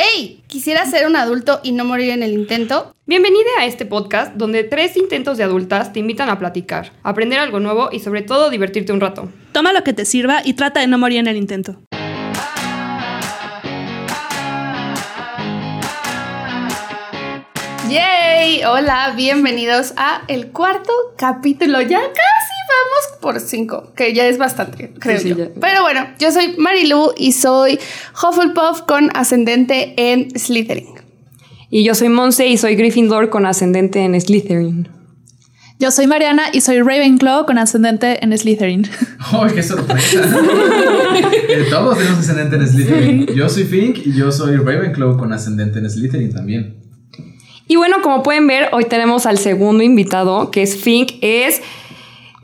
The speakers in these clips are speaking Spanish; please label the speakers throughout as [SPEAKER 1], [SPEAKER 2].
[SPEAKER 1] ¡Hey! ¿Quisiera ser un adulto y no morir en el intento?
[SPEAKER 2] Bienvenida a este podcast donde tres intentos de adultas te invitan a platicar, aprender algo nuevo y sobre todo divertirte un rato.
[SPEAKER 3] Toma lo que te sirva y trata de no morir en el intento.
[SPEAKER 1] ¡Yay! Hola, bienvenidos a el cuarto capítulo. Ya casi vamos por cinco, que ya es bastante, creo
[SPEAKER 2] Sí, sí,
[SPEAKER 1] yo.
[SPEAKER 2] ya.
[SPEAKER 1] Pero bueno, yo soy Marilu y soy Hufflepuff con ascendente en Slytherin.
[SPEAKER 2] Y yo soy Monse y soy Gryffindor con ascendente en Slytherin.
[SPEAKER 3] Yo soy Mariana y soy Ravenclaw con ascendente en Slytherin.
[SPEAKER 4] ¡Ay, qué sorpresa! Eh, Todos tenemos ascendente en Slytherin. Yo soy Fink y yo soy Ravenclaw con ascendente en Slytherin también.
[SPEAKER 2] Y bueno, como pueden ver, hoy tenemos al segundo invitado, que es Fink. Es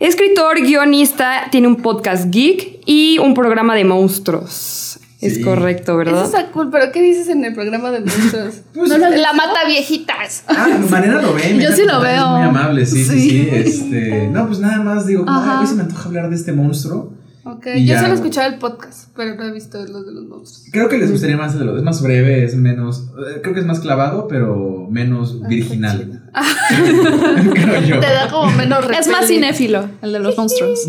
[SPEAKER 2] escritor, guionista, tiene un podcast geek y un programa de monstruos. Es correcto,
[SPEAKER 1] Eso
[SPEAKER 2] ¿verdad?
[SPEAKER 1] está cool, pero ¿qué dices en el programa de monstruos?
[SPEAKER 4] Pues-
[SPEAKER 1] no, lo- la mata viejitas.
[SPEAKER 4] Ah, Mariana lo ve.
[SPEAKER 3] Yo sí lo veo.
[SPEAKER 4] muy amable, sí, sí,
[SPEAKER 3] Sí.
[SPEAKER 4] sí. Este, no, pues nada más digo. "Ay, hoy se me antoja hablar de este monstruo.
[SPEAKER 1] Ok,
[SPEAKER 4] Y
[SPEAKER 1] yo
[SPEAKER 4] ya.
[SPEAKER 1] solo he escuchado el podcast, pero no he visto los de los monstruos.
[SPEAKER 4] Creo que les gustaría más el de los. Es más breve, es menos. eh, Creo que es más clavado, pero menos virginal.
[SPEAKER 1] Te da como menos
[SPEAKER 3] Es más cinéfilo, el de los monstruos.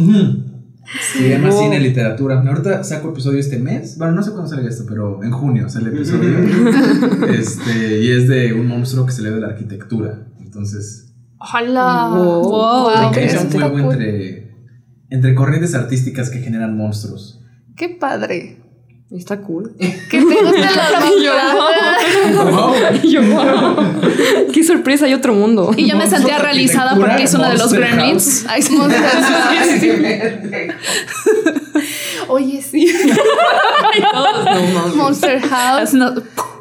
[SPEAKER 4] Es más
[SPEAKER 2] Wow.
[SPEAKER 4] cine, literatura. Ahorita saco episodio este mes. Bueno, no sé cuándo salga esto, pero en junio sale el episodio. este, y es de un monstruo que se le de la arquitectura. Entonces,
[SPEAKER 1] Ojalá.
[SPEAKER 2] Wow.
[SPEAKER 3] Wow.
[SPEAKER 4] creo
[SPEAKER 1] Wow,
[SPEAKER 4] que es un juego entre, entre corrientes artísticas que generan monstruos.
[SPEAKER 1] Qué padre.
[SPEAKER 2] Está cool.
[SPEAKER 1] Que te gustan monstruos.
[SPEAKER 2] Y yo, wow. Qué sorpresa, hay otro mundo.
[SPEAKER 3] Y yo me sentía realizada porque hice uno de los
[SPEAKER 4] Monster
[SPEAKER 3] gremlins. Ay.
[SPEAKER 1] Oye, sí. Monster House.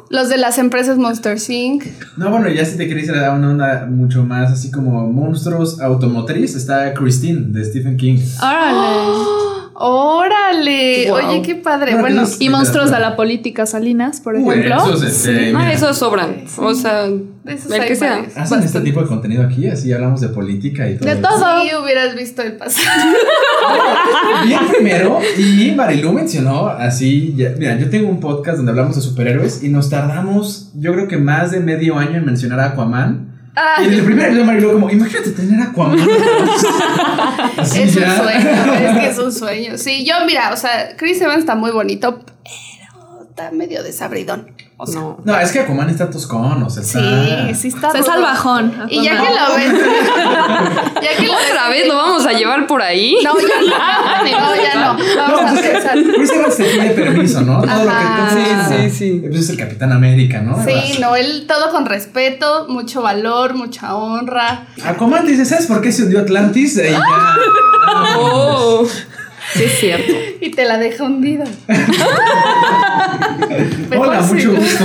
[SPEAKER 1] Los de las empresas Monster Inc.
[SPEAKER 4] No, bueno, ya si te queréis ir a una onda mucho más así como monstruos automotriz, está Christine de Stephen King.
[SPEAKER 3] Órale.
[SPEAKER 1] Órale.
[SPEAKER 2] Wow.
[SPEAKER 1] Oye, qué padre.
[SPEAKER 4] Bueno,
[SPEAKER 1] Bueno,
[SPEAKER 3] Y monstruos de la política, Salinas, por ejemplo.
[SPEAKER 4] esos, este,
[SPEAKER 2] Ah,
[SPEAKER 4] mira,
[SPEAKER 2] esos sobran. O sea,
[SPEAKER 1] esos
[SPEAKER 2] el que sea.
[SPEAKER 4] Hacen este tipo de contenido aquí, así hablamos de política y todo.
[SPEAKER 3] De todo.
[SPEAKER 1] Sí, hubieras visto el pasado.
[SPEAKER 4] Bien primero, y Marilu mencionó así, ya- mira, yo tengo un podcast donde hablamos de superhéroes y nos tardamos, yo creo que más de medio año en mencionar a Aquaman. Y en el primer video Marilu como, imagínate tener a Aquaman. Así
[SPEAKER 1] Es un sueño, es que es un sueño. Sí, yo, mira, o sea, Chris Evans está muy bonito, pero está medio desabridón. O sea,
[SPEAKER 2] No.
[SPEAKER 4] No, es que Aquaman está toscón, o sea, está...
[SPEAKER 1] sí, sí está.
[SPEAKER 3] Se es
[SPEAKER 1] rudo.
[SPEAKER 3] salvajón.
[SPEAKER 1] Y ya que lo ves. ya que lo
[SPEAKER 2] ¿Otra
[SPEAKER 1] ves-
[SPEAKER 2] vez lo vamos a llevar por ahí?
[SPEAKER 1] No, ya no. No, ya no. Vamos
[SPEAKER 4] No,
[SPEAKER 1] a
[SPEAKER 4] pues es que
[SPEAKER 1] pensar.
[SPEAKER 4] Chris Evans te pide permiso, ¿no? Todo lo que entonces,
[SPEAKER 2] Sí, sí, sí.
[SPEAKER 4] Pues es el Capitán América, ¿no?
[SPEAKER 1] Sí, no, él todo con respeto, mucho valor, mucha honra.
[SPEAKER 4] Aquaman te dice, ¿sabes por qué se hundió Atlantis? Y ya.
[SPEAKER 2] Oh. Sí, es cierto.
[SPEAKER 1] Y te la deja hundida.
[SPEAKER 4] Hola,
[SPEAKER 1] sí.
[SPEAKER 4] mucho gusto.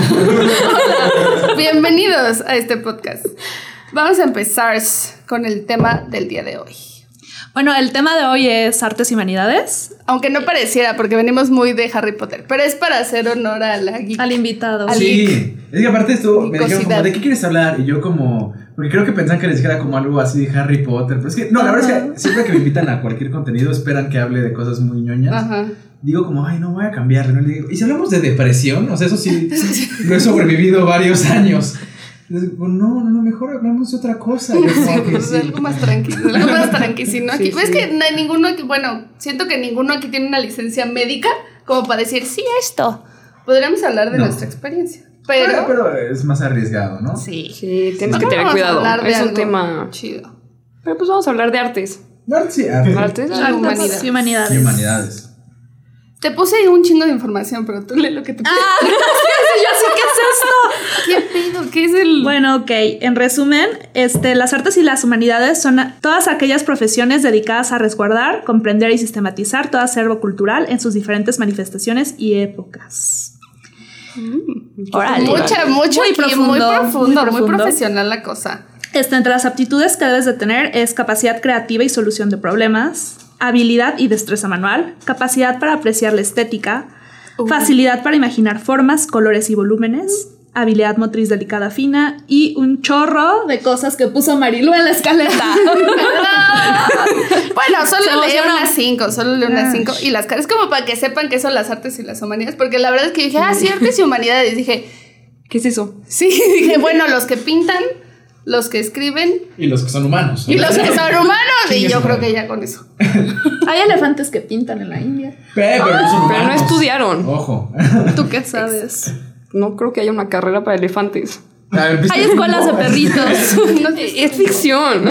[SPEAKER 1] Bienvenidos a este podcast. Vamos a empezar con el tema del día de hoy.
[SPEAKER 3] Bueno, el tema de hoy es artes y humanidades.
[SPEAKER 1] Aunque no pareciera, porque venimos muy de Harry Potter, pero es para hacer honor a la geek.
[SPEAKER 3] Al invitado.
[SPEAKER 1] Al-
[SPEAKER 4] Sí, es que aparte esto me dijeron como. ¿de qué quieres hablar? Y yo como, porque creo que pensaban que les dijera como algo así de Harry Potter, pero es que, no, la verdad es que siempre que me invitan a cualquier contenido esperan que hable de cosas muy ñoñas.
[SPEAKER 1] Ajá.
[SPEAKER 4] Digo como, ay, no voy a cambiarle, ¿no? Le digo, ¿y si hablamos de depresión? O sea, eso sí, lo he sobrevivido varios años. Les digo, no, no, no, mejor hablamos de otra cosa. Y yo como, "Ok,
[SPEAKER 1] Pues
[SPEAKER 4] sí".
[SPEAKER 1] algo más tranquilo, algo más tranquilo. Si no, aquí,
[SPEAKER 2] Sí,
[SPEAKER 1] ves
[SPEAKER 2] sí.
[SPEAKER 1] que no hay ninguno aquí, bueno, siento que ninguno aquí tiene una licencia médica como para decir, sí, esto. Podríamos hablar de
[SPEAKER 4] No.
[SPEAKER 1] nuestra experiencia.
[SPEAKER 4] Pero,
[SPEAKER 1] Pero,
[SPEAKER 4] pero es más arriesgado, ¿no?
[SPEAKER 1] sí.
[SPEAKER 2] Sí, tienes que tener cuidado. Es un tema.
[SPEAKER 1] chido.
[SPEAKER 2] Pero pues vamos a hablar de artes. Artes.
[SPEAKER 1] Ah,
[SPEAKER 3] Artes
[SPEAKER 1] humanidades.
[SPEAKER 3] y humanidades.
[SPEAKER 4] Y humanidades.
[SPEAKER 1] Te puse un chingo de información, pero tú lee lo que tú quieras.
[SPEAKER 3] Yo sé qué es esto.
[SPEAKER 1] ¿Qué pedo? ¿Qué es el...?
[SPEAKER 3] Bueno, ok. En resumen, este, las artes y las humanidades son todas aquellas profesiones dedicadas a resguardar, comprender y sistematizar todo acervo cultural en sus diferentes manifestaciones y épocas. Órale.
[SPEAKER 1] mucha, mucho
[SPEAKER 3] Muy profundo,
[SPEAKER 1] muy profundo,
[SPEAKER 3] muy
[SPEAKER 1] muy,
[SPEAKER 3] profundo.
[SPEAKER 1] profesional la cosa.
[SPEAKER 3] Este, entre las aptitudes que debes de tener es capacidad creativa y solución de problemas, habilidad y destreza manual, capacidad para apreciar la estética,
[SPEAKER 1] Uh.
[SPEAKER 3] facilidad para imaginar formas, colores y volúmenes, habilidad motriz delicada fina y un chorro de cosas que puso Marilu en la escaleta.
[SPEAKER 1] Bueno, solo leí unas cinco, solo leí unas
[SPEAKER 3] Ah.
[SPEAKER 1] cinco. Y las caras, como para que sepan que son las artes y las humanidades. Porque la verdad es que dije, ah, sí, artes y humanidades. Dije,
[SPEAKER 2] ¿Qué es eso?
[SPEAKER 1] Sí, dije, bueno, los que pintan, los que escriben
[SPEAKER 4] Y los que son humanos.
[SPEAKER 1] y los que son humanos. Y yo creo que ya con eso.
[SPEAKER 3] Hay elefantes que pintan en la India.
[SPEAKER 4] Pe- pero, no son
[SPEAKER 2] Pero no estudiaron.
[SPEAKER 4] Ojo.
[SPEAKER 3] ¿Tú qué sabes?
[SPEAKER 2] No creo que haya una carrera para elefantes.
[SPEAKER 4] Ver,
[SPEAKER 3] Hay escuelas de perritos.
[SPEAKER 1] No.
[SPEAKER 2] Es ficción.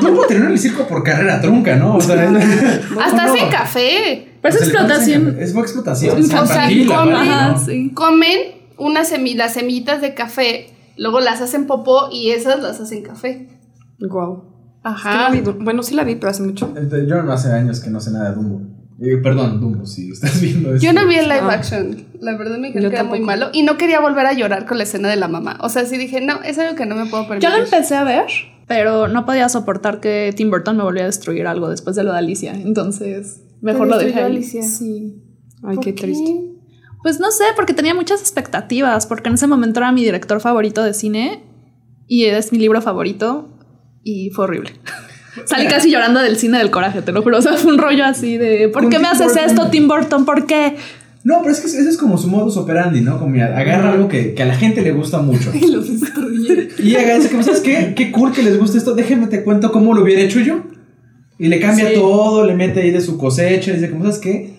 [SPEAKER 4] Dumbo terminó en el circo por carrera trunca, ¿no? O sea,
[SPEAKER 1] Hasta
[SPEAKER 4] no.
[SPEAKER 1] hacen café.
[SPEAKER 3] Pero es explotación.
[SPEAKER 4] Es explotación.
[SPEAKER 1] O sea, comen-
[SPEAKER 4] ¿no?
[SPEAKER 3] Sí.
[SPEAKER 1] Comen unas semi las semillitas de café, luego las hacen popó y esas las hacen café.
[SPEAKER 2] Wow.
[SPEAKER 1] Ajá.
[SPEAKER 2] Bueno, sí la vi, pero hace mucho.
[SPEAKER 4] Yo hace años que no sé nada de Dumbo. Eh, perdón, Dumbo, si estás viendo esto.
[SPEAKER 1] Yo no vi el live
[SPEAKER 2] Ah.
[SPEAKER 1] action. La verdad me que era muy malo. Y no quería volver a llorar con la escena de la mamá. O sea, sí dije, no, es algo que no me puedo permitir.
[SPEAKER 3] Yo lo empecé a ver, pero no podía soportar que Tim Burton me volviera a destruir algo después de lo de Alicia. Entonces, mejor lo dejé.
[SPEAKER 1] Alicia?
[SPEAKER 3] Sí.
[SPEAKER 2] Ay,
[SPEAKER 1] ¿Por
[SPEAKER 2] qué triste.
[SPEAKER 3] Pues no sé, porque tenía muchas expectativas, porque en ese momento era mi director favorito de cine y es mi libro favorito y fue horrible. Salí casi llorando del cine del coraje, te lo juro. O sea, fue un rollo así de ¿por qué me haces
[SPEAKER 4] Burton.
[SPEAKER 3] esto, Tim Burton? ¿Por qué?
[SPEAKER 4] No, pero es que ese es como su modus operandi, ¿no? Como mira, agarra algo que, que a la gente le gusta mucho.
[SPEAKER 1] Y lo destruye.
[SPEAKER 4] Y eso, como, ¿sabes qué? Qué cool que les guste esto. Déjenme te cuento cómo lo hubiera hecho yo. Y le cambia
[SPEAKER 3] Sí.
[SPEAKER 4] todo, le mete ahí de su cosecha. Y dice, como, ¿sabes qué?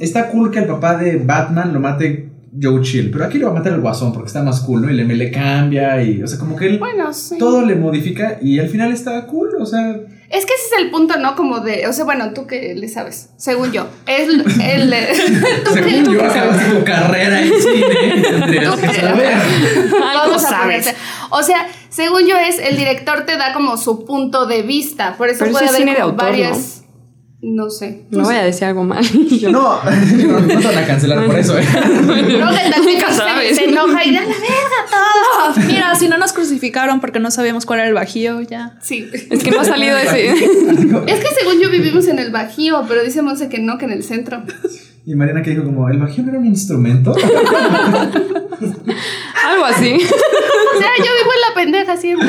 [SPEAKER 4] Está cool que el papá de Batman lo mate Joe Chill. Pero aquí lo va a matar el guasón porque está más cool, ¿no? Y le, le cambia. Y, o sea, como que él
[SPEAKER 1] Bueno, sí.
[SPEAKER 4] todo le modifica. Y al final está cool. O sea,
[SPEAKER 1] Es que ese es el punto, ¿no? Como de, o sea, bueno, tú que le sabes, según yo, es el... el tú que-
[SPEAKER 4] según
[SPEAKER 1] tú
[SPEAKER 4] yo,
[SPEAKER 1] que
[SPEAKER 4] acabas
[SPEAKER 1] sabes.
[SPEAKER 4] tu carrera en cine. Tendrías que
[SPEAKER 1] que-
[SPEAKER 4] saber.
[SPEAKER 2] Algo sabes.
[SPEAKER 1] O sea, según yo es, el director te da como su punto de vista, por eso
[SPEAKER 2] Pero
[SPEAKER 1] puede haber
[SPEAKER 2] es cine de
[SPEAKER 1] como
[SPEAKER 2] autor,
[SPEAKER 1] varias... ¿no? Sé.
[SPEAKER 2] No voy a decir algo mal. Yo-
[SPEAKER 4] No, no, no van a cancelar por eso, ¿eh?
[SPEAKER 1] También
[SPEAKER 2] Nunca
[SPEAKER 1] se-
[SPEAKER 2] sabes.
[SPEAKER 1] Se enoja y da la verga todo.
[SPEAKER 3] Mira, si no nos crucificaron porque no sabíamos cuál era el bajío, ya.
[SPEAKER 1] Sí.
[SPEAKER 2] Es que no ha salido ese.
[SPEAKER 1] Es que según yo vivimos en el Bajío, pero dice Monse que no, que en el centro.
[SPEAKER 4] Y Mariana que dijo como, ¿el bajío no era un instrumento?
[SPEAKER 2] Algo así.
[SPEAKER 1] O sea, yo vivo en la pendeja siempre.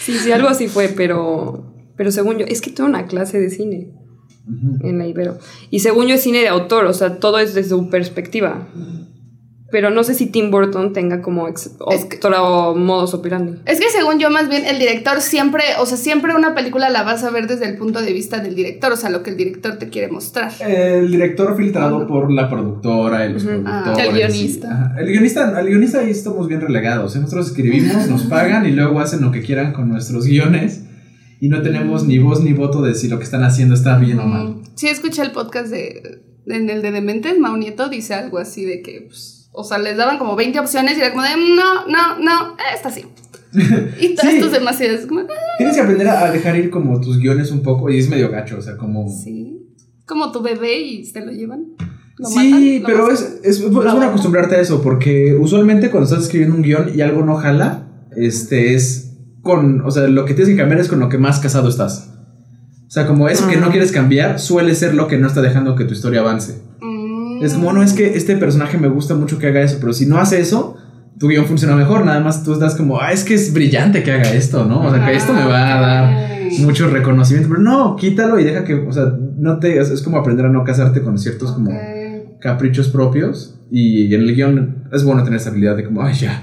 [SPEAKER 2] Sí, sí, algo así fue, pero. Pero según yo, es que tuve una clase de cine en la Ibero. Y según yo es cine de autor, o sea, todo es desde su perspectiva. Pero no sé si Tim Burton tenga como ex-
[SPEAKER 1] Es que-
[SPEAKER 2] otro modus operandi.
[SPEAKER 1] Es que según yo, más bien, el director siempre, o sea, siempre una película la vas a ver desde el punto de vista del director, o sea, lo que el director te quiere mostrar.
[SPEAKER 4] El director filtrado por la productora y los
[SPEAKER 2] Ujú.
[SPEAKER 4] productores.
[SPEAKER 3] Ah, el guionista.
[SPEAKER 4] y-. El guionista, el guionista ahí estamos bien relegados. ¿eh? Nosotros escribimos, nos pagan y luego hacen lo que quieran con nuestros guiones. Y no tenemos ni voz ni voto de si lo que están haciendo está bien o mal.
[SPEAKER 1] Sí, escuché el podcast de, en el de Dementes, Mau Nieto dice algo así de que, pues, o sea, les daban como 20 opciones y era como de, "Mm, no, no, no, esta sí. Y todas
[SPEAKER 4] Sí.
[SPEAKER 1] estas como, "Ah,
[SPEAKER 4] Tienes que aprender a dejar ir como tus guiones un poco y es medio gacho, o sea, como...
[SPEAKER 1] sí. Como tu bebé y se lo llevan. Lo
[SPEAKER 4] Sí,
[SPEAKER 1] matan, lo
[SPEAKER 4] pero es, es, es bueno acostumbrarte a eso, porque usualmente cuando estás escribiendo un guion y algo no jala, este es con, o sea, lo que tienes que cambiar es con lo que más casado estás. O sea, como eso que no
[SPEAKER 2] Ah.
[SPEAKER 4] quieres cambiar suele ser lo que no está dejando que tu historia avance.
[SPEAKER 1] Mm.
[SPEAKER 4] Es como, no, es que este personaje me gusta mucho que haga eso, pero si no hace eso, tu guion funciona mejor. Nada más tú estás como, ah, es que es brillante que haga esto, ¿no? O sea, que esto me va a dar
[SPEAKER 1] Ok.
[SPEAKER 4] mucho reconocimiento, pero no, quítalo y deja que, o sea, no te, es, como aprender a no casarte con ciertos como caprichos propios y en el guion es bueno tener esa habilidad de como, ay, ya,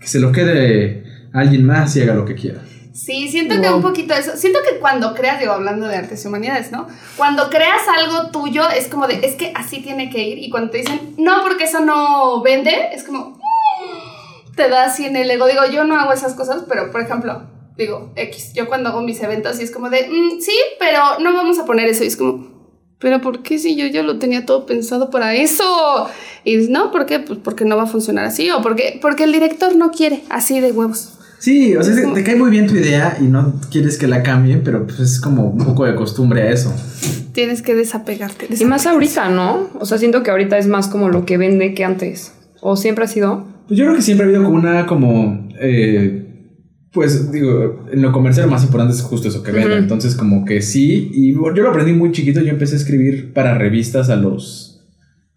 [SPEAKER 4] que se lo quede alguien más y haga lo que quiera.
[SPEAKER 1] Sí, siento que un poquito eso. Siento que cuando creas, digo, hablando de artes y humanidades, ¿no? Cuando creas algo tuyo, es como de, es que así tiene que ir. Y cuando te dicen, no, porque eso no vende, es como, mm, te da así en el ego. Digo, yo no hago esas cosas, pero por ejemplo, digo, X, yo cuando hago mis eventos, y es como de, "Mm, sí, pero no vamos a poner eso. Y es como, pero ¿por qué si yo ya lo tenía todo pensado para eso? Y no, ¿por qué? Pues porque no va a funcionar así, o porque, porque el director no quiere, así de huevos.
[SPEAKER 4] Sí, o sea, te, te cae muy bien tu idea y no quieres que la cambien, pero pues es como un poco de costumbre a eso.
[SPEAKER 1] Tienes que desapegarte.
[SPEAKER 2] Y más ahorita, ¿no? O sea, siento que ahorita es más como lo que vende que antes. ¿O siempre ha sido?
[SPEAKER 4] Pues yo creo que siempre ha habido como una como eh, pues digo, en lo comercial lo más importante es justo eso que venda.
[SPEAKER 2] Ujú.
[SPEAKER 4] Entonces como que sí, y yo lo aprendí muy chiquito, yo empecé a escribir para revistas a los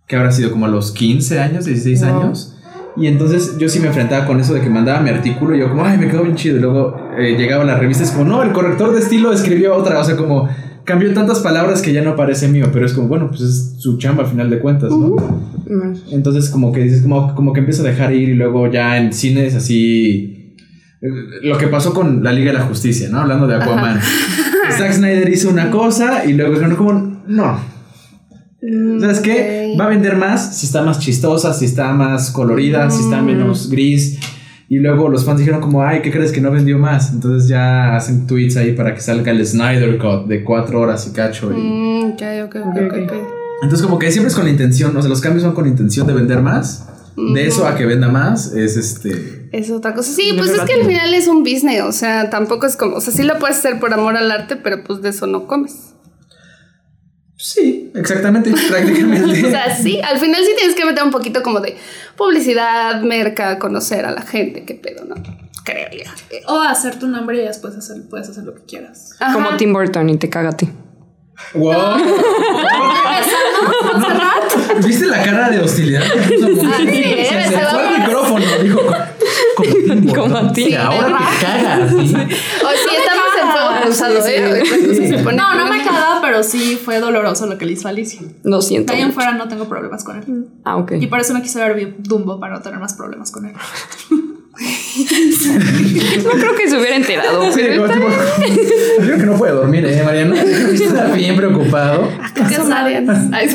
[SPEAKER 4] que habrá sido como a los 15 años, 16
[SPEAKER 2] Wow.
[SPEAKER 4] años. Y entonces yo sí me enfrentaba con eso de que mandaba mi artículo y yo como, ay, me quedó bien chido. Y luego eh, llegaba a la revista y es como, no, el corrector de estilo escribió otra. O sea, como cambió tantas palabras que ya no parece mío, pero es como, bueno, pues es su chamba al final de cuentas, ¿no? Entonces como que dices, como, como que empieza a dejar ir y luego ya en cines así... eh, Lo que pasó con la Liga de la Justicia, ¿no? Hablando de Aquaman. Zack Snyder hizo una cosa y luego dijeron como, no. ¿Sabes qué?
[SPEAKER 1] Ok.
[SPEAKER 4] Va a vender más si está más chistosa, si está más colorida, si está menos gris. Y luego los fans dijeron como, ay, ¿qué crees que no vendió más? Entonces ya hacen tweets ahí para que salga el Snyder Cut de cuatro horas y cacho. y-
[SPEAKER 1] Mm, ok, ok, ok, ok, ok.
[SPEAKER 4] Entonces como que siempre es con la intención, o sea, los cambios son con intención de vender más. De eso a que venda más es este...
[SPEAKER 1] Es otra cosa. Sí, pues es que al final es un business, o sea, tampoco es como, o sea, sí lo puedes hacer por amor al arte, pero pues de eso no comes.
[SPEAKER 4] Sí, exactamente, prácticamente.
[SPEAKER 1] O sea, sí, al final sí tienes que meter un poquito como de publicidad, merca, conocer a la gente, qué pedo, ¿no? Creo yo.
[SPEAKER 3] O hacer tu nombre y después hacer, puedes hacer lo que quieras.
[SPEAKER 1] Ajá.
[SPEAKER 2] Como Tim Burton y te caga a ti.
[SPEAKER 4] wow. ¿Viste la cara de hostilidad?
[SPEAKER 1] Ah, sí, ¿eh?
[SPEAKER 4] Se al
[SPEAKER 1] más.
[SPEAKER 4] micrófono, dijo como Tim Burton.
[SPEAKER 2] Como a ti.
[SPEAKER 4] Sí, ahora te cagas, sí
[SPEAKER 1] sí, ¿eh?
[SPEAKER 2] sí.
[SPEAKER 3] No, no me caga, pero sí fue doloroso lo que le hizo Alicia.
[SPEAKER 2] Lo
[SPEAKER 3] De
[SPEAKER 2] siento.
[SPEAKER 3] ahí en fuera no tengo problemas con él.
[SPEAKER 2] Ah, ok.
[SPEAKER 3] Y por eso no quise ver Dumbo para no tener más problemas con él.
[SPEAKER 2] No creo que se hubiera enterado.
[SPEAKER 4] Sí,
[SPEAKER 2] pero
[SPEAKER 4] como
[SPEAKER 2] está
[SPEAKER 4] tipo, Creo que no puede dormir, ¿eh, Mariana? Está bien preocupado.
[SPEAKER 1] ¿Qué saben? Ay,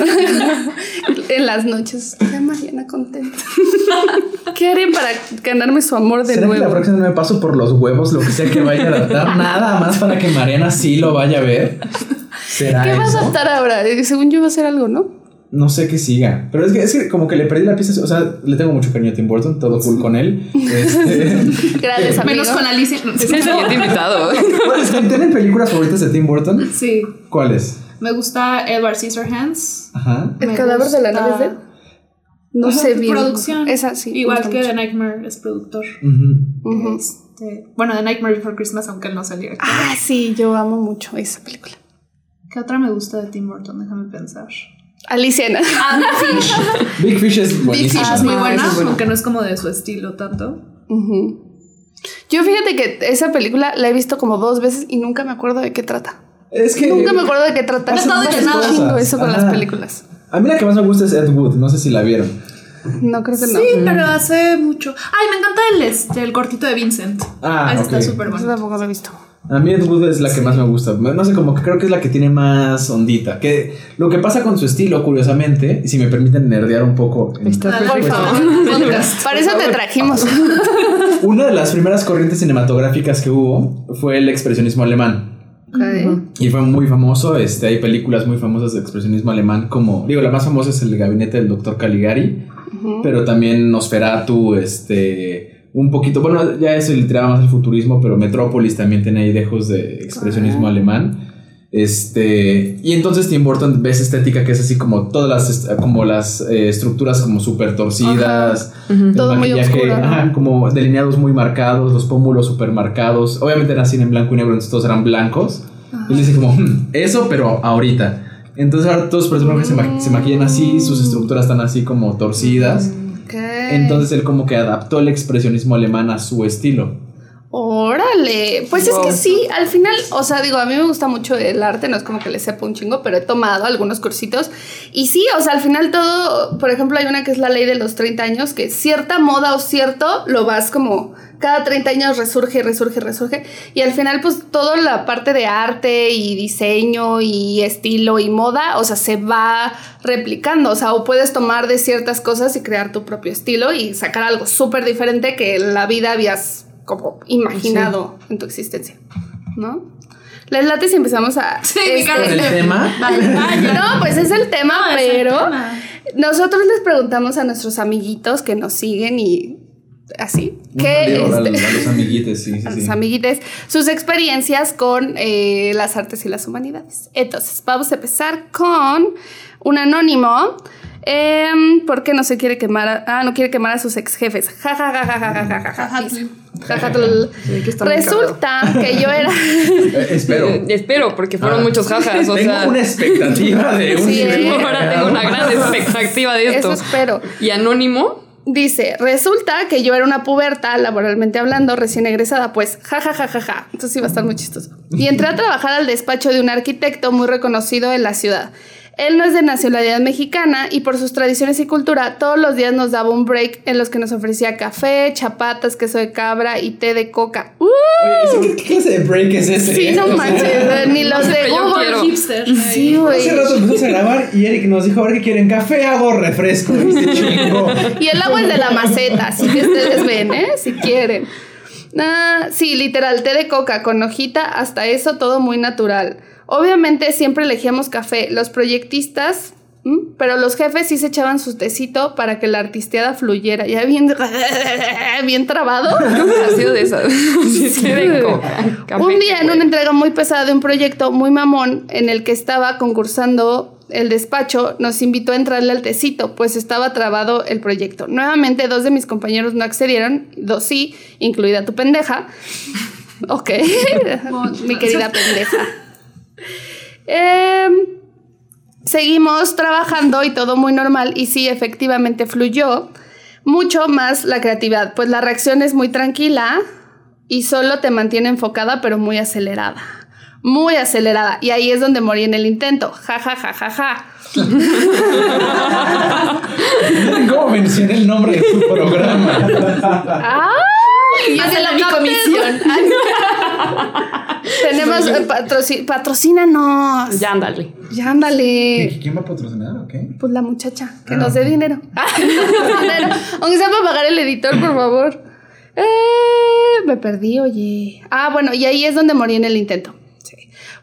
[SPEAKER 1] en las noches. La Mariana contenta. ¿Qué haré para ganarme su amor de
[SPEAKER 4] ¿Será que la
[SPEAKER 1] nuevo?
[SPEAKER 4] próxima no me paso por los huevos, lo que sea que vaya a adaptar? Nada más para que Mariana sí lo vaya a ver. ¿Será
[SPEAKER 1] ¿Qué vas a adaptar ahora? Eh, Según yo va a ser algo, ¿no?
[SPEAKER 4] No sé qué siga. Pero es que, es que como que le perdí la pieza. O sea, le tengo mucho cariño a Tim Burton, todo cool con él. Este,
[SPEAKER 1] Gracias, amigo.
[SPEAKER 3] Menos con Alicia.
[SPEAKER 2] Es el siguiente invitado.
[SPEAKER 4] ¿cuáles- ¿Tienen películas favoritas de Tim Burton?
[SPEAKER 3] Sí.
[SPEAKER 4] ¿Cuáles?
[SPEAKER 3] Me gusta Edward Scissorhands.
[SPEAKER 4] Ajá.
[SPEAKER 1] ¿El
[SPEAKER 3] Me
[SPEAKER 1] cadáver de la nave de? No
[SPEAKER 3] Ajá,
[SPEAKER 1] sé bien.
[SPEAKER 3] Producción.
[SPEAKER 1] Esa sí. me
[SPEAKER 3] Igual que
[SPEAKER 1] mucho.
[SPEAKER 3] The Nightmare es productor.
[SPEAKER 4] Ujú.
[SPEAKER 1] Ujú.
[SPEAKER 3] Este, bueno, The Nightmare Before Christmas, aunque él no director.
[SPEAKER 1] Ah, sí, yo amo mucho esa película.
[SPEAKER 3] ¿Qué otra me gusta de Tim Burton? Déjame pensar.
[SPEAKER 1] Alicia.
[SPEAKER 3] Ah, Big Fish.
[SPEAKER 4] Big Fish es buenísimo.
[SPEAKER 3] Ah, es muy
[SPEAKER 2] Ah,
[SPEAKER 3] buena,
[SPEAKER 2] es
[SPEAKER 3] aunque no es como de su estilo tanto.
[SPEAKER 1] Ujú. Yo fíjate que esa película la he visto como dos veces y nunca me acuerdo de qué trata.
[SPEAKER 4] Es que.
[SPEAKER 1] Nunca me acuerdo de qué trata.
[SPEAKER 4] Pasan
[SPEAKER 1] Me
[SPEAKER 3] muchas
[SPEAKER 1] pasa un
[SPEAKER 3] cosas.
[SPEAKER 1] chingo eso con
[SPEAKER 4] Ajá.
[SPEAKER 1] las películas.
[SPEAKER 4] A mí la que más me gusta es Ed Wood. No sé si la vieron.
[SPEAKER 1] No, creo que no.
[SPEAKER 3] Sí, pero hace mucho. Ay, me encanta el, este, el cortito de Vincent.
[SPEAKER 4] Ah,
[SPEAKER 3] Ese
[SPEAKER 4] ok.
[SPEAKER 3] está súper
[SPEAKER 1] Eso
[SPEAKER 3] bueno.
[SPEAKER 1] tampoco lo he visto.
[SPEAKER 4] A mí Ed Wood es la que más me gusta. No sé, como que creo que es la que tiene más ondita. Que lo que pasa con su estilo, curiosamente, y si me permiten nerdear un poco. en-
[SPEAKER 2] Está
[SPEAKER 1] Por favor. Para eso te trajimos.
[SPEAKER 4] Una de las primeras corrientes cinematográficas que hubo fue el expresionismo alemán.
[SPEAKER 1] Ok.
[SPEAKER 4] Y fue muy famoso. Este, hay películas muy famosas de expresionismo alemán, como, digo, la más famosa es el gabinete del doctor Caligari, pero también Nosferatu, este, un poquito, bueno, ya eso le tiraba más al futurismo, pero Metrópolis también tiene ahí dejos de expresionismo alemán. Este, y entonces Tim Burton ves estética que es así como todas las, como las eh, estructuras como súper torcidas,
[SPEAKER 1] Todo muy oscuro, ¿no?
[SPEAKER 4] ajá, como delineados muy marcados, los pómulos súper marcados. Obviamente era cine en blanco y negro, entonces todos eran blancos. Y él dice como, "Hmm, eso, pero ahorita. Entonces ahora todos los personajes se, ma- se maquillan así, sus estructuras están así como torcidas.
[SPEAKER 1] Ok.
[SPEAKER 4] Entonces él como que adaptó el expresionismo alemán a su estilo.
[SPEAKER 1] Órale, pues es que sí, al final, o sea, digo, a mí me gusta mucho el arte, no es como que le sepa un chingo, pero he tomado algunos cursitos. Y sí, o sea, al final todo, por ejemplo, hay una que es la ley de los 30 años, que cierta moda o cierto lo vas como cada 30 años resurge, resurge, resurge. Y al final pues toda la parte de arte y diseño y estilo y moda, o sea, se va replicando, o sea, o puedes tomar de ciertas cosas y crear tu propio estilo y sacar algo súper diferente que en la vida habías como imaginado en tu existencia, ¿no? Les late si empezamos a...
[SPEAKER 3] Sí,
[SPEAKER 1] este,
[SPEAKER 4] ¿Con el tema?
[SPEAKER 3] Vale, vaya.
[SPEAKER 1] no, pues es el tema,
[SPEAKER 3] No, es el
[SPEAKER 1] pero
[SPEAKER 3] tema.
[SPEAKER 1] nosotros les preguntamos a nuestros amiguitos que nos siguen y así, que este,
[SPEAKER 4] los- a los amiguites, sí, sí,
[SPEAKER 1] a
[SPEAKER 4] sí.
[SPEAKER 1] sus amiguites, sus experiencias con eh, las artes y las humanidades. Entonces, vamos a empezar con un anónimo. ¿Por qué no se quiere quemar? A, ah, no quiere quemar a sus ex jefes. Ja, ja, ja, ja, ja, ja, ja, ja. Resulta que yo era.
[SPEAKER 4] Espero.
[SPEAKER 2] Espero, porque fueron muchos jajas.
[SPEAKER 4] Tengo una expectativa de un.
[SPEAKER 1] Sí,
[SPEAKER 2] ahora tengo una gran expectativa de esto.
[SPEAKER 1] Eso espero.
[SPEAKER 2] ¿Y anónimo?
[SPEAKER 1] Dice, resulta que yo era una puberta, laboralmente hablando, recién egresada, pues, ja, ja, ja, ja. Entonces iba a estar muy chistoso. Y entré a trabajar al despacho de un arquitecto muy reconocido en la ciudad. Él no es de nacionalidad mexicana y por sus tradiciones y cultura todos los días nos daba un break en los que nos ofrecía café, chapatas, queso de cabra y té de coca. ¡Uh!
[SPEAKER 4] Oye, ¿qué clase de break es ese?
[SPEAKER 1] Sí, no manches, ni los de Google.
[SPEAKER 3] Hipster.
[SPEAKER 1] Sí, güey.
[SPEAKER 4] Hace rato empezamos a grabar y Eric nos dijo, ahora que quieren café, hago refresco. Y.
[SPEAKER 1] Y el agua es de la maceta, así que ustedes ven, ¿eh? Si quieren. Ah, sí, literal, té de coca con hojita, hasta eso todo muy natural. Obviamente siempre elegíamos café, los proyectistas, ¿m? pero los jefes sí se echaban su tecito para que la artisteada fluyera. Ya bien, bien trabado.
[SPEAKER 2] Ha sido de. Sí,
[SPEAKER 1] un día en una entrega muy pesada de un proyecto muy mamón en el que estaba concursando el despacho, nos invitó a entrarle al tecito, pues estaba trabado el proyecto. Nuevamente dos de mis compañeros no accedieron, dos sí, incluida tu pendeja. Ok, mi querida pendeja. Em, seguimos trabajando y todo muy normal y sí, efectivamente fluyó mucho más la creatividad, pues la reacción es muy tranquila y solo te mantiene enfocada pero muy acelerada. Muy acelerada. Y ahí es donde morí en el intento. Ja, ja, ja, ja, ja.
[SPEAKER 4] Cómo mencioné el nombre de tu programa.
[SPEAKER 1] ¡Ay! Yo
[SPEAKER 3] Hazle
[SPEAKER 1] la
[SPEAKER 3] mi comisión.
[SPEAKER 1] Tenemos eh, patroci- patrocínanos.
[SPEAKER 2] Ya ándale.
[SPEAKER 1] Ya ándale.
[SPEAKER 4] ¿Qui- ¿Quién va a patrocinar o qué?
[SPEAKER 1] Pues la muchacha, que
[SPEAKER 4] Ah,
[SPEAKER 1] nos dé. Dinero. Aunque sea para pagar el editor, por favor. Eh, me perdí, oye. Ah, bueno, y ahí es donde morí en el intento.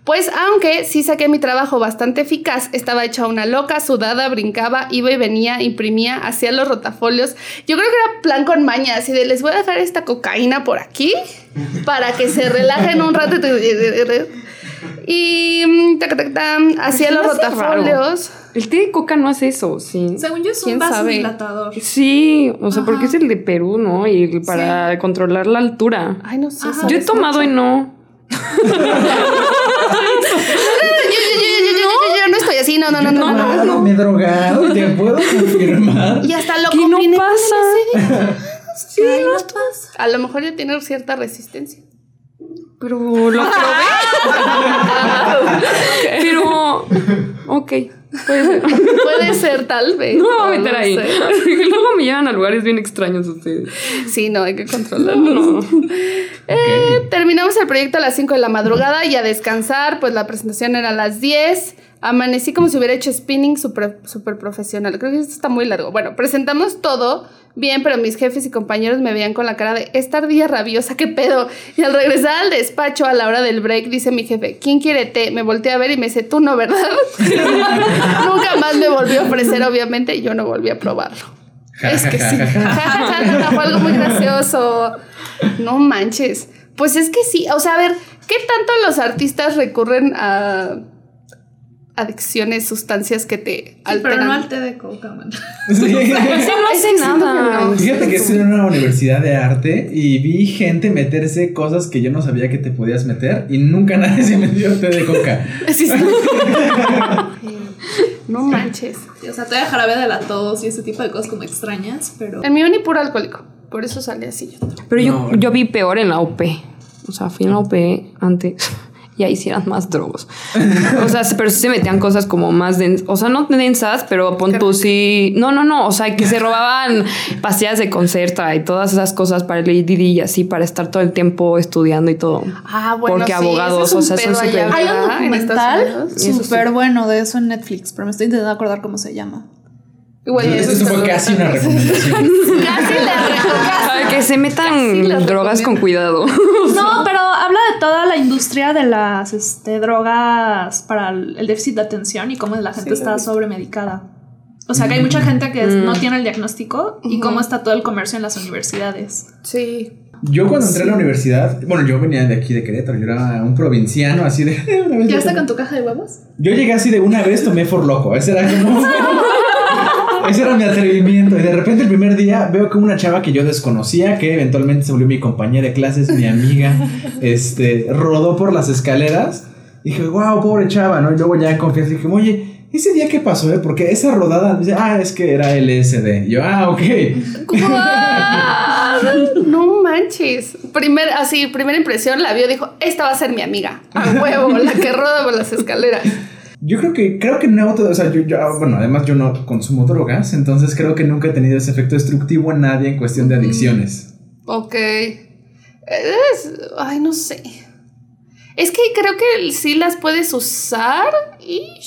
[SPEAKER 1] Pues aunque sí saqué mi trabajo bastante eficaz, estaba hecha una loca, sudada, brincaba, iba y venía, imprimía, hacía los rotafolios. Yo creo que era plan con maña, así de les voy a dejar esta cocaína por aquí para que se relajen un rato. Y tac, tac, hacía los
[SPEAKER 2] hace raro.
[SPEAKER 1] rotafolios.
[SPEAKER 2] El té de coca no hace eso, sí.
[SPEAKER 3] Según yo es
[SPEAKER 1] ¿Quién
[SPEAKER 3] un vaso
[SPEAKER 1] sabe?
[SPEAKER 3] dilatador.
[SPEAKER 2] Sí, o sea,
[SPEAKER 3] Ajá.
[SPEAKER 2] porque es el de Perú, ¿no? Y para controlar la altura.
[SPEAKER 1] Ay, no sé.
[SPEAKER 3] Ajá.
[SPEAKER 1] ¿sabes
[SPEAKER 2] Yo he tomado y
[SPEAKER 1] mucho?
[SPEAKER 2] no.
[SPEAKER 1] Yo, no estoy así, no, no, no, no, no.
[SPEAKER 4] No, me he drogado te puedo confirmar.
[SPEAKER 1] Y hasta lo
[SPEAKER 2] ¿Qué no pasa?
[SPEAKER 1] Sí, no pasa. A lo mejor ya tiene cierta resistencia.
[SPEAKER 2] Pero lo probé. Pero. Ok. Puede ser.
[SPEAKER 1] Puede ser, tal vez.
[SPEAKER 2] No me voy a meter
[SPEAKER 1] lo
[SPEAKER 2] ahí. Luego me llevan a lugares bien extraños ustedes.
[SPEAKER 1] Sí, no, hay que controlarlo.
[SPEAKER 2] No.
[SPEAKER 1] Eh, terminamos el proyecto a las 5 de la madrugada y a descansar, pues la presentación era a las 10. Amanecí como si hubiera hecho spinning súper super profesional. Creo que esto está muy largo. Bueno, presentamos todo bien, pero mis jefes y compañeros me veían con la cara de esta ardilla rabiosa, qué pedo. Y al regresar al despacho a la hora del break, dice mi jefe, ¿quién quiere té? Me volteé a ver y me dice, tú no, ¿verdad? Nunca más me volvió a ofrecer, obviamente, y yo no volví a probarlo. Es que sí. Fue algo muy gracioso. No manches. Pues es que sí. O sea, a ver, ¿qué tanto los artistas recurren a adicciones, sustancias que te
[SPEAKER 3] Sí,
[SPEAKER 1] alteran?
[SPEAKER 3] pero no al té de coca, man.
[SPEAKER 4] Sí.
[SPEAKER 2] Ese no hace nada.
[SPEAKER 1] que no.
[SPEAKER 4] Fíjate que estoy en una universidad de arte y vi gente meterse cosas que yo no sabía que te podías meter y nunca nadie se metió té de coca.
[SPEAKER 1] Sí, sí. no manches.
[SPEAKER 3] O sea, te voy a jarabe de la tos y ese tipo de cosas como extrañas, pero.
[SPEAKER 1] El mío ni puro alcohólico. Por eso sale así yo.
[SPEAKER 2] Pero yo, yo vi peor en la OP. O sea, fui en la OP antes y ahí sí eran más drogos. O sea, pero sí se metían cosas como más densas. O sea, no densas, pero pon tú sí. No, no, no. O sea, que se robaban pastillas de concerta y todas esas cosas para el ADD y así para estar todo el tiempo estudiando y todo.
[SPEAKER 1] Ah, bueno.
[SPEAKER 2] Porque
[SPEAKER 1] sí,
[SPEAKER 2] abogados,
[SPEAKER 1] es
[SPEAKER 2] o sea, son súper-
[SPEAKER 3] Hay un documental súper bueno de eso en Netflix, pero me estoy intentando acordar cómo se llama.
[SPEAKER 1] Igual y
[SPEAKER 4] Eso
[SPEAKER 1] eso
[SPEAKER 4] fue casi una recomendación.
[SPEAKER 1] Casi le recomiendo.
[SPEAKER 2] Ay, que se metan drogas con cuidado.
[SPEAKER 3] No, pero habla de toda la industria de las este, drogas para el déficit de atención y cómo la gente
[SPEAKER 1] Sí,
[SPEAKER 3] está
[SPEAKER 1] sí.
[SPEAKER 3] sobremedicada. O sea, que hay mucha gente que no tiene el diagnóstico y cómo está todo el comercio en las universidades.
[SPEAKER 1] Sí.
[SPEAKER 4] Yo cuando entré a la universidad, bueno, yo venía de aquí de Querétaro, yo era un provinciano así de...
[SPEAKER 3] ¿Ya
[SPEAKER 4] tomé-
[SPEAKER 3] con tu caja de huevos?
[SPEAKER 4] Yo llegué así de una vez, tomé for loco. Ese era como. Ese era mi atrevimiento. Y de repente el primer día veo que una chava que yo desconocía, que eventualmente se volvió mi compañera de clases, mi amiga, este, rodó por las escaleras. Dije, wow, pobre chava, ¿no? Y luego ya en confianza dije, oye, ¿ese día qué pasó? Eh? Porque esa rodada, dice, ah, es que era LSD. Y yo, ah, ok.
[SPEAKER 1] no manches. Primer, así, primera impresión, la vio, dijo, esta va a ser mi amiga. A huevo, la que roda por las escaleras.
[SPEAKER 4] Yo creo que, creo que no, o sea, yo, yo, bueno, además yo no consumo drogas, entonces creo que nunca he tenido ese efecto destructivo en nadie en cuestión de adicciones.
[SPEAKER 1] Ok. Es, ay, no sé. Es que creo que sí las puedes usar y...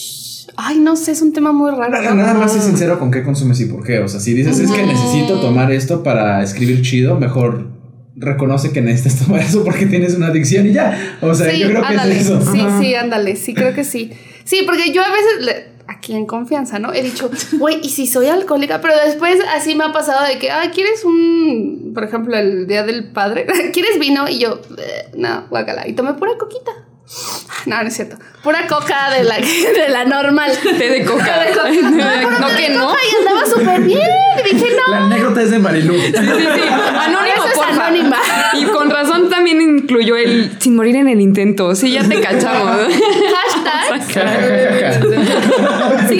[SPEAKER 1] Ay, no sé, es un tema muy raro.
[SPEAKER 4] Nada, nada más es sincero con qué consumes y por qué. O sea, si dices es que necesito tomar esto para escribir chido, mejor reconoce que necesitas tomar eso porque tienes una adicción y ya. O sea, yo creo que es eso.
[SPEAKER 1] Sí, sí, ándale, sí, creo que sí. Sí, porque yo a veces, aquí en confianza, ¿no? He dicho, güey, ¿y si soy alcohólica? Pero después así me ha pasado de que, ah, ¿quieres un, por ejemplo, el Día del Padre? ¿Quieres vino? Y yo, eh, no, guácala. Y tomé pura coquita. No, no es cierto. Pura coca de la, de la normal.
[SPEAKER 2] Té de coca. De coca.
[SPEAKER 1] No, no que no. Y andaba súper bien. Y dije, no.
[SPEAKER 4] La anécdota es de Marilu. Sí, sí,
[SPEAKER 2] sí. Anónimo, es anónima. También incluyó el sin morir en el intento. Sí, ya te cachamos.
[SPEAKER 1] Hashtag.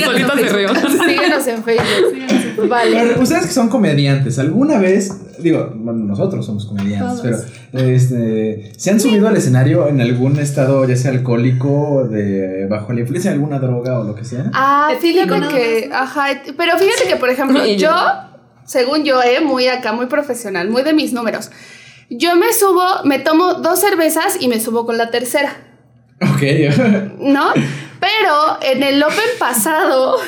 [SPEAKER 2] Solita se rió.
[SPEAKER 1] Síguenos en Facebook.
[SPEAKER 4] Vale. ustedes que son comediantes, ¿alguna vez, digo, bueno, nosotros somos comediantes, pero este, ¿se han subido al escenario en algún estado, ya sea alcohólico, de bajo la influencia de alguna droga o lo que sea?
[SPEAKER 1] Ah, fíjate que, ajá, pero fíjate que, por ejemplo, yo, según yo, eh, muy acá, muy profesional, muy de mis números. Yo me subo, me tomo dos cervezas y me subo con la tercera.
[SPEAKER 4] Ok.
[SPEAKER 1] ¿No? Pero en el Open pasado.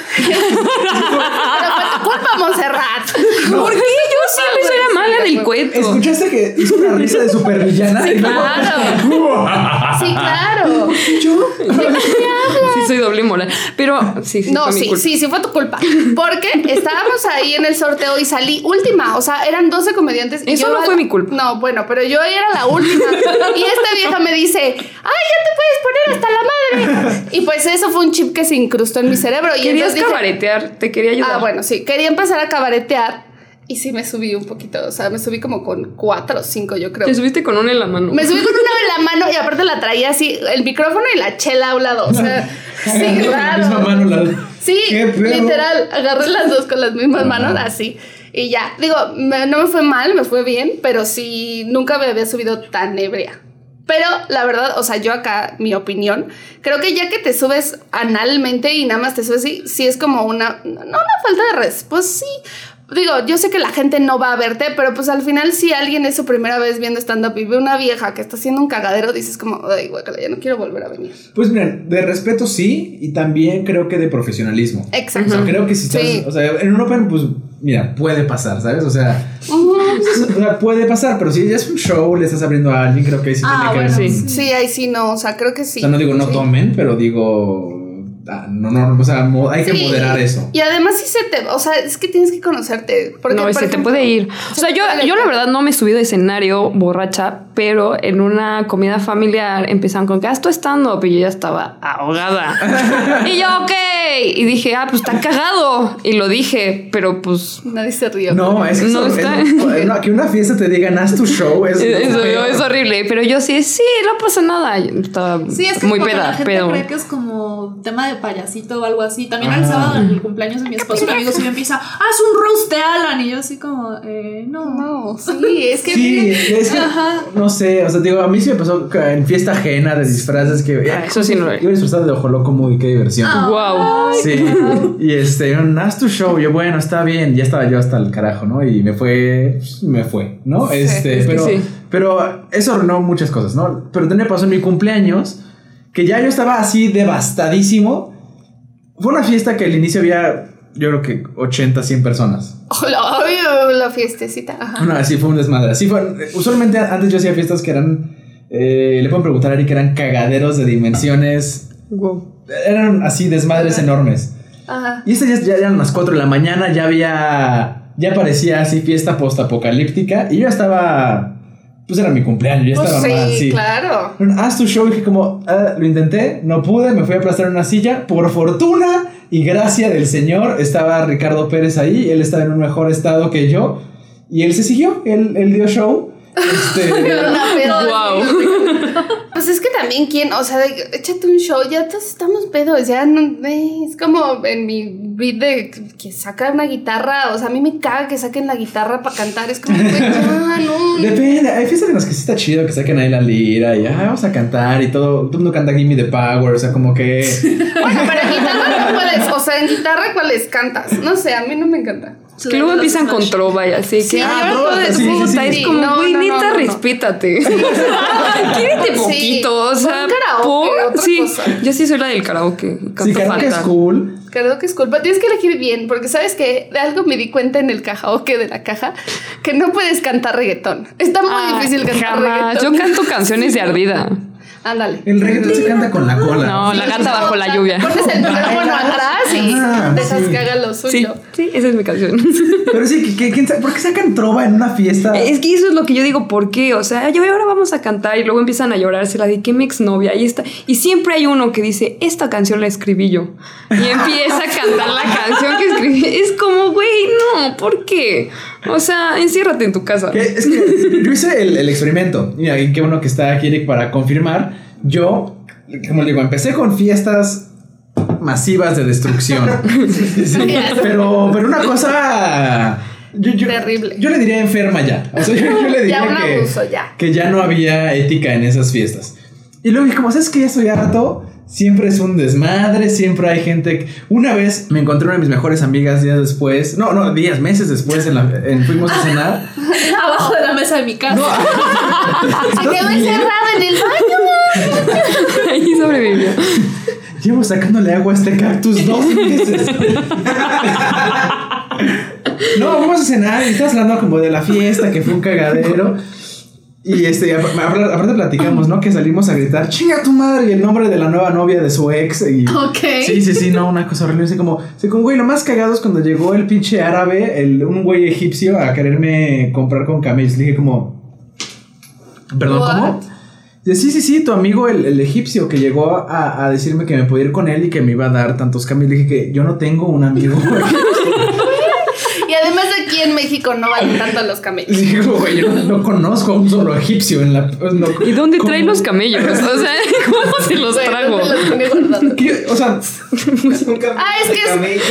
[SPEAKER 1] culpa Montserrat.
[SPEAKER 2] ¿Por qué? Yo siempre soy la mala del cuento.
[SPEAKER 4] ¿Escuchaste que hizo una risa de supervillana?
[SPEAKER 1] Sí, claro. sí, claro.
[SPEAKER 4] ¿Yo?
[SPEAKER 2] Sí, soy doble moral. Pero sí, sí.
[SPEAKER 1] No, sí, sí, sí fue tu culpa. Porque estábamos ahí en el sorteo y salí última. O sea, eran 12 comediantes.
[SPEAKER 2] Y Eso no fue mi culpa.
[SPEAKER 1] No, bueno, pero yo era la última. y esta vieja me dice: ¡Ay, ya te puedes poner hasta la madre! Y pues eso fue un chip que se incrustó en mi cerebro. Y
[SPEAKER 2] Querías cabaretear, te quería ayudar.
[SPEAKER 1] Ah, bueno, sí, quería empezar a cabaretear. Y sí me subí un poquito, o sea, me subí como con cuatro o cinco, yo creo.
[SPEAKER 2] Te subiste con una en la mano.
[SPEAKER 1] Me subí con una en la mano y aparte la traía así, el micrófono y la chela a un lado. O sea, sí, claro.
[SPEAKER 4] misma mano la...
[SPEAKER 1] Sí, literal, agarré las dos con las mismas manos, así. Y ya, digo, no me fue mal, me fue bien, pero sí, nunca me había subido tan ebria. Pero la verdad, o sea, yo acá, mi opinión, creo que ya que te subes analmente y nada más te subes así, sí es como una, no una falta de respeto, pues sí. Digo, yo sé que la gente no va a verte, pero pues al final si alguien es su primera vez viendo stand-up y ve una vieja que está haciendo un cagadero, dices como, ay, guacala, ya no quiero volver a venir.
[SPEAKER 4] Pues miren, de respeto sí, y también creo que de profesionalismo.
[SPEAKER 1] Exacto.
[SPEAKER 4] O sea, creo que si estás, o sea, en un open, pues mira, puede pasar, ¿sabes? O sea, puede pasar, pero si ya es un show, le estás abriendo a alguien, creo que ahí sí
[SPEAKER 1] ah,
[SPEAKER 4] tiene
[SPEAKER 1] que bueno, sí. sí, ahí sí no, o sea, creo que sí.
[SPEAKER 4] O sea, no digo no tomen, pero digo no, no, o sea, hay que moderar eso.
[SPEAKER 1] Y además sí se te, o sea, es que tienes que conocerte. Porque,
[SPEAKER 2] no, se te puede ir. O sea, yo, yo la verdad no me he subido de escenario borracha, pero en una comida familiar empezaron con que haz tu estando, pero yo ya estaba ahogada. y yo, ok. Y dije, ah, pues está cagado. Y lo dije, pero pues.
[SPEAKER 1] Nadie se rió.
[SPEAKER 4] No, es que no está... que una fiesta te digan haz tu show es,
[SPEAKER 2] es, horrible. Pero yo sí, sí, no pasa nada. Estaba sí, es que muy peda.
[SPEAKER 3] La gente cree que es como tema de payasito o algo así. También el sábado, en el cumpleaños de mi esposo, un amigo suyo empieza, haz un roast de Alan. Y yo así como, eh, no.
[SPEAKER 1] No, sí, es que...
[SPEAKER 4] Sí, es que, no sé, o sea, digo, a mí sí me pasó en fiesta ajena de disfraces que...
[SPEAKER 2] Ah, eso sí no
[SPEAKER 4] Iba disfrazado de ojo loco, muy qué diversión.
[SPEAKER 2] wow.
[SPEAKER 4] Sí, y este, haz tu show. Yo, bueno, está bien. Ya estaba yo hasta el carajo, ¿no? Y me fue, pues, me fue, ¿no? Este, pero, pero eso arruinó muchas cosas, ¿no? Pero también pasó en mi cumpleaños que ya yo estaba así devastadísimo. Fue una fiesta que al inicio había, yo creo que 80, 100 personas.
[SPEAKER 1] la, la fiestecita. Ajá.
[SPEAKER 4] No, así fue un desmadre. Así fue. Usualmente antes yo hacía fiestas que eran. Eh, le pueden preguntar a Ari que eran cagaderos de dimensiones. Eran así desmadres enormes.
[SPEAKER 1] Ajá.
[SPEAKER 4] Y este ya, ya eran las 4 de la mañana, ya había. Ya parecía así fiesta post-apocalíptica. Y yo estaba pues era mi cumpleaños, ya
[SPEAKER 1] pues
[SPEAKER 4] estaba
[SPEAKER 1] sí, claro.
[SPEAKER 4] Haz tu show y dije como, ah, lo intenté, no pude, me fui a aplastar en una silla. Por fortuna y gracia del Señor, estaba Ricardo Pérez ahí, él estaba en un mejor estado que yo. Y él se siguió, él, él dio show. Este,
[SPEAKER 2] wow.
[SPEAKER 1] Pues es que también quién, o sea, de- échate un show, ya todos estamos pedos, ya no, eh, es como en mi beat de que saca una guitarra, o sea, a mí me caga que saquen la guitarra para cantar, es como, güey, ya, no.
[SPEAKER 4] Depende, hay fiestas en las que sí está chido que saquen ahí la lira y ah, vamos a cantar y todo. Todo el mundo canta Gimme the Power, o sea, como que.
[SPEAKER 1] Bueno, pero en guitarra no puedes, o sea, en guitarra cuáles cantas, no sé, a mí no me encanta.
[SPEAKER 2] Que luego empiezan con trova y así.
[SPEAKER 1] Sí,
[SPEAKER 2] que, ah,
[SPEAKER 1] ah,
[SPEAKER 2] todo
[SPEAKER 4] sí, sí,
[SPEAKER 2] puta,
[SPEAKER 4] sí.
[SPEAKER 2] Es como,
[SPEAKER 1] No,
[SPEAKER 2] güey,
[SPEAKER 1] no,
[SPEAKER 2] neta,
[SPEAKER 1] no, no.
[SPEAKER 2] respétate. Quírete poquito, o sea,
[SPEAKER 1] karaoke,
[SPEAKER 2] por- sí,
[SPEAKER 1] cosa.
[SPEAKER 2] yo sí soy la del karaoke. Canto
[SPEAKER 4] Si karaoke es cool.
[SPEAKER 1] Que es culpa. Tienes que elegir bien, porque sabes que de algo me di cuenta en el karaoke de la caja, que no puedes cantar reggaetón. Está muy
[SPEAKER 2] Ah,
[SPEAKER 1] difícil cantar
[SPEAKER 2] jamás.
[SPEAKER 1] reggaetón.
[SPEAKER 2] Yo canto canciones de ardida.
[SPEAKER 1] Ándale.
[SPEAKER 4] El reggaetón se canta con la cola.
[SPEAKER 2] No, la gata bajo la lluvia.
[SPEAKER 1] Pones el micrófono atrás y
[SPEAKER 4] Ah,
[SPEAKER 1] dejas
[SPEAKER 4] sí.
[SPEAKER 1] que haga lo suyo.
[SPEAKER 2] sí, esa es mi canción.
[SPEAKER 4] Pero sí, que, que-. ¿por qué sacan trova en una fiesta?
[SPEAKER 2] Es que eso es lo que yo digo, ¿por qué? O sea, yo ahora vamos a cantar y luego empiezan a llorar, se la dediqué a mi exnovia y está. Y siempre hay uno que dice, esta canción la escribí yo. Y empieza a cantar la canción que escribí. Es como, güey, no, ¿por qué? O sea, enciérrate en tu casa.
[SPEAKER 4] Que- es que yo hice el, el experimento. Y ahí qué bueno que está aquí Eric para confirmar. Yo, como le digo, empecé con fiestas masivas de destrucción. Sí, pero, pero una cosa. yo- yo-
[SPEAKER 1] Terrible.
[SPEAKER 4] Yo le diría enferma ya. O sea, yo, yo le diría
[SPEAKER 1] Ya
[SPEAKER 4] que,
[SPEAKER 1] abuso, ya.
[SPEAKER 4] que ya no había ética en esas fiestas. Y luego dije, como sabes que ya rato. Siempre es un desmadre, siempre hay gente. que- Una vez me encontré una de mis mejores amigas días después, no, no, días, meses después, en la, en- fuimos a cenar.
[SPEAKER 3] Abajo de la mesa de mi casa.
[SPEAKER 4] No,
[SPEAKER 1] Se quedó encerrada en el baño.
[SPEAKER 2] Ahí sobrevivió.
[SPEAKER 4] Llevo sacándole agua a este cactus dos meses. no, vamos a cenar y estás hablando como de la fiesta, que fue un cagadero. Y este, ap- aparte platicamos, ¿no? Que salimos a gritar, chinga tu madre, y el nombre de la nueva novia de su ex. Y,
[SPEAKER 3] Ok.
[SPEAKER 4] Sí, sí, sí, no, una cosa horrible. Así como, así como, güey, lo más cagado es cuando llegó el pinche árabe, el, un güey egipcio, a quererme comprar con camellos. Le dije como, perdón, ¿cómo? Dice, sí, sí, sí, tu amigo el, el egipcio que llegó a, a decirme que me podía ir con él y que me iba a dar tantos camellos. Le dije que yo no tengo un amigo.
[SPEAKER 1] en México no valen tanto los camellos.
[SPEAKER 4] Dije, güey, yo no, no conozco a un solo egipcio en la... pues, no-
[SPEAKER 2] ¿Y dónde
[SPEAKER 4] ¿cómo?
[SPEAKER 2] trae los camellos? O sea, ¿cómo se los
[SPEAKER 1] Güey,
[SPEAKER 2] trago?
[SPEAKER 1] ¿dónde los.
[SPEAKER 4] O sea,
[SPEAKER 1] Ah, es que es,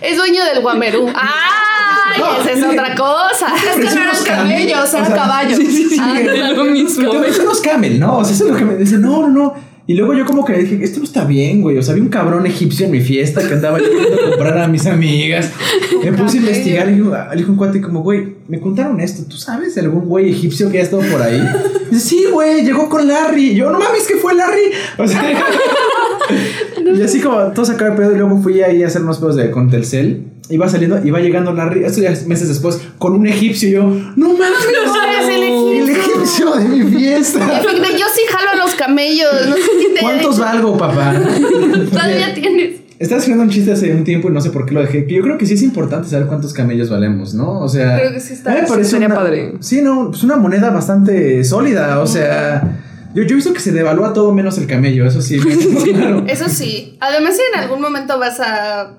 [SPEAKER 1] es dueño del guamerú. ¡Ay!
[SPEAKER 4] No,
[SPEAKER 1] esa es
[SPEAKER 4] es
[SPEAKER 1] otra cosa.
[SPEAKER 4] Es que no eran camellos,
[SPEAKER 3] eran caballos.
[SPEAKER 4] Sí, sí, sí.
[SPEAKER 1] Ah,
[SPEAKER 2] Es lo mismo.
[SPEAKER 4] Te ofrecen los camel, ¿no? O sea, eso es lo que me dice, no, no, no. Y luego yo como que dije, esto no está bien, güey. O sea, había un cabrón egipcio en mi fiesta que andaba a comprar a mis amigas. Me puse a investigar y le dije un cuate como, güey, me contaron esto. ¿Tú sabes de algún güey egipcio que ha estado por ahí? Y dice, sí, güey, llegó con Larry. Y yo, no mames, que fue Larry. O sea, y así como todo se acaba de pedo. Y luego fui ahí a hacer unos pedos de con Telcel. Iba saliendo, iba llegando Larry, esto ya meses después, con un egipcio. Y yo, no mames,
[SPEAKER 1] No eres el
[SPEAKER 4] el
[SPEAKER 1] egipcio.
[SPEAKER 4] egipcio de mi fiesta.
[SPEAKER 1] Yo sí jalo los camellos. No sé qué te
[SPEAKER 4] ¿Cuántos valgo, papá?
[SPEAKER 1] Todavía tienes.
[SPEAKER 4] Estaba escribiendo un chiste hace un tiempo y no sé por qué lo dejé. Que yo creo que sí es importante saber cuántos camellos valemos, ¿no? O sea.
[SPEAKER 1] Creo que sí está-
[SPEAKER 4] a mí me
[SPEAKER 1] sí,
[SPEAKER 4] parece
[SPEAKER 2] sería
[SPEAKER 4] una-
[SPEAKER 2] padre.
[SPEAKER 4] Sí, no, pues una moneda bastante sólida. O sea. Yo, yo he visto que se devalúa todo menos el camello, eso sí. claro.
[SPEAKER 1] Eso sí. Además, si en algún momento vas a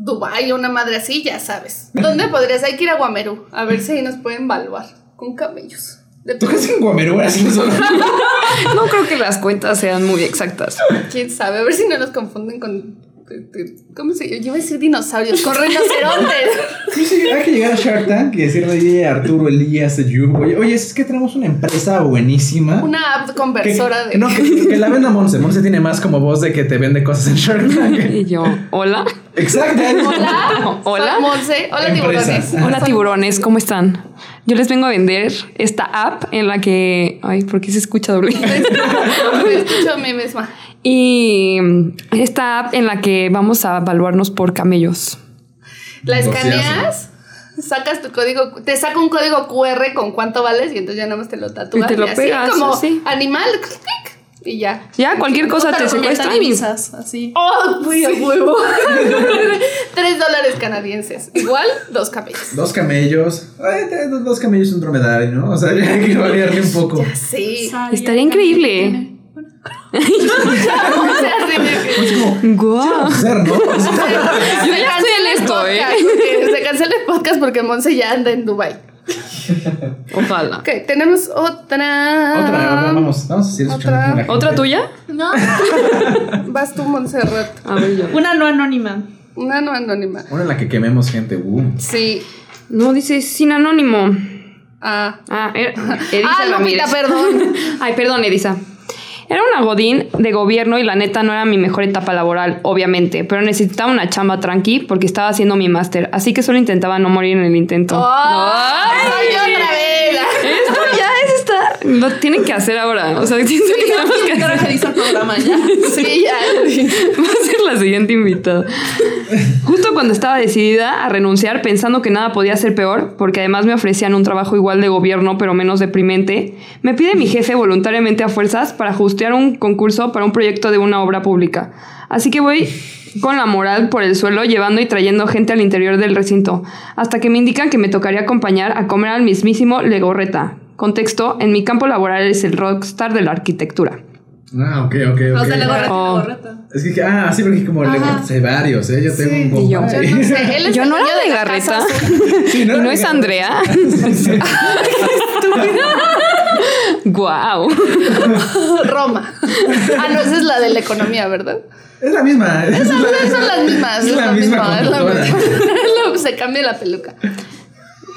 [SPEAKER 1] Dubai o una madre así, ya sabes. ¿Dónde podrías? Hay que ir a Guamerú. A ver si ahí nos pueden evaluar con camellos.
[SPEAKER 4] ¿Tú crees que en Guamerú así no son?
[SPEAKER 2] No creo que las cuentas sean muy exactas.
[SPEAKER 1] ¿Quién sabe? A ver si no nos confunden con. ¿Cómo se llama? Yo iba a decir dinosaurios, con rinocerontes.
[SPEAKER 4] Sí, sí, hay que llegar a Shark Tank y decirle oye, a Arturo Elías, Ayub, oye, oye, es que tenemos una empresa buenísima.
[SPEAKER 1] Una app
[SPEAKER 4] que,
[SPEAKER 1] conversora de.
[SPEAKER 4] No, que, que la venda Monse. Monse tiene más como voz de que te vende cosas en Shark Tank.
[SPEAKER 2] Y yo, hola.
[SPEAKER 4] Exacto.
[SPEAKER 1] Hola.
[SPEAKER 2] Hola.
[SPEAKER 1] Soy Monse. Hola, tiburones.
[SPEAKER 2] Hola tiburones, ¿cómo están? Yo les vengo a vender esta app en la que... Ay, ¿por qué se escucha doble?
[SPEAKER 1] Me escucho a mí misma.
[SPEAKER 2] y esta app en la que vamos a evaluarnos por camellos.
[SPEAKER 1] La escaneas, sacas tu código, te saca un código QR con cuánto vales y entonces ya nada más te lo tatúas.
[SPEAKER 2] Y te lo
[SPEAKER 1] así
[SPEAKER 2] pegas,
[SPEAKER 1] como
[SPEAKER 2] sí.
[SPEAKER 1] animal, clic, y ya.
[SPEAKER 2] Ya, cualquier cosa te secuestran. y-
[SPEAKER 3] divisas, así.
[SPEAKER 1] ¡Oh, muy a huevo! Tres dólares canadienses. Igual, dos camellos.
[SPEAKER 4] Dos camellos. Ay, dos- dos camellos y un dromedario, ¿no? O sea, ya hay que variarle un poco.
[SPEAKER 1] Sí.
[SPEAKER 2] Estaría increíble. Guau. Yo ya estoy en esto, ¿eh?
[SPEAKER 1] Se cancela el podcast porque Monse ya anda en Dubai.
[SPEAKER 2] Ojalá.
[SPEAKER 1] Ok, tenemos otra.
[SPEAKER 4] Otra, vamos, vamos a seguir escuchando
[SPEAKER 1] Otra.
[SPEAKER 2] ¿Otra tuya?
[SPEAKER 3] No.
[SPEAKER 1] Vas tú, Montserrat.
[SPEAKER 2] A ver yo.
[SPEAKER 3] Una no anónima.
[SPEAKER 1] Una no anónima.
[SPEAKER 4] Una en la que quememos gente. Uh.
[SPEAKER 1] Sí.
[SPEAKER 2] No, dice sin anónimo.
[SPEAKER 1] Ah.
[SPEAKER 2] Ah, era Edisa
[SPEAKER 1] Ah, Lupita,
[SPEAKER 2] Ramírez.
[SPEAKER 1] perdón.
[SPEAKER 2] Ay, perdón, Edisa. Era una godín de gobierno y la neta no era mi mejor etapa laboral, obviamente, pero necesitaba una chamba tranqui porque estaba haciendo mi máster, así que solo intentaba no morir en el intento.
[SPEAKER 1] ¡Ay!
[SPEAKER 2] Ay,
[SPEAKER 1] otra vez!
[SPEAKER 2] Esto ya es esta. Lo tienen que hacer ahora. O sea, siento que tenemos que
[SPEAKER 3] Creo que hizo el programa ya.
[SPEAKER 1] Sí, ya.
[SPEAKER 2] Va a ser la siguiente invitada. Justo cuando estaba decidida a renunciar, pensando que nada podía ser peor, porque además me ofrecían un trabajo igual de gobierno, pero menos deprimente, me pide mi jefe voluntariamente a fuerzas para hostear un concurso para un proyecto de una obra pública. Así que voy con la moral por el suelo, llevando y trayendo gente al interior del recinto, hasta que me indican que me tocaría acompañar a comer al mismísimo Legorreta. Contexto, en mi campo laboral es el rockstar de la arquitectura.
[SPEAKER 4] Ah, ok, ok,
[SPEAKER 3] O
[SPEAKER 4] ok.
[SPEAKER 3] sea, la gorreta,
[SPEAKER 2] Oh.
[SPEAKER 3] la gorreta.
[SPEAKER 4] Es que, ah, sí, porque como le hay varios, ¿eh? Yo tengo un
[SPEAKER 2] y yo.
[SPEAKER 1] Yo no sé. Él es
[SPEAKER 2] Yo no era de
[SPEAKER 1] la
[SPEAKER 2] Garreta.
[SPEAKER 4] Sí,
[SPEAKER 2] ¿Y no es
[SPEAKER 4] de-
[SPEAKER 2] Andrea? ¡Guau!
[SPEAKER 1] Roma. Ah, no, esa es la de la economía, ¿verdad?
[SPEAKER 4] Es la misma. Es
[SPEAKER 1] Esas
[SPEAKER 4] la-
[SPEAKER 1] son las mismas.
[SPEAKER 4] Es la misma
[SPEAKER 1] es la
[SPEAKER 4] conductora.
[SPEAKER 1] misma. Es lo- Se cambia la peluca.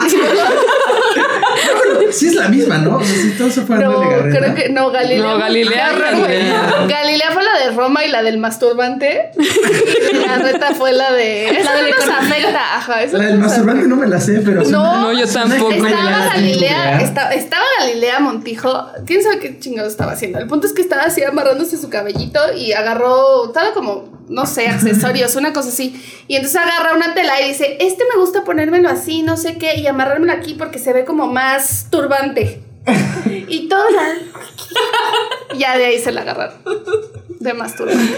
[SPEAKER 4] Sí es la misma, ¿no? O sea, si todo se fue a
[SPEAKER 1] No,
[SPEAKER 4] Legarreta.
[SPEAKER 1] creo que no, Galilea.
[SPEAKER 2] No, Galilea. Galilea.
[SPEAKER 1] Galilea fue la de Roma y la del masturbante. Y la reta fue la de.
[SPEAKER 3] La de
[SPEAKER 1] no nos afecta. Ajá,
[SPEAKER 4] La del masturbante no me la sé, pero.
[SPEAKER 1] No,
[SPEAKER 2] No, yo tampoco.
[SPEAKER 1] Estaba Galilea, esta- estaba Galilea Montijo. ¿Quién sabe qué chingados estaba haciendo? El punto es que estaba así amarrándose su cabellito y agarró, estaba como, no sé, accesorios, una cosa así. Y entonces agarra una tela y dice, este me gusta ponérmelo así, no sé qué, y amarrármelo aquí porque se ve como más turbante. y todo la... ya de ahí se la agarraron. De más turbante.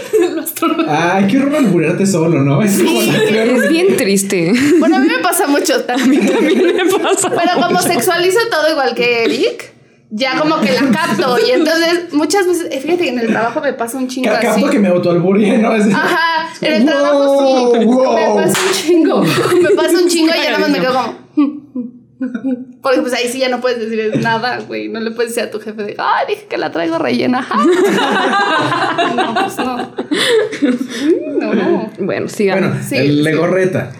[SPEAKER 4] Ay, qué horror alburearte solo, ¿no? Es como
[SPEAKER 2] Es bien triste.
[SPEAKER 1] Bueno, a mí me pasa mucho también.
[SPEAKER 2] También me pasa.
[SPEAKER 1] Pero como sexualizo todo igual que Eric, ya como que la capto. Y entonces muchas veces, eh, fíjate que en el trabajo me pasa un chingo
[SPEAKER 4] Ca-
[SPEAKER 1] así.
[SPEAKER 4] Capto que me autoalburé, ¿no? Es-
[SPEAKER 1] Ajá, en el trabajo sí.
[SPEAKER 4] wow.
[SPEAKER 1] Me pasa un chingo. Me pasa un chingo y ya nada más me quedo como. Porque pues ahí sí ya no puedes decir nada, güey. No le puedes decir a tu jefe de, ay, dije que la traigo rellena. no, pues no. No, no.
[SPEAKER 2] Bueno, sigan.
[SPEAKER 4] Bueno,
[SPEAKER 1] Sí,
[SPEAKER 4] el
[SPEAKER 1] sí.
[SPEAKER 4] Legorreta.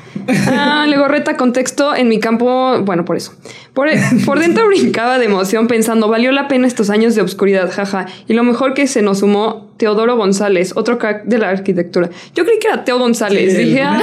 [SPEAKER 2] Ah, Legorreta, contexto, en mi campo, bueno, por eso. Por, por dentro brincaba de emoción pensando, valió la pena estos años de obscuridad, jaja. Y lo mejor que se nos sumó Teodoro González, otro crack de la arquitectura. Yo creí que era Teo González.
[SPEAKER 4] Sí,
[SPEAKER 2] Dije, ah,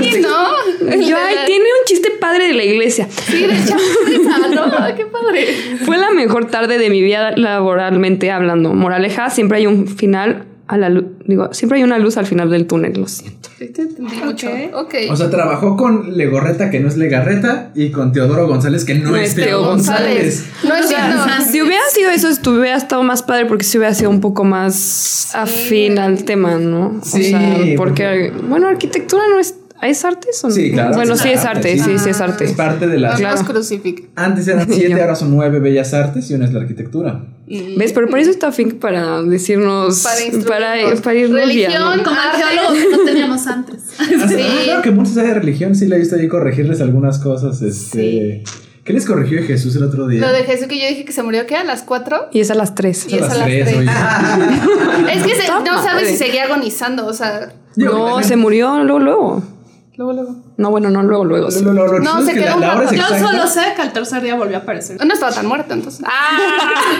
[SPEAKER 1] Sí. ¿no?
[SPEAKER 2] Yo, ay, tiene un chiste padre de la iglesia.
[SPEAKER 1] Sí, de ¿no? Qué padre.
[SPEAKER 2] Fue la mejor tarde de mi vida laboralmente hablando. Moraleja, siempre hay un final a la luz. Digo, siempre hay una luz al final del túnel, lo siento.
[SPEAKER 1] Sí, te entendí mucho. Ok.
[SPEAKER 4] O sea, trabajó con Legorreta, que no es Legarreta, y con Teodoro González, que no, es Teo González.
[SPEAKER 1] No entiendo.
[SPEAKER 2] Si hubiera sido eso, hubiera estado más padre porque si hubiera sido un poco más afín al tema, ¿no?
[SPEAKER 4] Sí,
[SPEAKER 2] o sea, porque,
[SPEAKER 4] porque-
[SPEAKER 2] bueno, arquitectura no es. ¿Es arte o no?
[SPEAKER 4] Sí, claro.
[SPEAKER 2] Bueno, sí es arte, sí, sí es
[SPEAKER 4] Es
[SPEAKER 2] arte.
[SPEAKER 4] parte de las.
[SPEAKER 2] Claro.
[SPEAKER 4] Antes eran siete, ahora son nueve bellas artes y una es la arquitectura.
[SPEAKER 2] ¿Ves? Pero por eso está Fink para decirnos.
[SPEAKER 1] Para
[SPEAKER 2] Para, para, irnos
[SPEAKER 1] Religión,
[SPEAKER 2] guiando.
[SPEAKER 3] Como arqueólogos que no teníamos antes.
[SPEAKER 4] Ah,
[SPEAKER 1] Sí.
[SPEAKER 4] Claro que mucho sabe de religión, sí la he visto ahí corregirles algunas cosas. Este. ¿Qué les corrigió Jesús el otro día?
[SPEAKER 1] Lo de Jesús que yo dije que se murió, ¿qué? ¿A las 4?
[SPEAKER 2] Y es a las tres.
[SPEAKER 1] Y es a las
[SPEAKER 4] tres,
[SPEAKER 1] tres.
[SPEAKER 4] oye.
[SPEAKER 1] Es que se- no sabes si seguía agonizando, o sea.
[SPEAKER 4] Yo-
[SPEAKER 2] No, se murió luego, luego.
[SPEAKER 1] Luego, luego.
[SPEAKER 2] No, bueno, no, luego, luego. sí.
[SPEAKER 1] No, se
[SPEAKER 4] que
[SPEAKER 1] quedó
[SPEAKER 4] la,
[SPEAKER 1] un.
[SPEAKER 3] Yo solo sé que al tercer día volvió a aparecer.
[SPEAKER 1] No estaba tan muerto, entonces. Ah,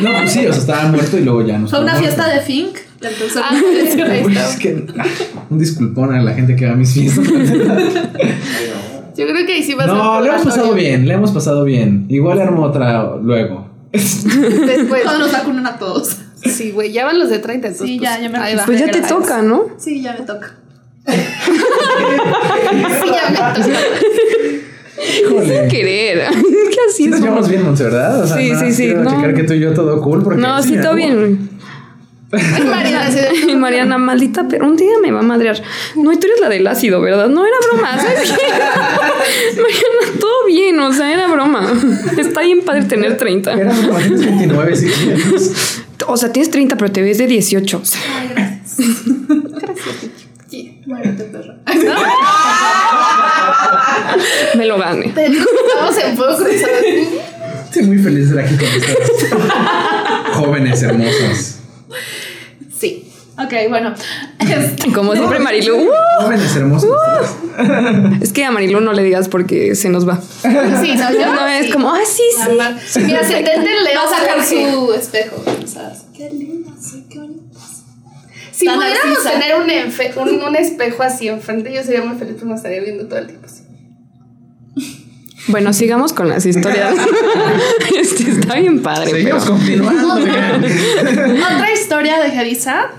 [SPEAKER 4] No, pues sí, o sea, estaba muerto y luego ya no
[SPEAKER 3] Fue una
[SPEAKER 4] muerto.
[SPEAKER 3] fiesta de Fink. Al tercer
[SPEAKER 1] Ah,
[SPEAKER 3] día
[SPEAKER 4] es que, ah, un disculpón a la gente que va a mis fiestas.
[SPEAKER 1] Yo creo que ahí sí va a ser.
[SPEAKER 4] No, le hemos pasado bien, le hemos pasado bien. Igual armo otra luego.
[SPEAKER 1] Después.
[SPEAKER 3] Cuando nos vacunan a todos.
[SPEAKER 1] Sí, güey, ya van los de 30, entonces.
[SPEAKER 3] Sí, ya, ya me.
[SPEAKER 2] Pues ya te toca, ¿no?
[SPEAKER 3] Sí, ya me toca.
[SPEAKER 4] Híjole.
[SPEAKER 2] Querer. ¿Qué así
[SPEAKER 4] Sí nos llevamos bien, Monse, ¿verdad? O sea,
[SPEAKER 2] Sí,
[SPEAKER 4] no,
[SPEAKER 2] sí, sí,
[SPEAKER 4] Quiero
[SPEAKER 2] no.
[SPEAKER 4] checar que tú y yo todo cool. Porque,
[SPEAKER 2] No, sí,
[SPEAKER 4] mira,
[SPEAKER 2] todo bien.
[SPEAKER 1] Ay, Mariana, así de-
[SPEAKER 2] Y Mariana, maldita, pero un día me va a madrear. No, y tú eres la del ácido, ¿verdad? No era broma, ¿sabes qué? Mariana, todo bien, o sea, era broma. Está bien padre tener 30.
[SPEAKER 4] Éramos como tienes 29, sí.
[SPEAKER 2] O sea, tienes 30, pero te ves de 18. o sea.
[SPEAKER 3] Ay, gracias.
[SPEAKER 1] Sí.
[SPEAKER 3] Muérete, perro.
[SPEAKER 2] Me lo gane.
[SPEAKER 1] Estamos en cruzado.
[SPEAKER 4] Estoy muy feliz de estar aquí con ustedes. Jóvenes hermosas.
[SPEAKER 1] Sí.
[SPEAKER 3] Ok, bueno.
[SPEAKER 2] Como siempre, Marilu. ¡uh!
[SPEAKER 4] Jóvenes hermosas.
[SPEAKER 2] Es que a Marilu no le digas porque se nos va.
[SPEAKER 1] Sí, no, yo
[SPEAKER 2] No es
[SPEAKER 1] sí.
[SPEAKER 2] como, ah, sí, sí.
[SPEAKER 1] Mamá. Mi ascendente en Leo
[SPEAKER 3] va a sacar su espejo. Sea, qué linda, sí, qué bonita.
[SPEAKER 1] Si
[SPEAKER 3] Tan
[SPEAKER 1] pudiéramos
[SPEAKER 3] narcisa.
[SPEAKER 1] tener un, enfe- un, un espejo así enfrente, yo sería muy feliz porque me estaría viendo todo el tiempo así.
[SPEAKER 2] Bueno, sigamos con las historias. Este está bien padre.
[SPEAKER 4] Seguimos
[SPEAKER 2] pero-
[SPEAKER 4] continuando.
[SPEAKER 3] Otra historia de Gerisa,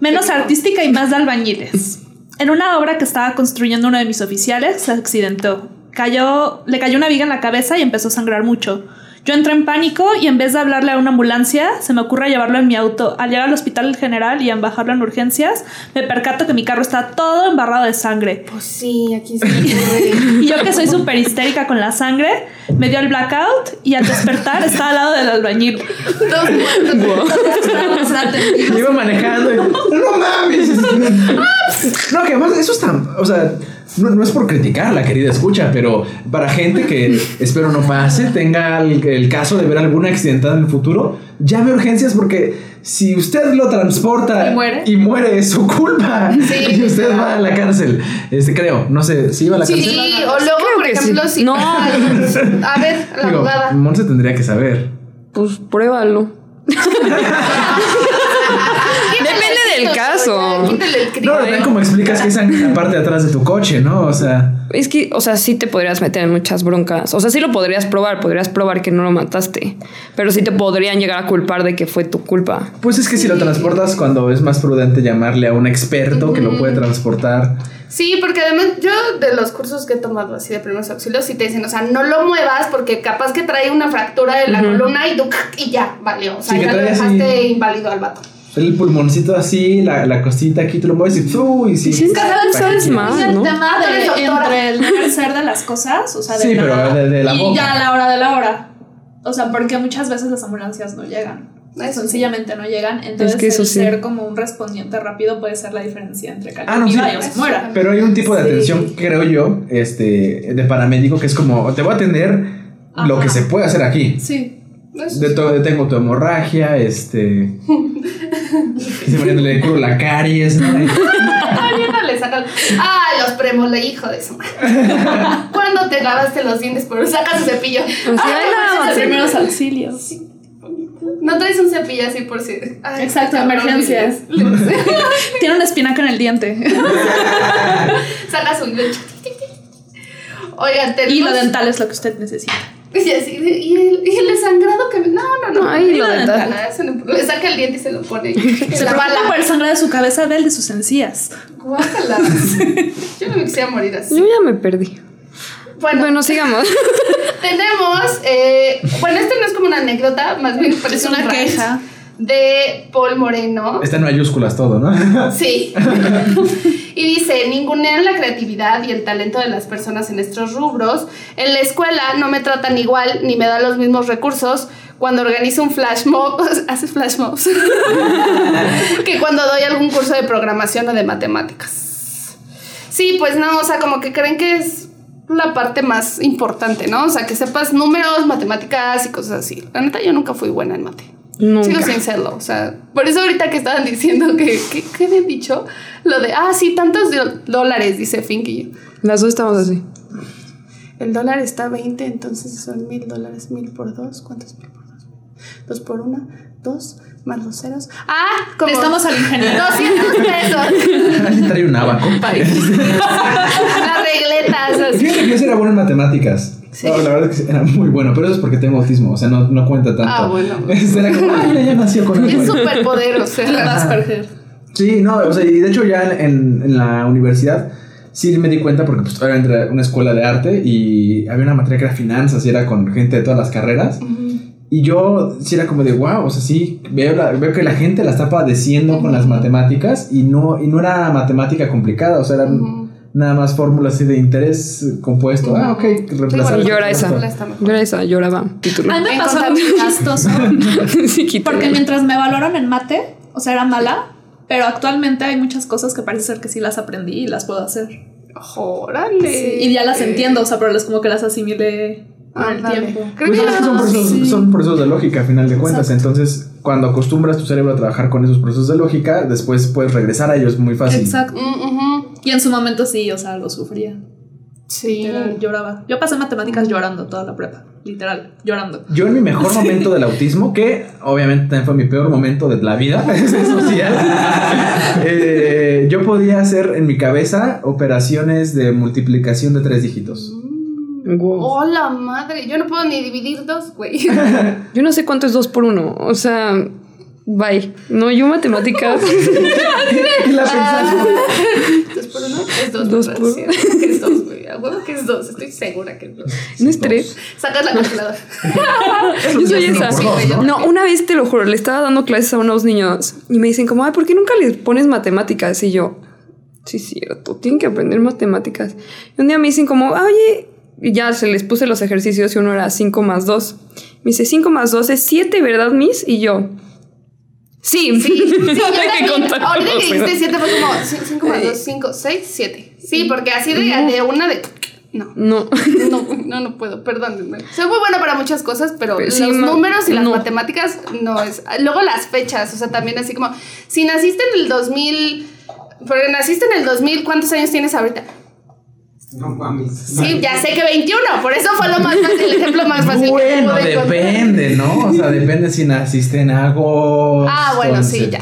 [SPEAKER 3] menos artística y más de albañiles. En una obra que estaba construyendo uno de mis oficiales, se accidentó. Cayó, le cayó una viga en la cabeza y empezó a sangrar mucho. Yo entré en pánico y en vez de hablarle a una ambulancia, se me ocurre llevarlo en mi auto. Al llegar al hospital general y en bajarlo en urgencias, me percato que mi carro está todo embarrado de sangre.
[SPEAKER 1] Pues sí, aquí se me.
[SPEAKER 3] Y yo que soy súper histérica con la sangre, me dio el blackout y al despertar estaba al lado del albañil.
[SPEAKER 4] Iba manejando y. ¡No mames! No, que además eso está. O sea, no, no es por criticar la querida escucha, pero para gente que espero no pase, tenga el, el caso de ver alguna accidentada en el futuro, llame a urgencias porque si usted lo transporta
[SPEAKER 3] ¿Y muere?
[SPEAKER 4] y muere, es su culpa.
[SPEAKER 1] Sí,
[SPEAKER 4] y usted va a la cárcel. Este, creo. No sé, si iba a la
[SPEAKER 1] Sí,
[SPEAKER 4] cárcel.
[SPEAKER 1] o luego,
[SPEAKER 2] Creo
[SPEAKER 1] por ejemplo,
[SPEAKER 2] sí.
[SPEAKER 1] si.
[SPEAKER 2] No.
[SPEAKER 1] A ver, la
[SPEAKER 4] Digo,
[SPEAKER 1] abogada.
[SPEAKER 4] Monse tendría que saber.
[SPEAKER 2] Pues pruébalo. Del caso.
[SPEAKER 1] El
[SPEAKER 4] No, depende cómo explicas que esa en la parte de atrás de tu coche, ¿no? O sea.
[SPEAKER 2] Es que, o sea, sí te podrías meter en muchas broncas. O sea, sí lo podrías probar, podrías probar que no lo mataste. Pero sí te podrían llegar a culpar de que fue tu culpa.
[SPEAKER 4] Pues es que si lo transportas cuando es más prudente llamarle a un experto que lo puede transportar.
[SPEAKER 1] Sí, porque además yo de los cursos que he tomado así de primeros auxilios, sí te dicen, o sea, no lo muevas porque capaz que trae una fractura de la columna y, tú, y ya, valió. O sea,
[SPEAKER 4] Sí,
[SPEAKER 1] ya lo dejaste inválido al vato.
[SPEAKER 4] El pulmoncito así, la, la costita aquí, tú lo mueves y ¡fu! Y sí.
[SPEAKER 2] Sí,
[SPEAKER 3] Cada vez
[SPEAKER 2] sabes más,
[SPEAKER 3] el
[SPEAKER 2] ¿no?
[SPEAKER 1] tú
[SPEAKER 3] de entre el deber ser de las cosas, o sea, de
[SPEAKER 4] Sí,
[SPEAKER 3] la-
[SPEAKER 4] pero de- de la
[SPEAKER 3] y
[SPEAKER 4] boca.
[SPEAKER 3] ya a la hora de la hora. O sea, porque muchas veces las ambulancias no llegan.
[SPEAKER 1] Eso
[SPEAKER 3] Sencillamente no llegan. Entonces,
[SPEAKER 2] que eso
[SPEAKER 3] el
[SPEAKER 2] sí.
[SPEAKER 3] ser como un respondiente rápido puede ser la diferencia entre que
[SPEAKER 4] Ah, no, sí.
[SPEAKER 3] y se muera.
[SPEAKER 4] Pero hay un tipo de
[SPEAKER 1] Sí.
[SPEAKER 4] atención, creo yo, este, de paramédico que es como, te voy a atender lo
[SPEAKER 3] Ajá.
[SPEAKER 4] que se puede hacer aquí.
[SPEAKER 3] Sí.
[SPEAKER 4] De
[SPEAKER 1] sí.
[SPEAKER 4] todo, tengo tu hemorragia, este. se me le curo la caries, ¿no?
[SPEAKER 1] No le saca. ¡Ay, los premole, hijo de su madre! ¿Cuándo te lavaste los dientes? Por saca su cepillo.
[SPEAKER 2] O sea,
[SPEAKER 1] Ay,
[SPEAKER 2] nada
[SPEAKER 1] pues,
[SPEAKER 2] más.
[SPEAKER 1] ese
[SPEAKER 3] Primeros auxilios.
[SPEAKER 1] No traes un cepillo así por si. Ay,
[SPEAKER 3] Exacto, emergencias. Tiene una espinaca en el diente.
[SPEAKER 1] Saca su. Oigan, tenemos.
[SPEAKER 3] y lo dental es lo que usted necesita.
[SPEAKER 1] Y así, y el, y el desangrado que. No, no, no.
[SPEAKER 2] Ay, lo dental.
[SPEAKER 1] no, Le saca el diente y se lo pone.
[SPEAKER 3] Se
[SPEAKER 1] la
[SPEAKER 3] preocupa por
[SPEAKER 1] bala.
[SPEAKER 3] el sangre de su cabeza, del de sus encías.
[SPEAKER 1] Guácala. Yo no me quisiera morir así.
[SPEAKER 2] Yo ya me perdí.
[SPEAKER 1] Bueno,
[SPEAKER 2] Bueno, sigamos.
[SPEAKER 1] tenemos. eh, bueno, esto no es como una anécdota, más bien parece
[SPEAKER 3] una
[SPEAKER 1] un rant
[SPEAKER 3] queja.
[SPEAKER 1] De Paul Moreno.
[SPEAKER 4] Está en mayúsculas todo, ¿no?
[SPEAKER 1] Sí. y dice, ningunean la creatividad y el talento de las personas en estos rubros. En la escuela no me tratan igual ni me dan los mismos recursos cuando organizo un flash mob, haces flash mobs, que cuando doy algún curso de programación o de matemáticas. Sí, pues no, o sea, como que creen que es la parte más importante, ¿no? O sea, que sepas números, matemáticas y cosas así. La neta, yo nunca fui buena en mate. Sigo
[SPEAKER 2] Nunca.
[SPEAKER 1] sin serlo, o sea, por eso ahorita que estaban diciendo que, que, ¿qué habían dicho? Lo de, ah, sí, tantos dólares, dice Fink y yo.
[SPEAKER 2] Las dos estamos así.
[SPEAKER 1] El dólar está a 20, entonces son mil dólares, mil por dos, ¿cuánto es mil por dos? Dos por una, dos, más los ceros. Ah, como
[SPEAKER 3] Necesitamos al ingeniero.
[SPEAKER 1] 200 pesos.
[SPEAKER 4] Alguien trae un abaco.
[SPEAKER 1] Las regletas.
[SPEAKER 4] Fíjate que yo era bueno en matemáticas.
[SPEAKER 1] Sí.
[SPEAKER 4] No, la verdad es que era muy bueno, pero eso es porque tengo autismo, o sea, no, no cuenta tanto.
[SPEAKER 1] Ah, bueno.
[SPEAKER 4] Era como, mira, ya nació con algo.
[SPEAKER 1] Es superpoder, o sea.
[SPEAKER 3] Asperger.
[SPEAKER 4] Sí, no, o sea, y de hecho ya en, en la universidad sí me di cuenta porque pues era una escuela de arte y había una materia que era finanzas y era con gente de todas las carreras. Y yo sí era como de wow, o sea, sí, veo, la- veo que la gente la está padeciendo con las matemáticas y no, y no era matemática complicada, o sea, eran
[SPEAKER 1] Ujú.
[SPEAKER 4] Nada más fórmulas así de interés compuesto. Ah, ok, reemplazar.
[SPEAKER 2] Era esa. Era esa, lloraba. Título.
[SPEAKER 3] A mí me pasó gastoso. Porque mientras me evaluaron en mate, o sea, era mala, pero actualmente hay muchas cosas que parece ser que sí las aprendí y las puedo hacer.
[SPEAKER 1] Órale.
[SPEAKER 3] Y ya las entiendo, o sea, pero es como que las asimilé con el tiempo.
[SPEAKER 1] Creo
[SPEAKER 4] Pues
[SPEAKER 1] que
[SPEAKER 4] es que son procesos,
[SPEAKER 1] sí.
[SPEAKER 4] son procesos de lógica a final de cuentas.
[SPEAKER 3] Exacto.
[SPEAKER 4] Entonces, cuando acostumbras tu cerebro a trabajar con esos procesos de lógica, después puedes regresar a ellos muy fácil.
[SPEAKER 3] Exacto.
[SPEAKER 1] Mm, ujú.
[SPEAKER 3] Y en su momento sí, o sea, lo sufría.
[SPEAKER 1] Sí.
[SPEAKER 3] Literal, lloraba. Yo pasé matemáticas llorando toda la prepa. Literal, llorando.
[SPEAKER 4] Yo en mi mejor momento del autismo, que obviamente también fue mi peor momento de la vida social, eh, yo podía hacer en mi cabeza operaciones de multiplicación de tres dígitos.
[SPEAKER 2] Wow.
[SPEAKER 1] Hola madre, yo no puedo ni dividir dos, güey.
[SPEAKER 2] Yo no sé cuánto es dos por uno. O sea, bye. No, yo matemáticas.
[SPEAKER 4] Y la pensaste.
[SPEAKER 1] ¿Dos por uno? Es dos.
[SPEAKER 2] Dos por-
[SPEAKER 1] Sí, que es dos, güey. A huevo que es dos. Estoy segura que es dos.
[SPEAKER 2] no es tres.
[SPEAKER 1] Sacas la calculadora.
[SPEAKER 2] Yo soy esa. No, una vez te lo juro, le estaba dando clases a unos niños y me dicen como, ay, ¿por qué nunca les pones matemáticas? Y yo, sí, cierto, tienen que aprender matemáticas. Y un día me dicen como, "Ah, oye, y ya se les puse los ejercicios y uno era 5 más 2. Me dice, 5 más 2 es 7, ¿verdad, Miss? Y yo, sí.
[SPEAKER 1] Sí, sí, yo también. Ahorita que dijiste 7 fue como 5 más 2, 5, 6, 7. Sí, porque así de, de una de. No.
[SPEAKER 2] No.
[SPEAKER 1] No, no, no puedo, perdónenme. Soy muy buena para muchas cosas, pero,
[SPEAKER 2] Pero
[SPEAKER 1] los
[SPEAKER 2] sí, ma-
[SPEAKER 1] números y las
[SPEAKER 2] no.
[SPEAKER 1] matemáticas no es. Luego las fechas, o sea, también así como, si naciste en el 2000, porque naciste en el 2000, ¿cuántos años tienes ahorita?
[SPEAKER 5] No mames.
[SPEAKER 1] Sí, ya sé que 21, por eso fue lo más fácil, el ejemplo más fácil. que
[SPEAKER 4] Bueno,
[SPEAKER 1] encontrar.
[SPEAKER 4] depende, ¿no? O sea, depende si naciste en agosto.
[SPEAKER 1] Ah, bueno,
[SPEAKER 4] en
[SPEAKER 1] sí, ya.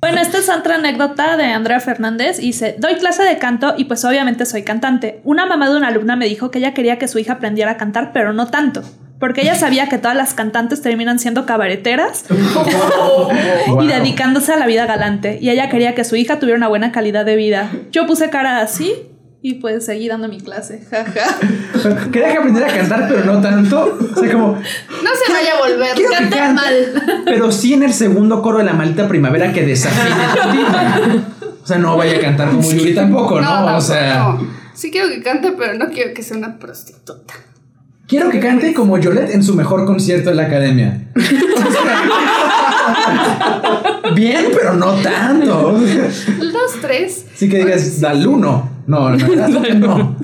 [SPEAKER 3] Bueno, esta es otra anécdota de Andrea Fernández. y Dice, doy clase de canto y pues obviamente soy cantante. Una mamá de una alumna me dijo que ella quería que su hija aprendiera a cantar, pero no tanto. Porque ella sabía que todas las cantantes terminan siendo cabareteras
[SPEAKER 4] Wow.
[SPEAKER 3] y dedicándose a la vida galante. Y ella quería que su hija tuviera una buena calidad de vida. Yo puse cara así y pues seguí dando mi clase. Jaja.
[SPEAKER 4] Quería que aprendiera a cantar, pero no tanto. O sea, como.
[SPEAKER 1] No se vaya a volver.
[SPEAKER 4] Quiero que
[SPEAKER 1] Canta
[SPEAKER 4] cante,
[SPEAKER 1] mal.
[SPEAKER 4] Pero sí en el segundo coro de la maldita primavera que tantito. O sea, no vaya a cantar como Yuri tampoco, ¿no? o sea,
[SPEAKER 1] no. Sí quiero que cante, pero no quiero que sea una prostituta.
[SPEAKER 4] Quiero que cante como Yolette en su mejor concierto en la academia. Bien, pero no tanto.
[SPEAKER 1] Dos, tres.
[SPEAKER 4] Así que digas, dal uno. No, no, no. no.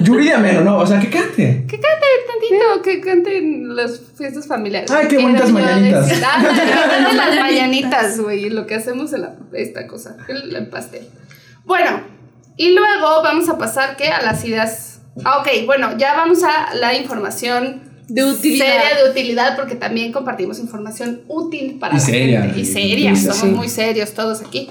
[SPEAKER 4] Yuri de menos, no. O sea, que cante.
[SPEAKER 1] Que cante tantito, que cante en las fiestas familiares.
[SPEAKER 4] Ay, qué bonitas mañanitas.
[SPEAKER 1] ah, que canten las mañanitas, güey. Lo que hacemos en la, esta cosa, el, el pastel. Bueno, y luego vamos a pasar que a las ideas. Ah, ok, bueno, ya vamos a la información
[SPEAKER 3] De utilidad.
[SPEAKER 1] seria de utilidad, porque también compartimos información útil para
[SPEAKER 4] Y
[SPEAKER 1] la
[SPEAKER 4] seria.
[SPEAKER 1] gente. Y seria, somos
[SPEAKER 2] sí.
[SPEAKER 1] muy serios todos aquí.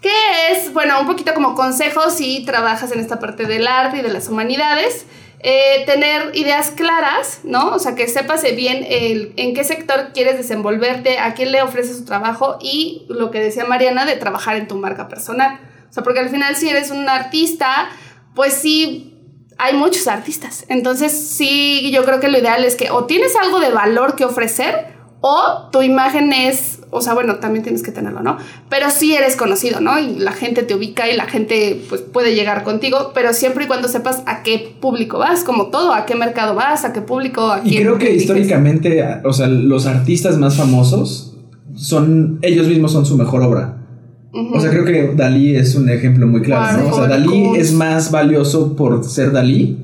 [SPEAKER 1] Que es, bueno, un poquito como consejos si trabajas en esta parte del arte y de las humanidades. eh, tener ideas claras, ¿no? O sea, que sepas bien el, en qué sector quieres desenvolverte, a quién le ofreces tu trabajo y lo que decía Mariana de trabajar en tu marca personal. O sea, porque al final si eres un artista, pues sí, hay muchos artistas. Entonces sí, yo creo que lo ideal es que o tienes algo de valor que ofrecer o tu imagen es, o sea, bueno, también tienes que tenerlo, ¿no? Pero sí eres conocido, ¿no? Y la gente te ubica y la gente pues puede llegar contigo, pero siempre y cuando sepas a qué público vas, como todo, a qué mercado vas, a qué público, a
[SPEAKER 4] Y
[SPEAKER 1] quién
[SPEAKER 4] creo que
[SPEAKER 1] diriges.
[SPEAKER 4] históricamente, o sea, los artistas más famosos son, ellos mismos son su mejor obra. O sea, creo que Dalí es un ejemplo muy claro, ¿no? O sea, Dalí
[SPEAKER 1] Kunz.
[SPEAKER 4] es más valioso por ser Dalí,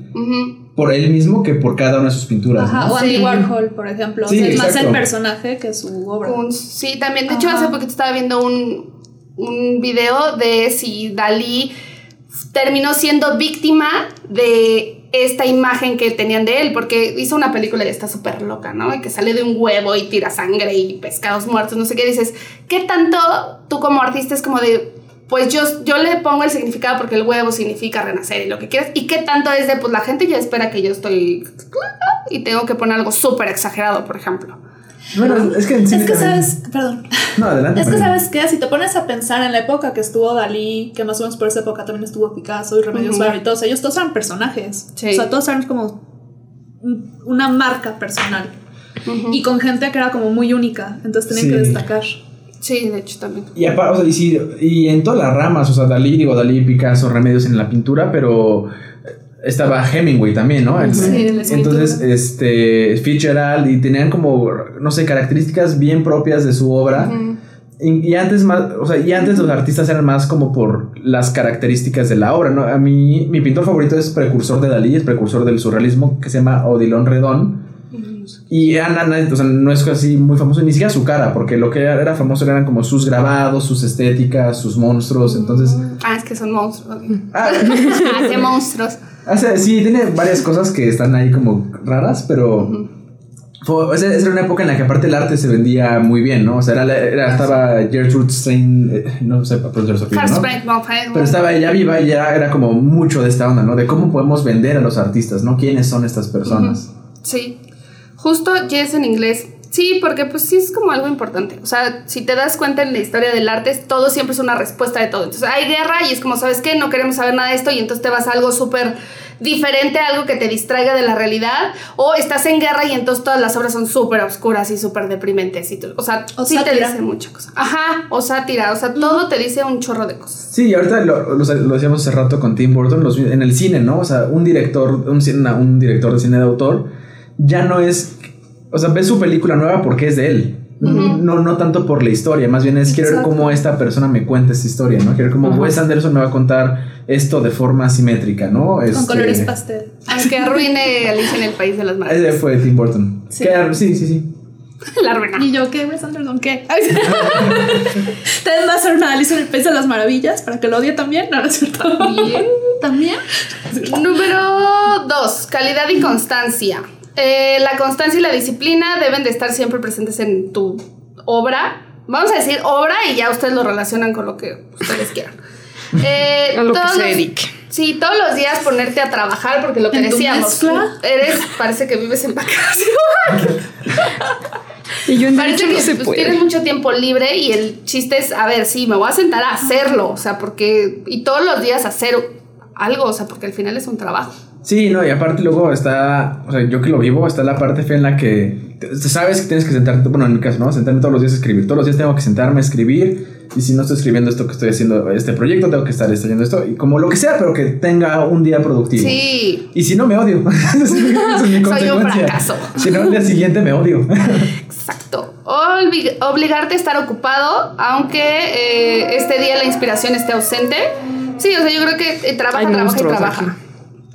[SPEAKER 4] por él mismo, que por cada una de sus pinturas,
[SPEAKER 3] Ajá,
[SPEAKER 4] ¿no?
[SPEAKER 3] o Andy
[SPEAKER 1] Sí.
[SPEAKER 3] Warhol, por ejemplo.
[SPEAKER 4] Sí,
[SPEAKER 3] o sea, es más el personaje que su obra.
[SPEAKER 1] Sí, también. De hecho,
[SPEAKER 3] Ajá.
[SPEAKER 1] hace poquito estaba viendo un, un video de si Dalí terminó siendo víctima de esta imagen que tenían de él, porque hizo una película y está súper loca, ¿no? Y que sale de un huevo y tira sangre y pescados muertos, no sé qué. Dices, ¿qué tanto tú como artista es como de, pues yo, yo le pongo el significado porque el huevo significa renacer y lo que quieras? ¿Y qué tanto es de, pues la gente ya espera que yo estoy y tengo que poner algo súper exagerado, por ejemplo?
[SPEAKER 4] Bueno, es que en
[SPEAKER 3] Es que sabes, perdón.
[SPEAKER 4] No, adelante.
[SPEAKER 3] Es que sabes qué, si te pones a pensar en la época que estuvo Dalí, que más o menos por esa época también estuvo Picasso y Remedios. Varo y todos ellos, todos eran personajes.
[SPEAKER 1] Sí.
[SPEAKER 3] O sea, todos eran como un- una marca personal. Y con gente que era como muy única, entonces tenían
[SPEAKER 4] Sí.
[SPEAKER 3] que destacar.
[SPEAKER 1] Sí, de hecho también.
[SPEAKER 4] Y, apa- o sea, y, sí, y en todas las ramas, o sea, Dalí, digo, Dalí, Picasso, Remedios en la pintura, pero estaba Hemingway también, ¿no?
[SPEAKER 3] Sí,
[SPEAKER 4] Entonces, este, Fitzgerald, y tenían como, no sé, características bien propias de su obra.
[SPEAKER 1] Ujú.
[SPEAKER 4] y, y antes más, o sea, y antes los artistas eran más como por las características de la obra, ¿no? A mí, mi pintor favorito es precursor de Dalí, es precursor del surrealismo, que se llama Odilon Redón. Y Ana, o sea, no es así muy famoso, ni siquiera su cara, porque lo que era, era famoso eran como sus grabados, sus estéticas, sus monstruos, entonces...
[SPEAKER 1] Ah, es que son monstruos.
[SPEAKER 4] Ah,
[SPEAKER 1] Ah, qué monstruos.
[SPEAKER 4] O sea, sí, tiene varias cosas que están ahí como raras, pero... Fue, o sea, esa era una época en la que aparte el arte se vendía muy bien, ¿no? O sea, era, era- estaba Gertrude Stein, eh, no sé pronunciar su. Pero estaba ella viva y ya era como mucho de esta onda, ¿no? De cómo podemos vender a los artistas, ¿no? ¿Quiénes son estas personas?
[SPEAKER 1] Sí. Justo yes en inglés. Sí, porque pues sí es como algo importante. O sea, si te das cuenta en la historia del arte, todo siempre es una respuesta de todo. Entonces hay guerra y es como, ¿sabes qué? No queremos saber nada de esto y entonces te vas a algo súper diferente, algo que te distraiga de la realidad. O estás en guerra y entonces todas las obras son súper oscuras y súper deprimentes. Y tú- o sea,
[SPEAKER 3] O
[SPEAKER 1] sí te dice muchas cosas. Ajá, o sátira. O sea, todo te dice un chorro de cosas.
[SPEAKER 4] Sí, y ahorita lo, lo, lo decíamos hace rato con Tim Burton, los- en el cine, ¿no? O sea, un director, un, cine- un director de cine de autor ya no es, o sea, ves su película nueva porque es de él. No, no tanto por la historia, más bien es quiero ver cómo esta persona me cuenta esta historia, ¿no? Quiero ver cómo. Wes Anderson me va a contar esto de forma simétrica, ¿no?
[SPEAKER 3] Con
[SPEAKER 4] Este,
[SPEAKER 3] colores pastel.
[SPEAKER 1] Aunque arruine Alicia en el País de las
[SPEAKER 4] Ese
[SPEAKER 1] Maravillas.
[SPEAKER 4] fue Tim Burton.
[SPEAKER 3] Sí.
[SPEAKER 4] Que- sí, sí, sí.
[SPEAKER 1] La arruina.
[SPEAKER 3] Y yo, ¿qué? Wes Anderson, ¿qué? Ay, sí. ¿Te va a hacer una Alicia en el País de las Maravillas para que lo odie también? No, no es cierto.
[SPEAKER 1] Bien.
[SPEAKER 3] ¿También?
[SPEAKER 1] Número 2. Calidad y constancia. Eh, la constancia y la disciplina deben de estar siempre presentes en tu obra. Vamos a decir obra y ya ustedes lo relacionan con lo que ustedes quieran. Eh,
[SPEAKER 2] A lo que se
[SPEAKER 1] los-
[SPEAKER 2] dedique.
[SPEAKER 1] Sí, todos los días ponerte a trabajar porque lo que
[SPEAKER 3] ¿En tu
[SPEAKER 1] decíamos, eres, parece que vives en vacaciones.
[SPEAKER 2] Y yo en
[SPEAKER 1] Parece que
[SPEAKER 2] no se
[SPEAKER 1] pues,
[SPEAKER 2] puede.
[SPEAKER 1] tienes mucho tiempo libre y el chiste es, a ver, sí, me voy a sentar a hacerlo, o sea, porque, y todos los días hacer algo, o sea, porque al final es un trabajo.
[SPEAKER 4] Sí, no, y aparte luego está, o sea, yo que lo vivo, está la parte fea en la que te- sabes que tienes que sentarte, bueno, en mi caso, ¿no? Sentarme todos los días a escribir. Todos los días tengo que sentarme a escribir. Y si no estoy escribiendo esto que estoy haciendo, este proyecto, tengo que estar estallando esto. Y como lo que sea, pero que tenga un día productivo.
[SPEAKER 1] Sí,
[SPEAKER 4] Y si no, me odio. Es mi
[SPEAKER 1] Soy un
[SPEAKER 4] consecuencia.
[SPEAKER 1] fracaso.
[SPEAKER 4] Si no, al día siguiente me odio.
[SPEAKER 1] exacto. Olvi- obligarte a estar ocupado, aunque eh, este día la inspiración esté ausente. Sí, o sea, yo creo que eh, trabaja,
[SPEAKER 2] Hay
[SPEAKER 1] trabaja y trabaja.
[SPEAKER 2] aquí.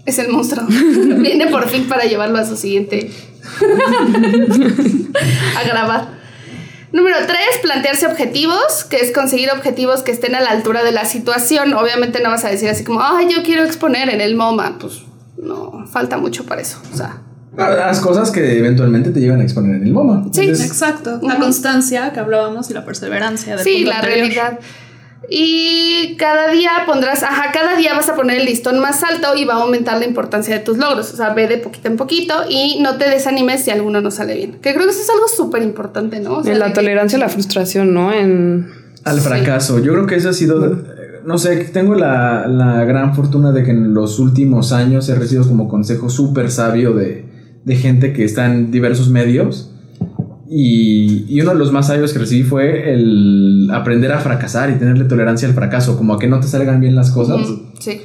[SPEAKER 1] Es el monstruo. Viene por fin para llevarlo a su siguiente. a grabar. Número 3, plantearse objetivos, que es conseguir objetivos que estén a la altura de la situación. Obviamente no vas a decir así como, ay, yo quiero exponer en el MoMA. Pues no, falta mucho para eso. O sea,
[SPEAKER 4] Las cosas que eventualmente te llevan a exponer en el MoMA.
[SPEAKER 1] Sí,
[SPEAKER 4] Entonces,
[SPEAKER 3] Exacto. La constancia que hablábamos y la perseverancia. del
[SPEAKER 1] sí, la
[SPEAKER 3] anterior.
[SPEAKER 1] realidad. Y cada día pondrás, ajá, cada día vas a poner el listón más alto y va a aumentar la importancia de tus logros. O sea, ve de poquito en poquito y no te desanimes si alguno no sale bien. Que creo que eso es algo súper importante, ¿no? O sea,
[SPEAKER 2] En la tolerancia a la frustración, ¿no? En
[SPEAKER 4] Al
[SPEAKER 1] Sí.
[SPEAKER 4] fracaso. Yo creo que eso ha sido. eh, No sé, tengo la, la gran fortuna de que en los últimos años he recibido como consejo súper sabio de, de gente que está en diversos medios. Y, y uno de los más sabios que recibí fue el aprender a fracasar y tenerle tolerancia al fracaso, como a que no te salgan bien las cosas.
[SPEAKER 1] Sí.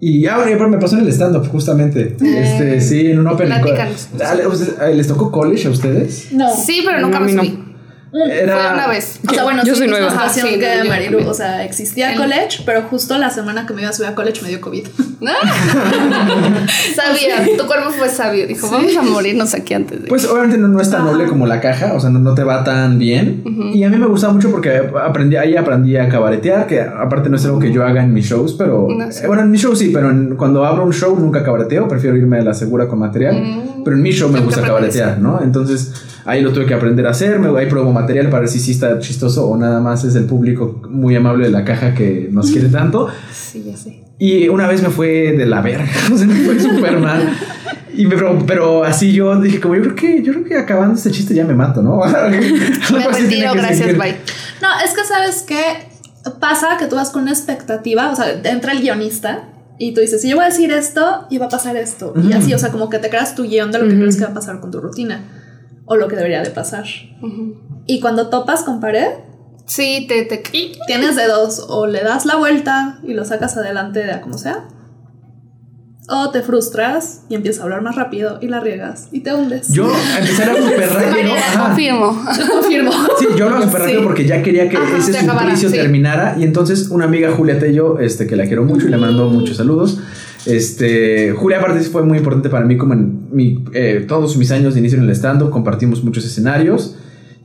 [SPEAKER 4] Y ah, bueno, me pasó en el stand-up, justamente. Este, sí, en un open. Ah, ¿les- ¿Les tocó college a ustedes?
[SPEAKER 3] No.
[SPEAKER 1] Sí, pero
[SPEAKER 2] No,
[SPEAKER 1] nunca
[SPEAKER 2] a
[SPEAKER 1] me
[SPEAKER 2] no.
[SPEAKER 4] Era,
[SPEAKER 1] Fue una vez.
[SPEAKER 3] O sea, bueno,
[SPEAKER 2] Yo
[SPEAKER 3] sí,
[SPEAKER 2] soy nueva.
[SPEAKER 3] situación
[SPEAKER 1] Ajá, sí,
[SPEAKER 3] que
[SPEAKER 1] yo
[SPEAKER 3] Marilu. O sea, existía
[SPEAKER 1] El-
[SPEAKER 3] college, pero justo la semana que me iba a subir a college me dio COVID.
[SPEAKER 1] Sabía, tu cuerpo fue sabio. Dijo, vamos a morirnos aquí antes de.
[SPEAKER 4] Pues obviamente no, no es tan noble como la caja, o sea, no, no te va tan bien. Y a mí me gustaba mucho porque aprendí, ahí aprendí a cabaretear, que aparte no es algo que yo haga en mis shows, pero...
[SPEAKER 1] No sé.
[SPEAKER 4] eh, bueno, en mis shows sí, pero en- cuando abro un show nunca cabareteo, prefiero irme a la segura con material.
[SPEAKER 1] Mm.
[SPEAKER 4] Pero en mi show me gusta cabaretear, ¿no? Entonces ahí lo tuve que aprender a hacer, me, ahí pruebo material para ver si sí está chistoso o nada más es el público muy amable de la caja que nos quiere tanto.
[SPEAKER 1] Sí, ya sé.
[SPEAKER 4] Y una vez me fue de la verga, o sea, me fue súper mal. Y me, pero, pero así yo dije, como yo creo que, yo creo que acabando este chiste ya me mato, ¿no?
[SPEAKER 1] Me retiro,
[SPEAKER 4] que
[SPEAKER 1] gracias,
[SPEAKER 4] seguir.
[SPEAKER 1] bye.
[SPEAKER 3] No, es que sabes qué pasa que tú vas con una expectativa, o sea, entra el guionista y tú dices, si yo voy a decir esto, y va a pasar esto. Y así, o sea, como que te creas tu guion de lo que crees que va a pasar con tu rutina o lo que debería de pasar. Y cuando topas con pared,
[SPEAKER 1] Sí, te, te.
[SPEAKER 3] tienes de dos, o le das la vuelta y lo sacas adelante de a como sea, O te frustras y empiezas a hablar más rápido y la riegas y te hundes.
[SPEAKER 4] Yo empecé a súper rápido.
[SPEAKER 1] Confirmo.
[SPEAKER 3] Yo confirmo.
[SPEAKER 4] Sí, yo hablaba súper rápido
[SPEAKER 3] Sí.
[SPEAKER 4] porque ya quería que
[SPEAKER 1] Ajá,
[SPEAKER 4] ese
[SPEAKER 1] acabara,
[SPEAKER 4] suplicio
[SPEAKER 1] sí.
[SPEAKER 4] terminara. Y entonces una amiga Julia Tello, este, que la quiero mucho y le mando muchos saludos. Este, Julia aparte fue muy importante para mí como en mi, eh, todos mis años de inicio en el stand-up, compartimos muchos escenarios.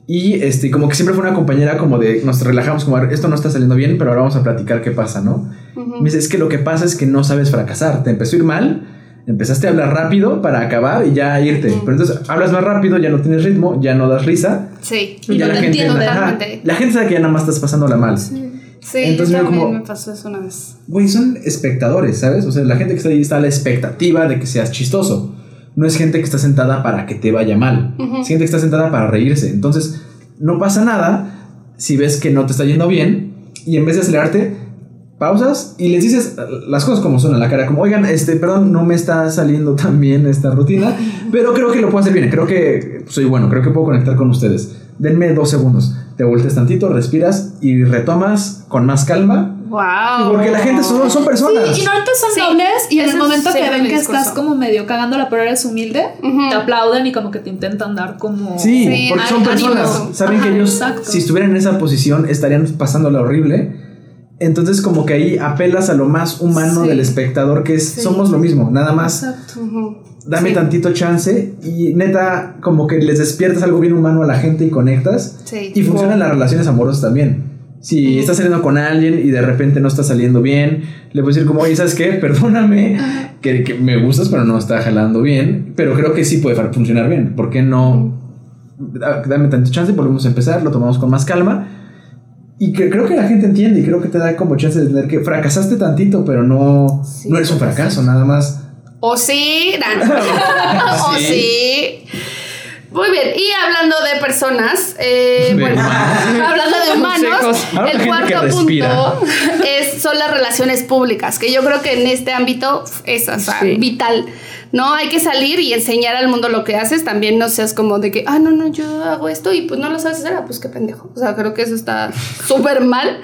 [SPEAKER 4] Y este, como que siempre fue una compañera como de, nos relajamos como, esto no está saliendo bien, pero ahora vamos a platicar qué pasa, ¿no? Me dice, es que lo que pasa es que no sabes fracasar, te empezó a ir mal, empezaste a hablar rápido para acabar y ya irte. Pero entonces hablas más rápido, ya no tienes ritmo, ya no das risa.
[SPEAKER 1] Sí.
[SPEAKER 3] Y
[SPEAKER 4] ya
[SPEAKER 3] no
[SPEAKER 4] la
[SPEAKER 3] te
[SPEAKER 4] gente, ajá, la gente sabe que ya nada más estás pasándola mal.
[SPEAKER 1] Sí,
[SPEAKER 4] Entonces,
[SPEAKER 1] yo también
[SPEAKER 4] como-
[SPEAKER 1] me pasó eso una vez.
[SPEAKER 4] Güey, son espectadores, ¿sabes? O sea, la gente que está ahí está a la expectativa de que seas chistoso. No es gente que está sentada para que te vaya mal. Es gente que está sentada para reírse. Entonces, no pasa nada si ves que no te está yendo bien y en vez de acelerarte, pausas y les dices las cosas como son a la cara. Como, oigan, este, perdón, no me está saliendo tan bien esta rutina, pero creo que lo puedo hacer bien. Creo que soy bueno, creo que puedo conectar con ustedes. Denme dos segundos. Te volteas tantito, respiras y retomas con más calma.
[SPEAKER 1] Wow.
[SPEAKER 4] Porque la gente son, son personas.
[SPEAKER 3] Y no te son
[SPEAKER 1] Sí,
[SPEAKER 3] nobles y en el momento que ven que estás como medio cagándola pero eres humilde, te aplauden y como que te intentan dar como...
[SPEAKER 4] Sí,
[SPEAKER 1] Sí,
[SPEAKER 4] porque son personas.
[SPEAKER 1] ánimo.
[SPEAKER 4] Saben
[SPEAKER 3] Ajá,
[SPEAKER 4] que ellos,
[SPEAKER 3] exacto.
[SPEAKER 4] si estuvieran en esa posición, estarían pasándola horrible. Entonces, como que ahí apelas a lo más humano
[SPEAKER 1] Sí.
[SPEAKER 4] del espectador, que es somos lo mismo, nada más.
[SPEAKER 3] Exacto.
[SPEAKER 4] Dame
[SPEAKER 1] Sí.
[SPEAKER 4] tantito chance y neta, como que les despiertas algo bien humano a la gente y conectas.
[SPEAKER 1] Sí.
[SPEAKER 4] Y funcionan las relaciones amorosas también. Si estás saliendo con alguien y de repente no está saliendo bien, le puedes decir como, oye, ¿sabes qué? Perdóname, que, que me gustas, pero no está jalando bien. Pero creo que sí puede funcionar bien. ¿Por qué no? Da- Dame tanto chance, volvemos a empezar, lo tomamos con más calma. Y que, creo que la gente entiende y creo que te da como chance de entender que fracasaste tantito, pero no,
[SPEAKER 1] Sí,
[SPEAKER 4] no eres un
[SPEAKER 1] pues,
[SPEAKER 4] fracaso, nada más.
[SPEAKER 1] O sí, o
[SPEAKER 4] Sí.
[SPEAKER 1] sí. Muy bien, y hablando de personas, eh,
[SPEAKER 4] De
[SPEAKER 1] bueno,
[SPEAKER 4] humanos.
[SPEAKER 1] hablando de humanos, el cuarto punto es, son las relaciones públicas, que yo creo que en este ámbito es o sea,
[SPEAKER 2] Sí.
[SPEAKER 1] vital. No hay que salir y enseñar al mundo lo que haces. También no seas como de que, ah, no, no, yo hago esto y pues no lo sabes hacer. Ah, pues qué pendejo. O sea, creo que eso está súper mal.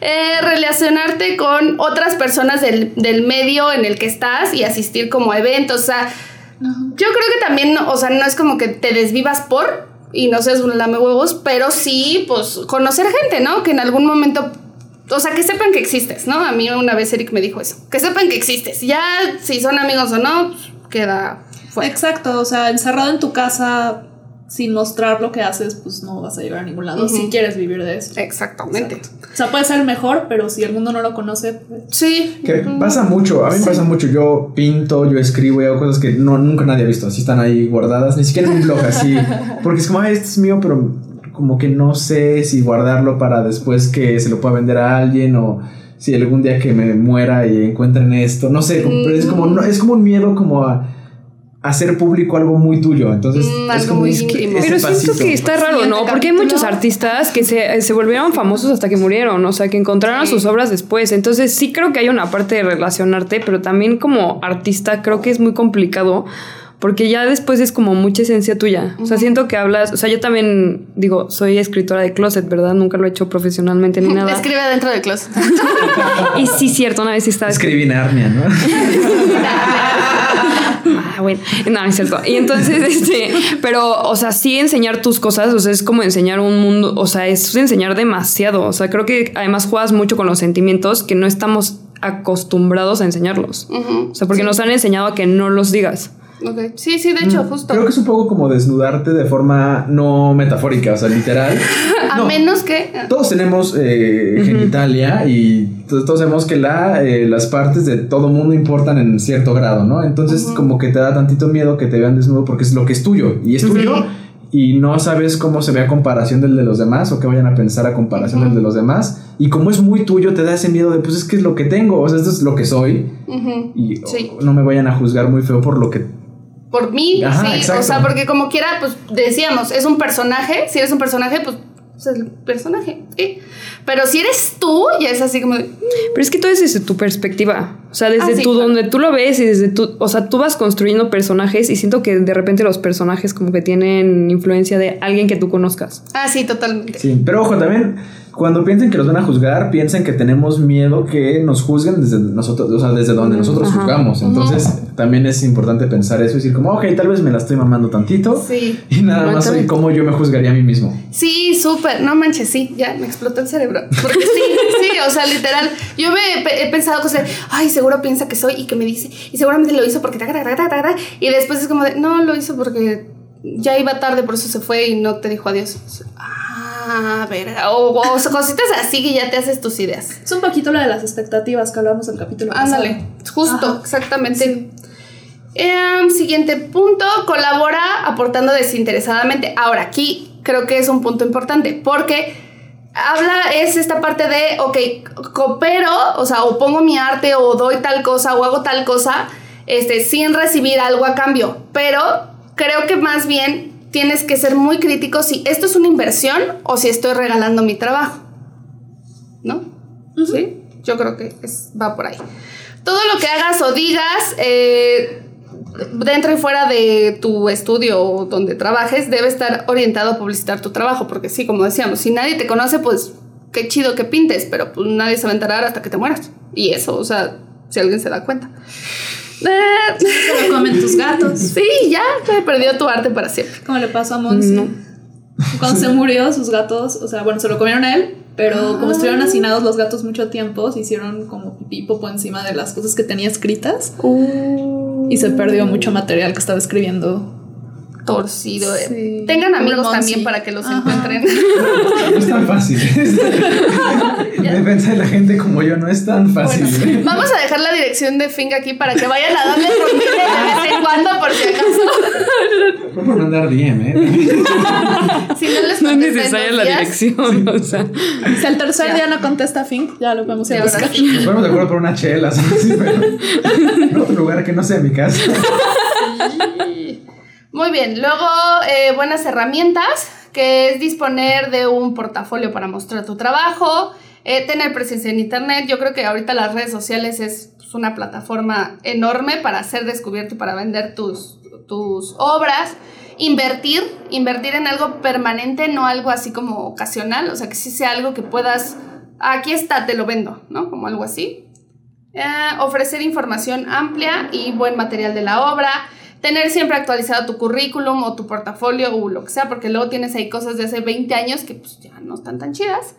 [SPEAKER 1] Eh, relacionarte con otras personas del, del medio en el que estás y asistir como a eventos. O sea, yo creo que también, o sea, no es como que te desvivas por y no seas un lame huevos, pero sí, pues, conocer gente, ¿no? Que en algún momento, o sea, que sepan que existes, ¿no? A mí una vez Eric me dijo eso, que sepan que existes. Ya, si son amigos o no, pues, queda fuera.
[SPEAKER 3] Exacto, o sea, encerrado en tu casa sin mostrar lo que haces, pues no vas a llegar a ningún lado si quieres vivir de eso.
[SPEAKER 1] Exactamente.
[SPEAKER 3] O sea, puede ser mejor, pero si el mundo no lo conoce, pues,
[SPEAKER 1] Sí.
[SPEAKER 4] Que pasa mucho, a mí me pasa mucho. Yo pinto, yo escribo y hago cosas que no, nunca nadie ha visto. Así están ahí guardadas, ni siquiera en un blog así. Porque es como, ay, este es mío, pero como que no sé si guardarlo para después que se lo pueda vender a alguien o si algún día que me muera y encuentren esto. No sé, como- pero es como, no, es como un miedo como a hacer público algo muy tuyo. Entonces,
[SPEAKER 1] Mm,
[SPEAKER 4] es
[SPEAKER 1] algo
[SPEAKER 4] como
[SPEAKER 1] muy íntimo.
[SPEAKER 2] Pero siento que está raro, ¿no? Porque hay muchos artistas que se, se volvieron famosos hasta que murieron, o sea, que encontraron
[SPEAKER 1] Sí.
[SPEAKER 2] sus obras después. Entonces sí creo que hay una parte de relacionarte, pero también como artista creo que es muy complicado. Porque ya después es como mucha esencia tuya. O sea, siento que hablas. O sea, yo también digo, soy escritora de closet, ¿verdad? Nunca lo he hecho profesionalmente ni nada.
[SPEAKER 1] Escribe dentro del closet.
[SPEAKER 2] y sí, cierto, una vez sí estaba
[SPEAKER 4] Escribí Narnia, ¿no?
[SPEAKER 2] Ah, bueno, no, es cierto. Y entonces, este, pero, o sea, sí enseñar tus cosas, o sea, es como enseñar un mundo, o sea, es enseñar demasiado. O sea, creo que además juegas mucho con los sentimientos que no estamos acostumbrados a enseñarlos. O sea, porque nos han enseñado a que no los digas.
[SPEAKER 1] Ok. Sí, sí, de hecho, justo.
[SPEAKER 4] Creo que es un poco como desnudarte de forma no metafórica, o sea, literal.
[SPEAKER 1] A
[SPEAKER 4] No.
[SPEAKER 1] menos que.
[SPEAKER 4] Todos tenemos eh, genitalia y to- todos sabemos que la, eh, las partes de todo mundo importan en cierto grado, ¿no? Entonces como que te da tantito miedo que te vean desnudo porque es lo que es tuyo y es tuyo y no sabes cómo se ve a comparación del de los demás o qué vayan a pensar a comparación del de los demás y como es muy tuyo te da ese miedo de pues es que es lo que tengo, o sea, esto es lo que soy y
[SPEAKER 1] Sí.
[SPEAKER 4] oh, no me vayan a juzgar muy feo por lo que...
[SPEAKER 1] Por mí,
[SPEAKER 4] Ajá,
[SPEAKER 1] sí.
[SPEAKER 4] exacto.
[SPEAKER 1] O sea, porque como quiera, pues decíamos, es un personaje. Si eres un personaje, pues es el personaje. sí. Pero si eres tú, ya es así como de.
[SPEAKER 2] Pero es que todo es desde tu perspectiva. O sea, desde
[SPEAKER 1] Ah, sí,
[SPEAKER 2] tú,
[SPEAKER 1] claro.
[SPEAKER 2] donde tú lo ves y desde tú, o sea, tú vas construyendo personajes y siento que de repente los personajes como que tienen influencia de alguien que tú conozcas.
[SPEAKER 1] Ah, sí, totalmente.
[SPEAKER 4] Sí, pero ojo, también cuando piensen que los van a juzgar, piensen que tenemos miedo que nos juzguen desde nosotros, o sea, desde donde nosotros
[SPEAKER 2] Ajá.
[SPEAKER 4] juzgamos. Entonces, también es importante pensar eso y decir como, ok, tal vez me la estoy mamando tantito.
[SPEAKER 1] Sí.
[SPEAKER 4] Y nada más soy cómo yo me juzgaría a mí mismo.
[SPEAKER 1] Sí, súper, no manches, sí, ya me explotó el cerebro. Porque sí, sí, o sea, literal, yo me he, pe- he pensado cosas ay, seguro piensa que soy y que me dice, y seguramente lo hizo porque, taca, taca, taca, taca", y después es como de, no, lo hizo porque ya iba tarde, por eso se fue y no te dijo adiós. Ah, a ver, o, cositas así que ya te haces tus ideas.
[SPEAKER 3] Es un poquito lo de las expectativas que hablamos del capítulo
[SPEAKER 1] Ándale,
[SPEAKER 3] pasado.
[SPEAKER 1] justo,
[SPEAKER 3] Ajá.
[SPEAKER 1] exactamente. Em, siguiente punto, colabora aportando desinteresadamente. Ahora, aquí creo que es un punto importante porque habla, es esta parte de, ok, coopero, o sea, o pongo mi arte o doy tal cosa o hago tal cosa, este, sin recibir algo a cambio, pero creo que más bien tienes que ser muy crítico si esto es una inversión o si estoy regalando mi trabajo, ¿no? ¿Sí? Yo creo que es- va por ahí. Todo lo que hagas o digas eh, dentro y fuera de tu estudio o donde trabajes debe estar orientado a publicitar tu trabajo, porque sí, como decíamos, si nadie te conoce, pues qué chido que pintes, pero pues nadie se va a enterar hasta que te mueras. Y eso, o sea, si alguien se da cuenta. Eh,
[SPEAKER 3] Se lo comen tus gatos.
[SPEAKER 1] sí, ya se perdió tu arte para siempre.
[SPEAKER 3] Como le pasó a Monsi.
[SPEAKER 2] No.
[SPEAKER 3] Cuando se murió, sus gatos, o sea, bueno, se lo comieron a él, pero como estuvieron hacinados los gatos mucho tiempo, se hicieron como pipí popo encima de las cosas que tenía escritas y se perdió mucho material que estaba escribiendo.
[SPEAKER 1] Torcido. eh.
[SPEAKER 3] Sí.
[SPEAKER 1] Tengan amigos también para que los
[SPEAKER 3] Ajá.
[SPEAKER 1] encuentren.
[SPEAKER 4] No es tan fácil. Defensa de la gente como yo no es tan fácil.
[SPEAKER 1] Bueno, vamos a dejar la dirección de Fing aquí para que vayan a darle de vez en cuando por si acaso.
[SPEAKER 4] Fue por mandar DM, ¿eh?
[SPEAKER 1] Si no les
[SPEAKER 2] No es necesaria la
[SPEAKER 1] días,
[SPEAKER 2] dirección, o sea.
[SPEAKER 3] Si al tercer
[SPEAKER 1] Ya.
[SPEAKER 3] día no contesta Fink, ya lo podemos ir
[SPEAKER 1] Sí,
[SPEAKER 3] a buscar.
[SPEAKER 1] sí.
[SPEAKER 4] Nos ponemos de acuerdo por una chela, ¿sabes? Sí, pero en otro lugar que no sea mi casa.
[SPEAKER 1] Muy bien, luego eh, buenas herramientas, que es disponer de un portafolio para mostrar tu trabajo, eh, tener presencia en internet. Yo creo que ahorita las redes sociales es pues, una plataforma enorme para ser descubierto para vender tus, tus obras. Invertir, invertir en algo permanente, no algo así como ocasional, o sea, que sí sea algo que puedas, aquí está, te lo vendo, ¿no? Como algo así. Eh, ofrecer información amplia y buen material de la obra. Tener siempre actualizado tu currículum o tu portafolio o lo que sea, porque luego tienes ahí cosas de hace 20 años que pues ya no están tan chidas.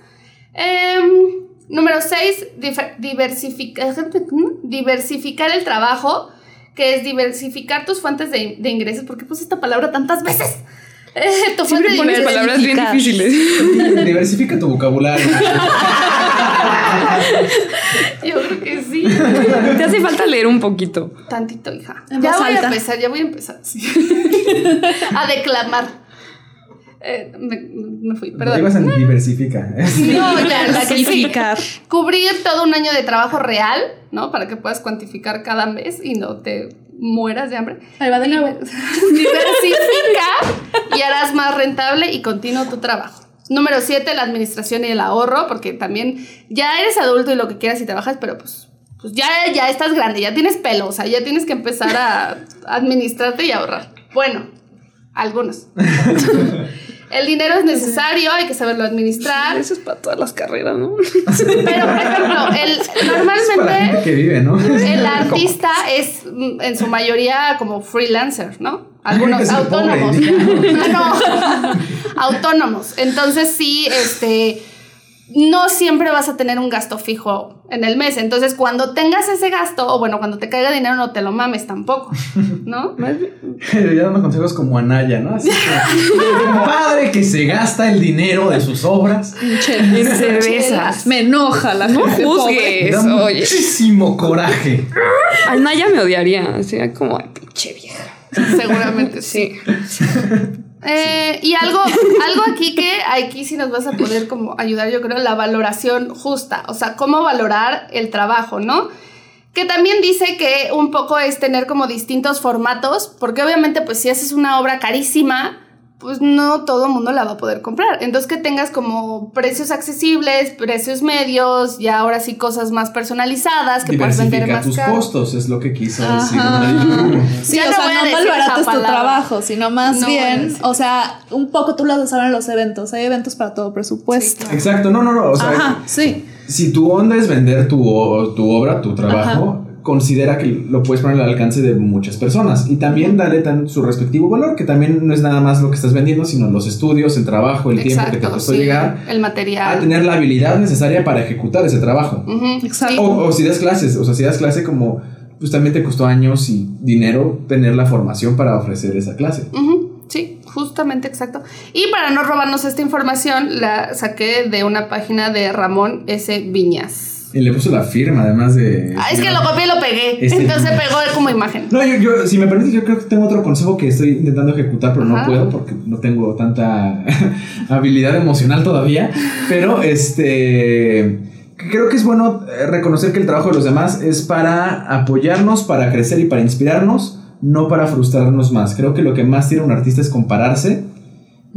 [SPEAKER 1] Em, número 6, diversificar, diversificar el trabajo, que es diversificar tus fuentes de, de ingresos. ¿Por qué puse esta palabra tantas veces?
[SPEAKER 2] Siempre
[SPEAKER 1] de
[SPEAKER 2] pones palabras bien
[SPEAKER 3] Diversificar.
[SPEAKER 2] difíciles.
[SPEAKER 4] Diversifica tu vocabulario.
[SPEAKER 1] Yo creo que sí.
[SPEAKER 2] Te hace falta leer un poquito.
[SPEAKER 1] Tantito, hija.
[SPEAKER 3] En
[SPEAKER 1] ya voy a empezar, ya voy a empezar. sí. a declamar. Eh, me, me fui, perdón.
[SPEAKER 4] ibas en diversifica.
[SPEAKER 1] No, ya, la que sí.
[SPEAKER 3] Diversificar.
[SPEAKER 1] Cubrir todo un año de trabajo real, ¿no? Para que puedas cuantificar cada mes y no te mueras de hambre.
[SPEAKER 3] Ahí va de nuevo.
[SPEAKER 1] Diversifica y harás más rentable y continuo tu trabajo. Número 7, la administración y el ahorro, porque también ya eres adulto y lo que quieras y trabajas, pero pues, pues ya, ya estás grande, ya tienes pelo, o sea, ya tienes que empezar a administrarte y ahorrar. Bueno, algunos. El dinero es necesario, hay que saberlo administrar.
[SPEAKER 2] Eso es para todas las carreras, ¿no?
[SPEAKER 1] Pero, por ejemplo, el,
[SPEAKER 4] Es para la
[SPEAKER 1] normalmente
[SPEAKER 4] gente que vive, ¿no?
[SPEAKER 1] el artista es mm, en su mayoría como freelancer, ¿no? Algunos autónomos.
[SPEAKER 4] pobre,
[SPEAKER 1] Ah, no. autónomos. Entonces sí, este no siempre vas a tener un gasto fijo en el mes. Entonces, cuando tengas ese gasto, o bueno, cuando te caiga dinero, no te lo mames tampoco, ¿no?
[SPEAKER 4] ya dando consejos como Anaya, ¿no? Así como, un padre que se gasta el dinero de sus obras.
[SPEAKER 2] En cervezas.
[SPEAKER 3] Me enoja la
[SPEAKER 2] No
[SPEAKER 3] gente pobre.
[SPEAKER 4] Me da
[SPEAKER 2] juzgues, oye.
[SPEAKER 4] muchísimo coraje.
[SPEAKER 2] Anaya me odiaría. Sería como, ay, pinche vieja.
[SPEAKER 1] Seguramente sí.
[SPEAKER 2] Sí.
[SPEAKER 1] Eh, y algo, algo aquí que aquí sí nos vas a poder como ayudar, yo creo, la valoración justa, o sea, cómo valorar el trabajo, ¿no? Que también dice que un poco es tener como distintos formatos, porque obviamente pues si haces una obra carísima, pues no todo el mundo la va a poder comprar. Entonces que tengas como precios accesibles, precios medios, y ahora sí cosas más personalizadas que puedas vender más
[SPEAKER 4] tus
[SPEAKER 1] caro.
[SPEAKER 4] costos, es lo que quiso
[SPEAKER 3] Ajá.
[SPEAKER 4] decir.
[SPEAKER 3] Sí,
[SPEAKER 1] Ya
[SPEAKER 3] o
[SPEAKER 1] no
[SPEAKER 3] sea, no
[SPEAKER 1] decir
[SPEAKER 3] todo el
[SPEAKER 1] decir
[SPEAKER 3] barato
[SPEAKER 1] esa
[SPEAKER 3] es tu trabajo, sino más
[SPEAKER 1] No
[SPEAKER 3] bien, o sea, un poco tú lo saber en los eventos. Hay eventos para todo presupuesto.
[SPEAKER 4] Exacto, no, no, no. O sea,
[SPEAKER 3] Ajá, sí.
[SPEAKER 4] si tu onda es vender tu, tu obra, tu trabajo, considera que lo puedes poner al alcance de muchas personas. Y también dale tan su respectivo valor, que también no es nada más lo que estás vendiendo, sino los estudios, el trabajo, el tiempo que te costó
[SPEAKER 1] sí,
[SPEAKER 4] llegar
[SPEAKER 1] El material.
[SPEAKER 4] a tener la habilidad necesaria para ejecutar ese trabajo.
[SPEAKER 3] Exacto.
[SPEAKER 4] O, o si das clases, o sea, si das clase como, pues también te costó años y dinero tener la formación para ofrecer esa clase.
[SPEAKER 1] Sí, justamente exacto. Y para no robarnos esta información, la saqué de una página de Ramón S. Viñas.
[SPEAKER 4] Y le puso la firma, además de...
[SPEAKER 1] Ah, es que lo copié y lo pegué.
[SPEAKER 4] Este-
[SPEAKER 1] Entonces pegó como imagen.
[SPEAKER 4] No, yo, yo, si me permites, yo creo que tengo otro consejo que estoy intentando ejecutar, pero no puedo porque no tengo tanta habilidad emocional todavía. Pero este. Creo que es bueno eh, reconocer que el trabajo de los demás es para apoyarnos, para crecer y para inspirarnos, no para frustrarnos más. Creo que lo que más tiene un artista es compararse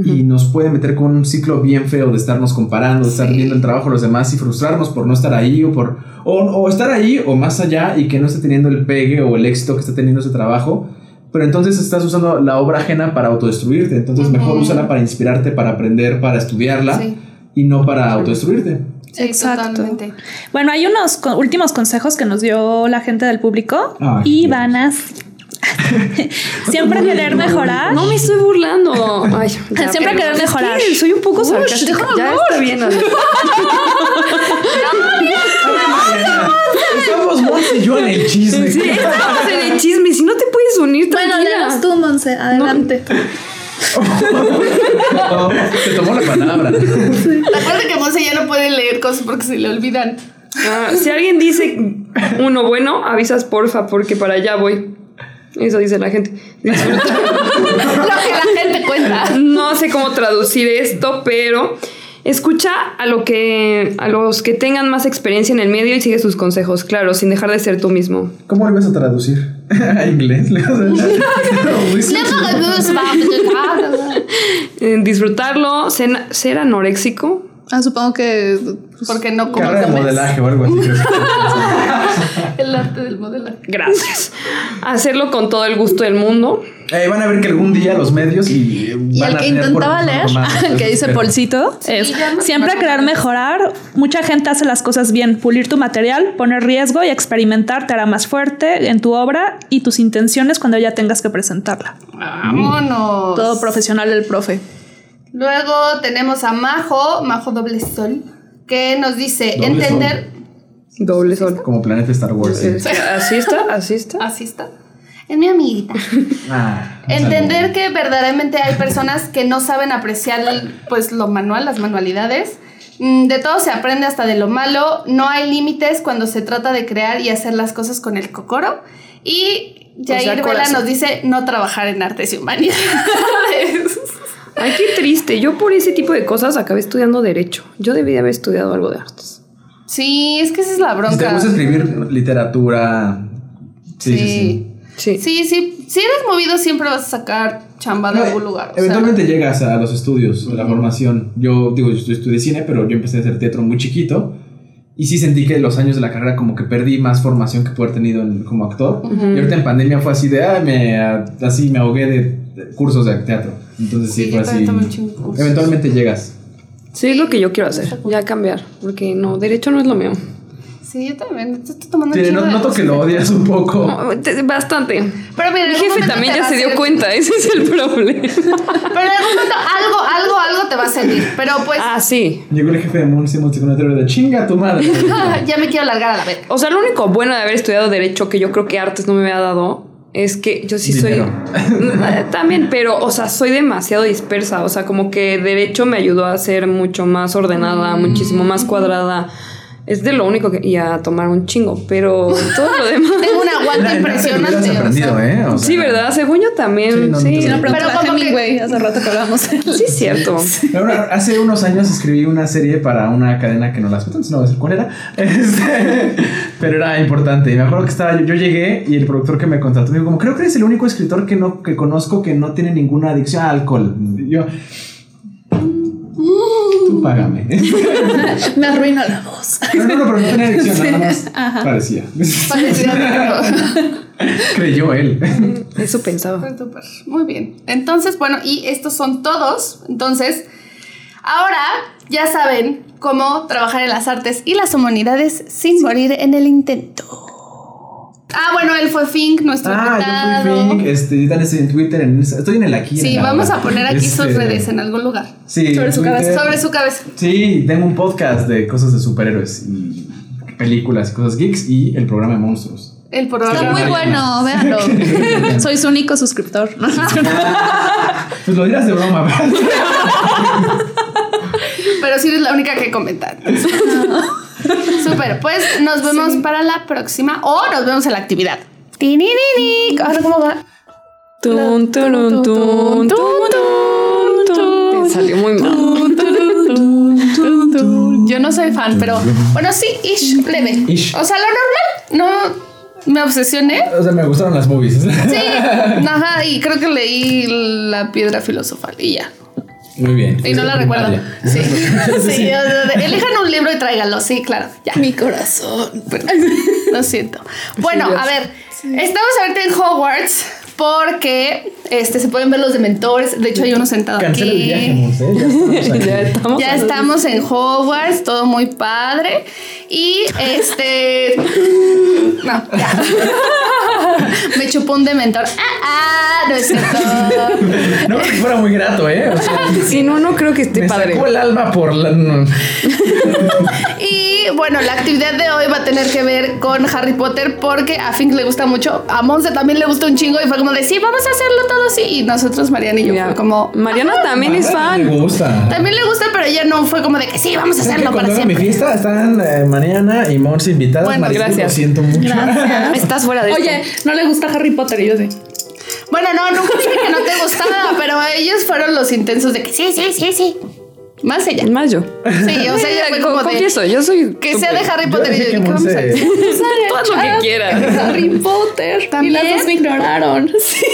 [SPEAKER 4] y nos puede meter con un ciclo bien feo de estarnos comparando, de estar
[SPEAKER 1] Sí.
[SPEAKER 4] viendo el trabajo de los demás y frustrarnos por no estar ahí o por o, o estar ahí o más allá y que no esté teniendo el pegue o el éxito que está teniendo ese trabajo. Pero entonces estás usando la obra ajena para autodestruirte. Entonces mejor úsala para inspirarte, para aprender, para estudiarla
[SPEAKER 1] Sí.
[SPEAKER 4] y no para autodestruirte.
[SPEAKER 1] Sí,
[SPEAKER 3] Exacto.
[SPEAKER 1] totalmente.
[SPEAKER 3] Bueno, hay unos co- últimos consejos que nos dio la gente del público
[SPEAKER 4] Ay,
[SPEAKER 3] y
[SPEAKER 4] Dios.
[SPEAKER 3] van así. Siempre querer mejorar.
[SPEAKER 2] No me estoy burlando. Ay, ya,
[SPEAKER 3] Siempre querer
[SPEAKER 2] es
[SPEAKER 3] mejorar.
[SPEAKER 2] soy un poco sarcástica.
[SPEAKER 1] déjame
[SPEAKER 2] Ya está bien.
[SPEAKER 4] Estamos Monse y yo en el chisme.
[SPEAKER 2] Sí, estamos en el chisme. Si no te puedes unir,
[SPEAKER 3] Bueno,
[SPEAKER 2] tranquila.
[SPEAKER 3] léenos tú, Monse, adelante.
[SPEAKER 4] Te tomó la palabra.
[SPEAKER 1] Acuérdate que Monse ya no puede leer cosas porque se le olvidan.
[SPEAKER 2] Ah, si alguien dice uno bueno, avisas porfa, porque para allá voy. Eso dice la gente. Disfruta.
[SPEAKER 1] Lo que la gente cuenta.
[SPEAKER 2] No sé cómo traducir esto, pero escucha a lo que a los que tengan más experiencia en el medio y sigue sus consejos, claro, sin dejar de ser tú mismo.
[SPEAKER 4] ¿Cómo lo ibas a traducir? ¿A inglés? ¿Le vas
[SPEAKER 2] Eh, disfrutarlo, ser, ser anoréxico.
[SPEAKER 3] Ah, supongo que.
[SPEAKER 1] Porque no como
[SPEAKER 4] de modelaje o algo así.
[SPEAKER 1] El arte del modelaje.
[SPEAKER 2] Gracias. Hacerlo con todo el gusto del mundo.
[SPEAKER 4] Eh, van a ver que algún día los medios y.
[SPEAKER 3] Y el que intentaba leer, el que dice Polcito, es
[SPEAKER 1] no-
[SPEAKER 3] siempre
[SPEAKER 1] no-
[SPEAKER 3] querer mejorar. Mucha gente hace las cosas bien. Pulir tu material, poner riesgo y experimentar te hará más fuerte en tu obra y tus intenciones cuando ya tengas que presentarla.
[SPEAKER 1] Vámonos.
[SPEAKER 3] Todo profesional el profe.
[SPEAKER 1] Luego tenemos a Majo, Majo Doble Sol, que nos dice
[SPEAKER 4] Doble
[SPEAKER 1] entender.
[SPEAKER 2] Doble sol.
[SPEAKER 4] Como planeta Star Wars. sí.
[SPEAKER 2] Es que Así está, así está.
[SPEAKER 1] Así está. Es mi amiguita.
[SPEAKER 4] Ah,
[SPEAKER 1] Entender
[SPEAKER 4] saludo.
[SPEAKER 1] que verdaderamente hay personas que no saben apreciar pues lo manual, las manualidades. Mm, De todo se aprende hasta de lo malo. No hay límites cuando se trata de crear y hacer las cosas con el cocoro. Y
[SPEAKER 2] sea,
[SPEAKER 1] Jair Vela
[SPEAKER 2] corazón.
[SPEAKER 1] nos dice no trabajar en artes y humanidades.
[SPEAKER 2] Ay, qué triste. Yo por ese tipo de cosas acabé estudiando derecho. Yo debí haber estudiado algo de artes.
[SPEAKER 1] sí, es que esa es la
[SPEAKER 4] Si te
[SPEAKER 1] bronca.
[SPEAKER 4] gusta escribir literatura. Sí, sí, sí.
[SPEAKER 2] Sí.
[SPEAKER 1] Sí, sí. Si eres movido, siempre vas a sacar chamba de
[SPEAKER 4] No,
[SPEAKER 1] algún lugar. o sea.
[SPEAKER 4] Eventualmente llegas a los estudios, a la formación. Yo digo, yo estudié cine, pero yo empecé a hacer teatro muy chiquito. Y sí sentí que los años de la carrera como que perdí más formación que poder tenido en- como actor. Y ahorita en pandemia fue así de, ah, me, así me ahogué de, de cursos de teatro. Entonces sí,
[SPEAKER 1] Sí,
[SPEAKER 4] fue así. Eventualmente llegas.
[SPEAKER 2] Sí, es lo que yo quiero hacer. Ya cambiar. Porque no, derecho no es lo mío.
[SPEAKER 1] Sí, yo también. Estoy tomando
[SPEAKER 4] Sí, no-
[SPEAKER 1] de
[SPEAKER 4] noto que lo odias un poco.
[SPEAKER 2] No, te- Bastante.
[SPEAKER 1] Pero mira,
[SPEAKER 2] Mi jefe
[SPEAKER 1] momento
[SPEAKER 2] también ya se
[SPEAKER 1] a
[SPEAKER 2] dio cuenta. Ese es el problema.
[SPEAKER 1] Pero en algún momento algo, algo, algo te va a servir. Pero pues
[SPEAKER 2] Ah, sí.
[SPEAKER 4] Llegó el jefe de Monse Multiconotero de chinga tu madre.
[SPEAKER 1] ya me quiero largar a la verga.
[SPEAKER 2] O sea, lo único bueno de haber estudiado Derecho, que yo creo que artes no me había dado, es que yo sí
[SPEAKER 4] Dinero.
[SPEAKER 2] soy. También, pero, o sea, soy demasiado dispersa. O sea, como que Derecho me ayudó a ser mucho más ordenada, muchísimo más cuadrada. Es de lo único que. Y a tomar un chingo, pero todo lo demás.
[SPEAKER 1] Tengo un aguante
[SPEAKER 4] Nada,
[SPEAKER 1] impresionante. o sea.
[SPEAKER 4] ¿eh? O sea,
[SPEAKER 2] Sí, ¿verdad? Según yo también.
[SPEAKER 4] Sí, no,
[SPEAKER 2] Sí,
[SPEAKER 4] Pero
[SPEAKER 3] a
[SPEAKER 1] como que-
[SPEAKER 3] Hemingway hace rato que hablamos.
[SPEAKER 2] sí, es cierto.
[SPEAKER 4] Ahora, hace unos años escribí una serie para una cadena que no las entonces no voy a decir cuál era. Este, pero era importante. Y me acuerdo que estaba yo, yo llegué y el productor que me contrató me dijo, como creo que eres el único escritor que no que conozco que no tiene ninguna adicción al alcohol. Y yo Tú págame.
[SPEAKER 3] Me arruina la voz.
[SPEAKER 4] No, no, no, pero no tenía adicción, nada más parecía. Creyó él.
[SPEAKER 2] Eso pensaba.
[SPEAKER 1] Muy bien. Entonces, bueno, y estos son todos. Entonces, ahora ya saben cómo trabajar en las artes y las humanidades sin morir en el intento. Ah, bueno, él fue Fink, nuestro
[SPEAKER 4] Ah, yo
[SPEAKER 1] invitado.
[SPEAKER 4] fui Fink. Este, yo también estoy en Twitter. En, estoy en el aquí.
[SPEAKER 1] Sí, vamos
[SPEAKER 4] ahora.
[SPEAKER 1] a poner aquí sus
[SPEAKER 4] Este,
[SPEAKER 1] redes en algún lugar.
[SPEAKER 4] Sí,
[SPEAKER 3] Sobre su cabeza.
[SPEAKER 1] Sobre su cabeza.
[SPEAKER 4] Sí, tengo un podcast de cosas de superhéroes y películas y cosas geeks y el programa de monstruos.
[SPEAKER 1] El programa.
[SPEAKER 3] Está muy bueno, véanlo. Soy su único suscriptor.
[SPEAKER 4] Pues lo dirás de broma, ¿verdad?
[SPEAKER 1] Pero sí eres la única que comenta. Súper, pues nos vemos para la próxima o nos vemos en la actividad. Ahora, ¿cómo va?
[SPEAKER 2] Tun, turun, tun, tun, tun, tun. Te salió muy mal.
[SPEAKER 1] Yo no soy fan, pero bueno, sí, ish, leve.
[SPEAKER 4] Ish.
[SPEAKER 1] O sea, lo normal, no me obsesioné.
[SPEAKER 4] O sea, me gustaron las movies.
[SPEAKER 1] Sí, ajá, y creo que leí la piedra filosofal y ya.
[SPEAKER 4] Muy bien.
[SPEAKER 1] Y no la recuerdo. Sí, sí, elijan un libro y tráiganlo, sí, claro. Ya.
[SPEAKER 3] Mi corazón.
[SPEAKER 1] Lo siento. Bueno, a ver, estamos ahorita en Hogwarts porque este, se pueden ver los dementores. De hecho, hay uno sentado
[SPEAKER 4] Cancela el viaje,
[SPEAKER 1] aquí.
[SPEAKER 4] Monse. Ya estamos aquí.
[SPEAKER 2] Ya estamos.
[SPEAKER 1] Ya estamos en Hogwarts, todo muy padre. Y este. No, ya. Me chupó un dementor. Ah, ah, no es cierto.
[SPEAKER 4] No creo que fuera muy grato, ¿eh? O sea,
[SPEAKER 2] Sí, no, no creo que esté
[SPEAKER 4] me
[SPEAKER 2] padre.
[SPEAKER 4] sacó el alma por la.
[SPEAKER 1] Y bueno, la actividad de hoy va a tener que ver con Harry Potter porque a Fink le gusta mucho, a Monse también le gusta un chingo y fue como de sí, vamos a hacerlo todo así. Y nosotros, Mariana y yo,
[SPEAKER 2] Mira,
[SPEAKER 1] fue como.
[SPEAKER 2] Mariana también es
[SPEAKER 4] Me
[SPEAKER 2] fan.
[SPEAKER 4] gusta.
[SPEAKER 1] También le gusta, pero ella no fue como de que sí, vamos a
[SPEAKER 4] ¿Sabes
[SPEAKER 1] hacerlo para
[SPEAKER 4] haga mi
[SPEAKER 1] siempre.
[SPEAKER 4] fiesta están eh, Mariana y Monse invitadas.
[SPEAKER 1] Bueno,
[SPEAKER 2] gracias.
[SPEAKER 4] Lo siento mucho.
[SPEAKER 2] Estás fuera de
[SPEAKER 3] Oye,
[SPEAKER 2] esto.
[SPEAKER 3] No le gusta Harry Potter y yo sí.
[SPEAKER 1] Bueno, no, nunca dije que no te gustaba, pero ellos fueron los intensos de que sí, sí, sí, sí. Más ella.
[SPEAKER 2] Más yo.
[SPEAKER 1] Sí, o sea, ella fue
[SPEAKER 2] Co-
[SPEAKER 1] como de
[SPEAKER 2] Confieso, yo soy.
[SPEAKER 1] que sea de Harry
[SPEAKER 4] Yo
[SPEAKER 1] Potter y yo
[SPEAKER 4] dije que
[SPEAKER 1] ¿qué vamos a hacer?
[SPEAKER 2] Haz lo que quieras.
[SPEAKER 3] Harry Potter.
[SPEAKER 1] ¿También?
[SPEAKER 3] Y las dos me ignoraron. Sí.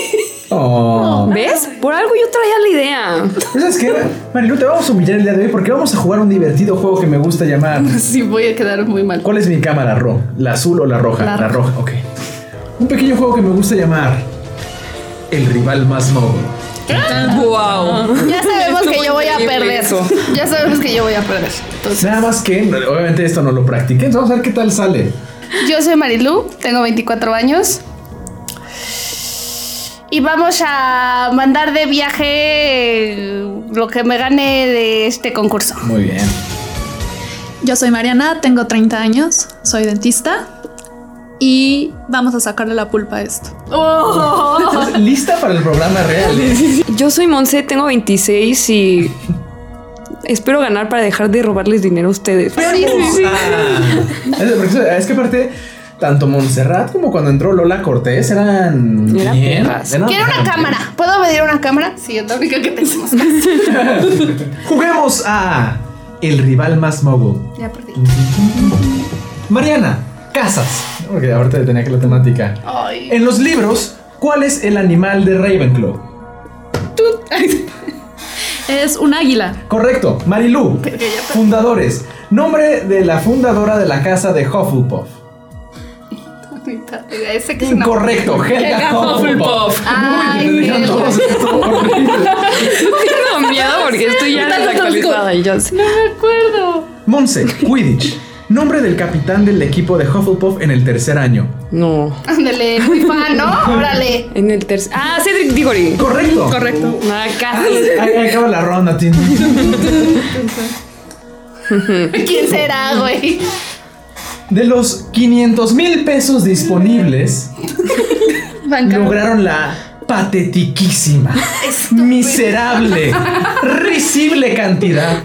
[SPEAKER 4] Oh.
[SPEAKER 2] ¿Ves? Por algo yo traía la idea.
[SPEAKER 4] ¿Sabes qué? Marilu, te vamos a humillar el día de hoy porque vamos a jugar un divertido juego que me gusta llamar.
[SPEAKER 1] Sí, voy a quedar muy mal.
[SPEAKER 4] ¿Cuál es mi cámara, Ro? ¿La azul o la roja?
[SPEAKER 1] La
[SPEAKER 4] La, roja, ok. Un pequeño juego que me gusta llamar El rival más noble.
[SPEAKER 2] Wow.
[SPEAKER 1] Ya sabemos que yo voy a perder.
[SPEAKER 2] eso.
[SPEAKER 1] Ya sabemos que yo voy a perder. Entonces,
[SPEAKER 4] Nada más que, obviamente esto no lo practiqué, entonces vamos a ver qué tal sale.
[SPEAKER 1] yo soy Marilu, tengo 24 años. Y vamos a mandar de viaje lo que me gane de este concurso.
[SPEAKER 4] Muy bien.
[SPEAKER 3] Yo soy Mariana, tengo 30 años, soy dentista y vamos a sacarle la pulpa a esto.
[SPEAKER 4] ¿Estás lista para el programa real?
[SPEAKER 2] Yo soy Monse, tengo 26 y espero ganar para dejar de robarles dinero a ustedes.
[SPEAKER 4] Vamos a- Es, porque es que aparte, tanto Montserrat como cuando entró Lola Cortés eran
[SPEAKER 2] Eran
[SPEAKER 4] bien. eran
[SPEAKER 1] Quiero una cámara. ¿Puedo pedir una cámara? Sí, es la única que tenemos.
[SPEAKER 4] Juguemos a El rival más mogul.
[SPEAKER 1] ya perdí.
[SPEAKER 4] Mariana, casas. Porque ahorita tenía que la temática.
[SPEAKER 1] Ay.
[SPEAKER 4] En los libros, ¿cuál es el animal de Ravenclaw?
[SPEAKER 3] Es un águila.
[SPEAKER 4] Correcto, Marilú. Fundadores. Nombre de la fundadora de la casa de Hufflepuff.
[SPEAKER 1] Ese que es una-
[SPEAKER 4] Incorrecto, Helga Hufflepuff.
[SPEAKER 1] Ay,
[SPEAKER 4] Uy, dijeron
[SPEAKER 1] Helga.
[SPEAKER 4] todos esto horrible.
[SPEAKER 2] Tengo miedo porque estoy ya desactualizada y yo sé.
[SPEAKER 1] No me acuerdo.
[SPEAKER 4] Monse, Quidditch. Nombre del capitán del equipo de Hufflepuff en el tercer año.
[SPEAKER 2] No.
[SPEAKER 1] Ándale, muy fan, ¿no? Órale.
[SPEAKER 2] En el tercer. Ah, Cedric Diggory.
[SPEAKER 4] Correcto.
[SPEAKER 3] Correcto.
[SPEAKER 2] Ah, casi.
[SPEAKER 4] Ahí acaba la ronda, Tim.
[SPEAKER 1] ¿Quién será, güey?
[SPEAKER 4] De los 500 mil pesos disponibles, lograron la patetiquísima, miserable, risible cantidad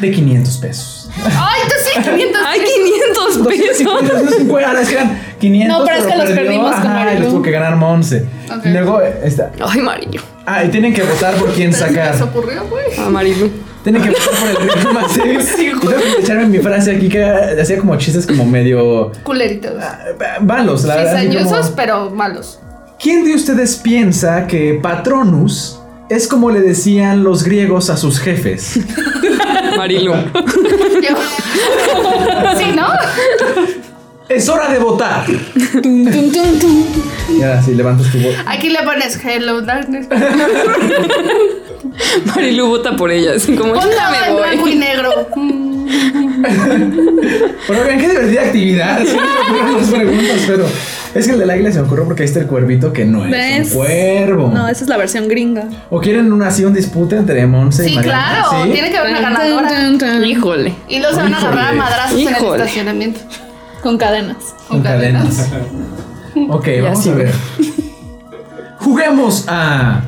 [SPEAKER 4] de 500 pesos.
[SPEAKER 1] Ay, tú sí, 500.
[SPEAKER 2] Hay 500 pesos.
[SPEAKER 4] 250, es que eran 500.
[SPEAKER 3] No, pero es que los
[SPEAKER 4] perdió,
[SPEAKER 3] perdimos con
[SPEAKER 4] ajá, y
[SPEAKER 3] Marilu.
[SPEAKER 4] los tuvo que ganar Monse.
[SPEAKER 1] Ok.
[SPEAKER 4] Luego está.
[SPEAKER 2] Ay, Marilu.
[SPEAKER 4] Ah, y tienen que votar por quién
[SPEAKER 1] ¿Se
[SPEAKER 4] sacar.
[SPEAKER 1] ocurrió, güey?
[SPEAKER 2] Ah, Marilu.
[SPEAKER 4] Tienen que votar por el ritmo más.
[SPEAKER 1] Sí,
[SPEAKER 4] Y tengo que echarme mi frase aquí que hacía como chistes como medio.
[SPEAKER 1] Culeritos.
[SPEAKER 4] Malos, la verdad. así como-
[SPEAKER 1] Cizañosos, pero malos.
[SPEAKER 4] ¿Quién de ustedes piensa que Patronus es como le decían los griegos a sus jefes?
[SPEAKER 2] Marilu.
[SPEAKER 1] Yo. Sí, ¿no?
[SPEAKER 4] Es hora de votar.
[SPEAKER 3] Tum, tum, tum, tum.
[SPEAKER 4] Ya, si levantas tu voz.
[SPEAKER 1] Aquí le pones Hello Darkness.
[SPEAKER 2] Marilu vota por ella, así como
[SPEAKER 1] Ponlo
[SPEAKER 2] ya me
[SPEAKER 1] en blanco y
[SPEAKER 2] voy.
[SPEAKER 1] negro.
[SPEAKER 4] Pero vean qué divertida actividad. Sí, las preguntas, pero es que el del águila se me ocurrió porque ahí está el cuervito que no es
[SPEAKER 3] ¿Ves?
[SPEAKER 4] un cuervo.
[SPEAKER 3] No, esa es la versión gringa.
[SPEAKER 4] ¿O quieren una así un dispute entre Monse y
[SPEAKER 1] Sí,
[SPEAKER 4] Mariana?
[SPEAKER 1] claro.
[SPEAKER 4] ¿Sí?
[SPEAKER 1] Tiene que haber una ganadora.
[SPEAKER 2] Híjole.
[SPEAKER 1] Y luego se van a agarrar a madrazos en el
[SPEAKER 2] Híjole.
[SPEAKER 1] estacionamiento.
[SPEAKER 3] Con cadenas.
[SPEAKER 4] Con cadenas. ok, vamos a ver. Juguemos a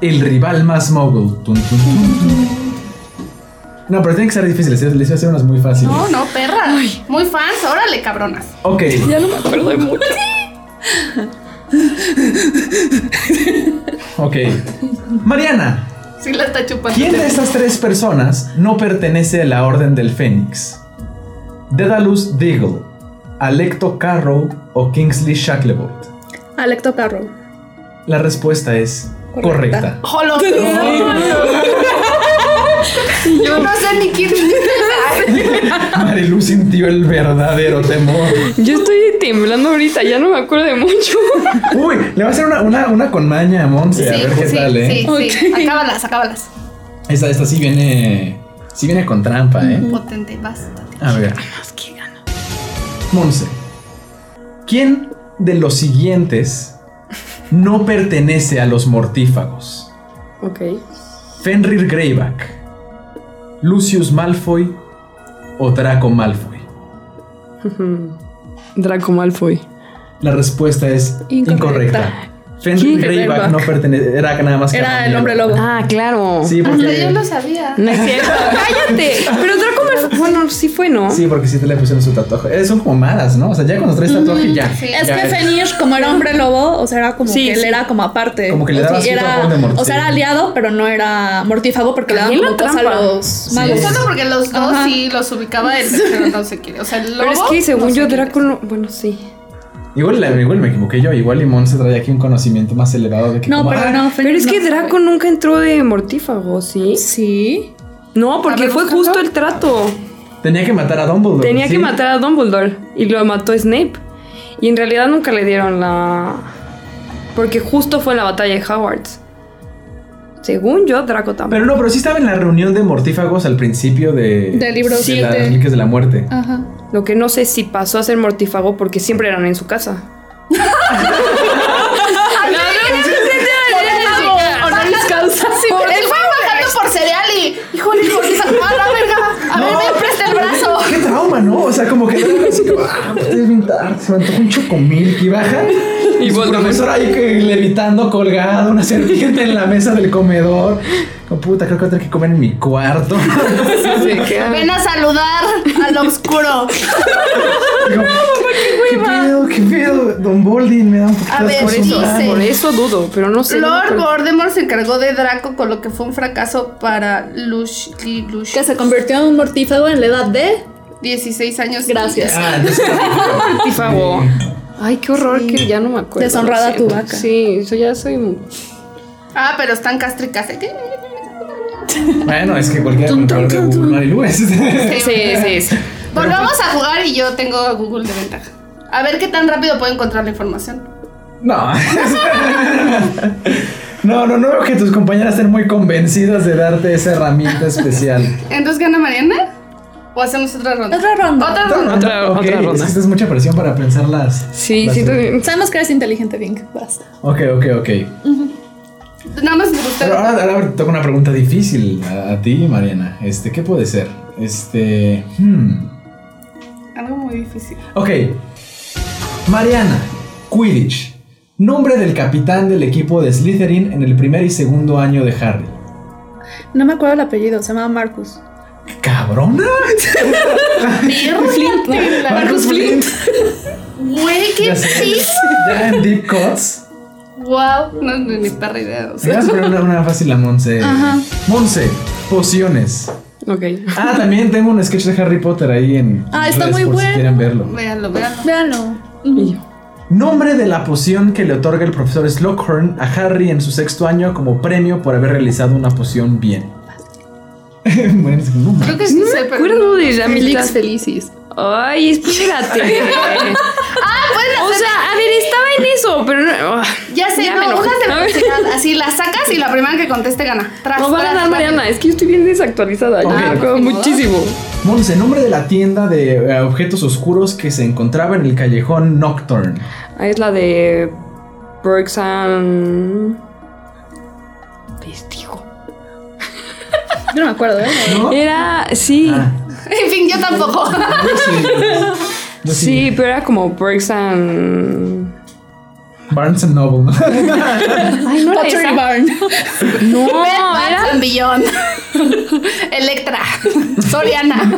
[SPEAKER 4] el rival más mogul. Tun, tun, tun, tun. No, pero tiene que ser difícil. Les les voy a hacer unas muy fáciles.
[SPEAKER 1] No, no, perra. Muy fans. Órale, cabronas.
[SPEAKER 4] Ok,
[SPEAKER 2] Ya no me acuerdo de mucho.
[SPEAKER 4] ok. Mariana,
[SPEAKER 1] Sí la está chupando.
[SPEAKER 4] ¿quién de estas tres personas no pertenece a la Orden del Fénix? Dedalus Deagle, Alecto Carrow o Kingsley Shacklebolt.
[SPEAKER 3] Alecto Carro.
[SPEAKER 4] La respuesta es correcta.
[SPEAKER 3] Correcta.
[SPEAKER 1] Jolo. Yo no sé ni quién.
[SPEAKER 4] Marilu sintió el verdadero temor.
[SPEAKER 2] Yo estoy temblando ahorita, ya no me acuerdo de mucho.
[SPEAKER 4] Uy, le va a hacer una, una, una con maña a Monse, a ver qué
[SPEAKER 1] sí,
[SPEAKER 4] tal, ¿eh?
[SPEAKER 1] sí, sí.
[SPEAKER 3] Ok.
[SPEAKER 1] Acábalas, acábalas.
[SPEAKER 4] Esta, esta sí viene. Sí viene con trampa, ¿eh?
[SPEAKER 1] Potente, basta.
[SPEAKER 4] A ver. Monse. ¿Quién de los siguientes no pertenece a los mortífagos?
[SPEAKER 2] Ok.
[SPEAKER 4] Fenrir Greyback, Lucius Malfoy o Draco Malfoy.
[SPEAKER 2] Draco Malfoy.
[SPEAKER 4] La respuesta es incorrecta.
[SPEAKER 3] Incorrecta.
[SPEAKER 4] Fenrir no pertenece, era nada más que
[SPEAKER 3] Era el hombre lobo.
[SPEAKER 2] Ah, claro.
[SPEAKER 4] Sí,
[SPEAKER 1] Hasta
[SPEAKER 4] porque
[SPEAKER 1] yo lo sabía.
[SPEAKER 2] No es cierto. Cállate. Pero Draco Malfoy. Bueno, sí fue, ¿no?
[SPEAKER 4] Sí, porque sí te le pusieron su tatuaje. Eh, son como malas, ¿no? O sea, ya cuando traes tatuaje ya.
[SPEAKER 1] sí.
[SPEAKER 3] Es
[SPEAKER 4] ya
[SPEAKER 3] que Fenrir, como era hombre lobo, o sea, era como
[SPEAKER 2] Sí,
[SPEAKER 3] que él
[SPEAKER 2] sí.
[SPEAKER 3] era como aparte.
[SPEAKER 4] Como que le daba
[SPEAKER 3] era,
[SPEAKER 4] rol de mortífago.
[SPEAKER 3] O sea, era aliado, pero no era mortífago porque le daban como cosa a los magos.
[SPEAKER 1] Solo porque los dos
[SPEAKER 3] Ajá.
[SPEAKER 1] sí los ubicaba el tercero no sé qué. O sea, el lobo.
[SPEAKER 2] Pero es que según
[SPEAKER 1] no
[SPEAKER 2] yo, Draco. Bueno, sí.
[SPEAKER 4] Igual, igual me equivoqué yo. Igual Limón se trae aquí un conocimiento más elevado de que.
[SPEAKER 3] No,
[SPEAKER 4] como,
[SPEAKER 3] pero
[SPEAKER 4] ah,
[SPEAKER 3] no,
[SPEAKER 2] Pero es que
[SPEAKER 3] no.
[SPEAKER 2] Draco nunca entró de mortífago, ¿sí?
[SPEAKER 3] Sí.
[SPEAKER 2] No, porque
[SPEAKER 1] ver,
[SPEAKER 2] fue justo el trato.
[SPEAKER 4] Tenía que matar a Dumbledore.
[SPEAKER 2] Tenía
[SPEAKER 4] ¿sí?
[SPEAKER 2] que matar a Dumbledore y lo mató Snape. Y en realidad nunca le dieron la. Porque justo fue en la batalla de Hogwarts. Según yo, Draco tampoco.
[SPEAKER 4] Pero no, pero sí estaba en la reunión de mortífagos al principio de.
[SPEAKER 3] Del libro
[SPEAKER 4] de
[SPEAKER 3] siete.
[SPEAKER 4] las reliquias de la muerte.
[SPEAKER 3] Ajá.
[SPEAKER 2] Lo que no sé si pasó a ser mortífago porque siempre eran en su casa.
[SPEAKER 1] Honoris causa. Él fue bajando por cereal y. Híjole, hijo, a la verga. A ver, me presta el brazo.
[SPEAKER 4] Qué ¿no? O sea, como que así como, ah, pues, es bien tarde, se me antojó un chocomilk y baja. Y su profesor ahí que levitando colgado, una serpiente en la mesa del comedor. Como puta, creo que voy a tener que comer en mi cuarto.
[SPEAKER 1] Ven a saludar al oscuro.
[SPEAKER 4] Digo, ¿Qué pedo? ¿Qué pedo? Don Boldin me da un poquito
[SPEAKER 1] A
[SPEAKER 4] de
[SPEAKER 1] ver, dice-
[SPEAKER 4] mano.
[SPEAKER 2] Por eso dudo, pero no sé. no
[SPEAKER 1] Lord
[SPEAKER 2] acuerdo.
[SPEAKER 1] Voldemort se encargó de Draco con lo que fue un fracaso para Lush, Lush.
[SPEAKER 3] Que se convirtió en un mortífago en la edad de.
[SPEAKER 1] 16 años.
[SPEAKER 3] Gracias.
[SPEAKER 4] Ah, entonces.
[SPEAKER 2] Mortífago. Ay, qué horror que ya no me acuerdo.
[SPEAKER 3] Deshonrada tu vaca.
[SPEAKER 2] Sí, eso ya soy.
[SPEAKER 1] Ah, pero están castricas.
[SPEAKER 4] Bueno, es que de Google.
[SPEAKER 2] Sí, sí, sí.
[SPEAKER 1] Volvamos a jugar y yo tengo Google de ventaja. A ver qué tan rápido puedo encontrar la información.
[SPEAKER 4] No. No, no, no veo que tus compañeras estén muy convencidas de darte esa herramienta especial.
[SPEAKER 1] Entonces gana Mariana. ¿O hacemos otra ronda?
[SPEAKER 3] Otra ronda.
[SPEAKER 1] Otra ronda.
[SPEAKER 2] Otra-
[SPEAKER 4] Ok,
[SPEAKER 2] otra ronda.
[SPEAKER 4] Es que esta es mucha presión para pensar las.
[SPEAKER 2] Sí,
[SPEAKER 4] las-
[SPEAKER 2] que.
[SPEAKER 3] Sabemos que eres inteligente, Vink. Basta.
[SPEAKER 4] Ok, ok, ok.
[SPEAKER 1] Nada más me gusta.
[SPEAKER 4] Pero ahora, ahora toca una pregunta difícil a, a ti, Mariana. Este, ¿qué puede ser? Este. Hmm.
[SPEAKER 1] Algo muy difícil.
[SPEAKER 4] Ok. Mariana, Quidditch. Nombre del capitán del equipo de Slytherin en el primer y segundo año de Harry.
[SPEAKER 3] No me acuerdo el apellido, se llama Marcus.
[SPEAKER 4] ¿Cabrona?
[SPEAKER 1] Flint.
[SPEAKER 4] Marcus Flint.
[SPEAKER 1] Güey, qué
[SPEAKER 4] en Deep Cuts.
[SPEAKER 1] Wow. No, no, ni perra idea. o sea.
[SPEAKER 4] Una, una fácil a Monse.
[SPEAKER 3] Ajá.
[SPEAKER 4] Monse, pociones.
[SPEAKER 2] Ok.
[SPEAKER 4] Ah, también tengo un sketch de Harry Potter ahí en.
[SPEAKER 3] Ah,
[SPEAKER 4] en
[SPEAKER 3] está
[SPEAKER 4] redes
[SPEAKER 3] muy
[SPEAKER 4] por
[SPEAKER 3] bueno.
[SPEAKER 4] Si quieren verlo.
[SPEAKER 1] Véanlo, véanlo.
[SPEAKER 3] Véanlo.
[SPEAKER 2] Y yo.
[SPEAKER 4] Nombre de la poción que le otorga el profesor Slughorn a Harry en su sexto año como premio por haber realizado una poción bien. bueno,
[SPEAKER 1] Creo que sí
[SPEAKER 2] No
[SPEAKER 1] sé,
[SPEAKER 2] me
[SPEAKER 1] pero.
[SPEAKER 2] acuerdo de
[SPEAKER 3] Felicis.
[SPEAKER 2] Ay, espérate.
[SPEAKER 1] Ah, pueden
[SPEAKER 2] o
[SPEAKER 1] hacer.
[SPEAKER 2] sea, a ver, estaba en eso, pero no. ah,
[SPEAKER 1] ya sé,
[SPEAKER 2] ya
[SPEAKER 1] no, de velocidad. Así las sacas y la primera que conteste gana. Tras,
[SPEAKER 2] No va a ganar. Mariana, es que yo estoy bien desactualizada. Yo
[SPEAKER 4] Ok.
[SPEAKER 2] me acuerdo muchísimo.
[SPEAKER 4] Monse, nombre de la tienda de eh, objetos oscuros que se encontraba en el callejón Nocturne.
[SPEAKER 2] Ah, es la de Burks and. Vestigo.
[SPEAKER 3] Yo no me acuerdo, ¿eh?
[SPEAKER 4] ¿No?
[SPEAKER 2] Era. Sí.
[SPEAKER 4] Ah,
[SPEAKER 1] En fin, yo tampoco.
[SPEAKER 4] yo sí. Yo sí.
[SPEAKER 2] Sí, pero era como Burks and.
[SPEAKER 4] Barnes and Noble. ¿no?
[SPEAKER 2] Ay, no era
[SPEAKER 3] Pottery
[SPEAKER 2] esa.
[SPEAKER 3] Barn.
[SPEAKER 2] No, era.
[SPEAKER 1] and Beyond. Electra. Soriana.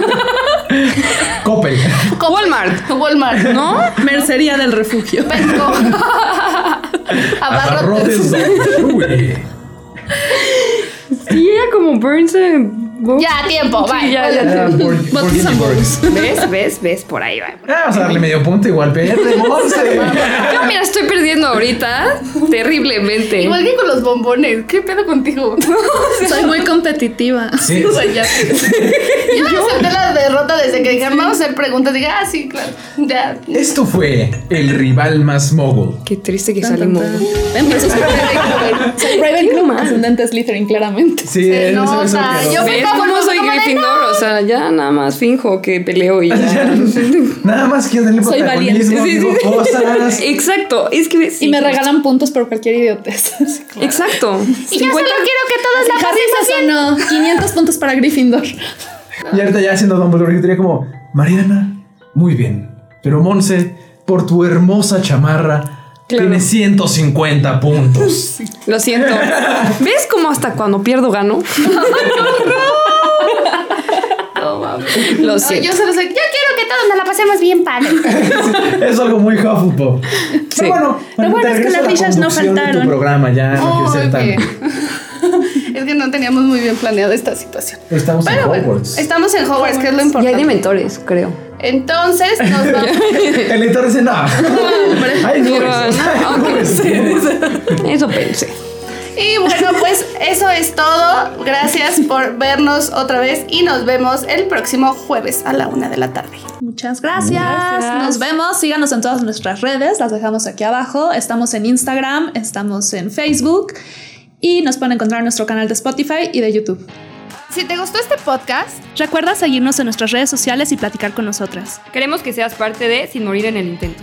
[SPEAKER 4] Coppel.
[SPEAKER 2] Walmart.
[SPEAKER 1] Walmart.
[SPEAKER 2] ¿No?
[SPEAKER 3] Mercería del refugio.
[SPEAKER 1] Petco. Abarrotes.
[SPEAKER 4] Uy.
[SPEAKER 2] Sí, era como Burns and.
[SPEAKER 1] Ya, tiempo,
[SPEAKER 2] Sí,
[SPEAKER 1] bye.
[SPEAKER 2] ya, ya. ¿Ves? ¿Ves? ¿Ves? Por ahí va.
[SPEAKER 4] Ah, Vamos a darle medio punto igual. Pierde, Monse.
[SPEAKER 2] Yo, mira, estoy perdiendo ahorita terriblemente.
[SPEAKER 1] Igual que con los bombones. ¿Qué pedo contigo?
[SPEAKER 3] Soy muy competitiva.
[SPEAKER 4] Sí.
[SPEAKER 1] O sea, ya. Yo acepté la derrota desde que dijeron, vamos a hacer preguntas. Dije, ah, sí, claro. Ya.
[SPEAKER 4] Esto fue el rival más mogul.
[SPEAKER 2] Qué triste que salimos.
[SPEAKER 3] eso soy Ravenclaw. Ascendente Slytherin, claramente.
[SPEAKER 4] Sí,
[SPEAKER 1] Se
[SPEAKER 4] eso-
[SPEAKER 1] nota.
[SPEAKER 4] eso quedó.
[SPEAKER 1] Yo fui
[SPEAKER 2] ¿Ves
[SPEAKER 1] como
[SPEAKER 2] cómo
[SPEAKER 1] los-
[SPEAKER 2] soy Gryffindor? O sea, ya nada más finjo que peleo y ya.
[SPEAKER 4] Nada más quiero tener
[SPEAKER 3] Soy valiente.
[SPEAKER 2] Sí, sí,
[SPEAKER 4] cosas.
[SPEAKER 2] Exacto, es que sí.
[SPEAKER 3] Y me regalan puntos por cualquier idiotez.
[SPEAKER 2] Exacto.
[SPEAKER 1] Y yo solo quiero que todos la
[SPEAKER 3] me sonó 500 puntos para Gryffindor.
[SPEAKER 4] Y ahorita ya haciendo Dumbledore, yo diría como, Mariana, muy bien. Pero Monse, por tu hermosa chamarra,
[SPEAKER 2] Claro.
[SPEAKER 4] tienes 150 puntos.
[SPEAKER 2] Lo siento. ¿Ves cómo hasta cuando pierdo gano?
[SPEAKER 1] No.
[SPEAKER 2] Lo
[SPEAKER 1] No,
[SPEAKER 2] siento.
[SPEAKER 1] yo solo soy, yo quiero que todos nos la pasemos bien, padre.
[SPEAKER 4] es algo muy Hufflepuff.
[SPEAKER 2] Sí.
[SPEAKER 4] Pero bueno,
[SPEAKER 3] Lo bueno es que las
[SPEAKER 4] la
[SPEAKER 3] risas no
[SPEAKER 4] de tu
[SPEAKER 3] faltaron.
[SPEAKER 4] programa, ya no quiero ser tan...
[SPEAKER 1] Oye. Es que no teníamos muy bien planeado esta situación.
[SPEAKER 4] Estamos
[SPEAKER 1] Pero
[SPEAKER 4] en
[SPEAKER 1] bueno,
[SPEAKER 4] Hogwarts.
[SPEAKER 1] estamos en Hogwarts, que es lo
[SPEAKER 2] Y hay
[SPEAKER 1] importante.
[SPEAKER 2] de mentores, creo.
[SPEAKER 1] Entonces, nos vamos.
[SPEAKER 4] El editor dice, no. Ay, no.
[SPEAKER 2] No,
[SPEAKER 4] no es-
[SPEAKER 2] Eso pensé.
[SPEAKER 1] Y bueno, pues eso es todo. Gracias por vernos otra vez y nos vemos el próximo jueves a la una de la tarde.
[SPEAKER 3] Muchas gracias.
[SPEAKER 2] Gracias.
[SPEAKER 3] Nos vemos. Síganos en todas nuestras redes. Las dejamos aquí abajo. Estamos en Instagram, estamos en Facebook y nos pueden encontrar en nuestro canal de Spotify y de YouTube.
[SPEAKER 1] Si te gustó este podcast,
[SPEAKER 3] Recuerda seguirnos en nuestras redes sociales y platicar con nosotras.
[SPEAKER 2] Queremos que seas parte de Sin Morir en el Intento.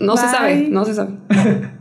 [SPEAKER 2] No se sabe, no se sabe.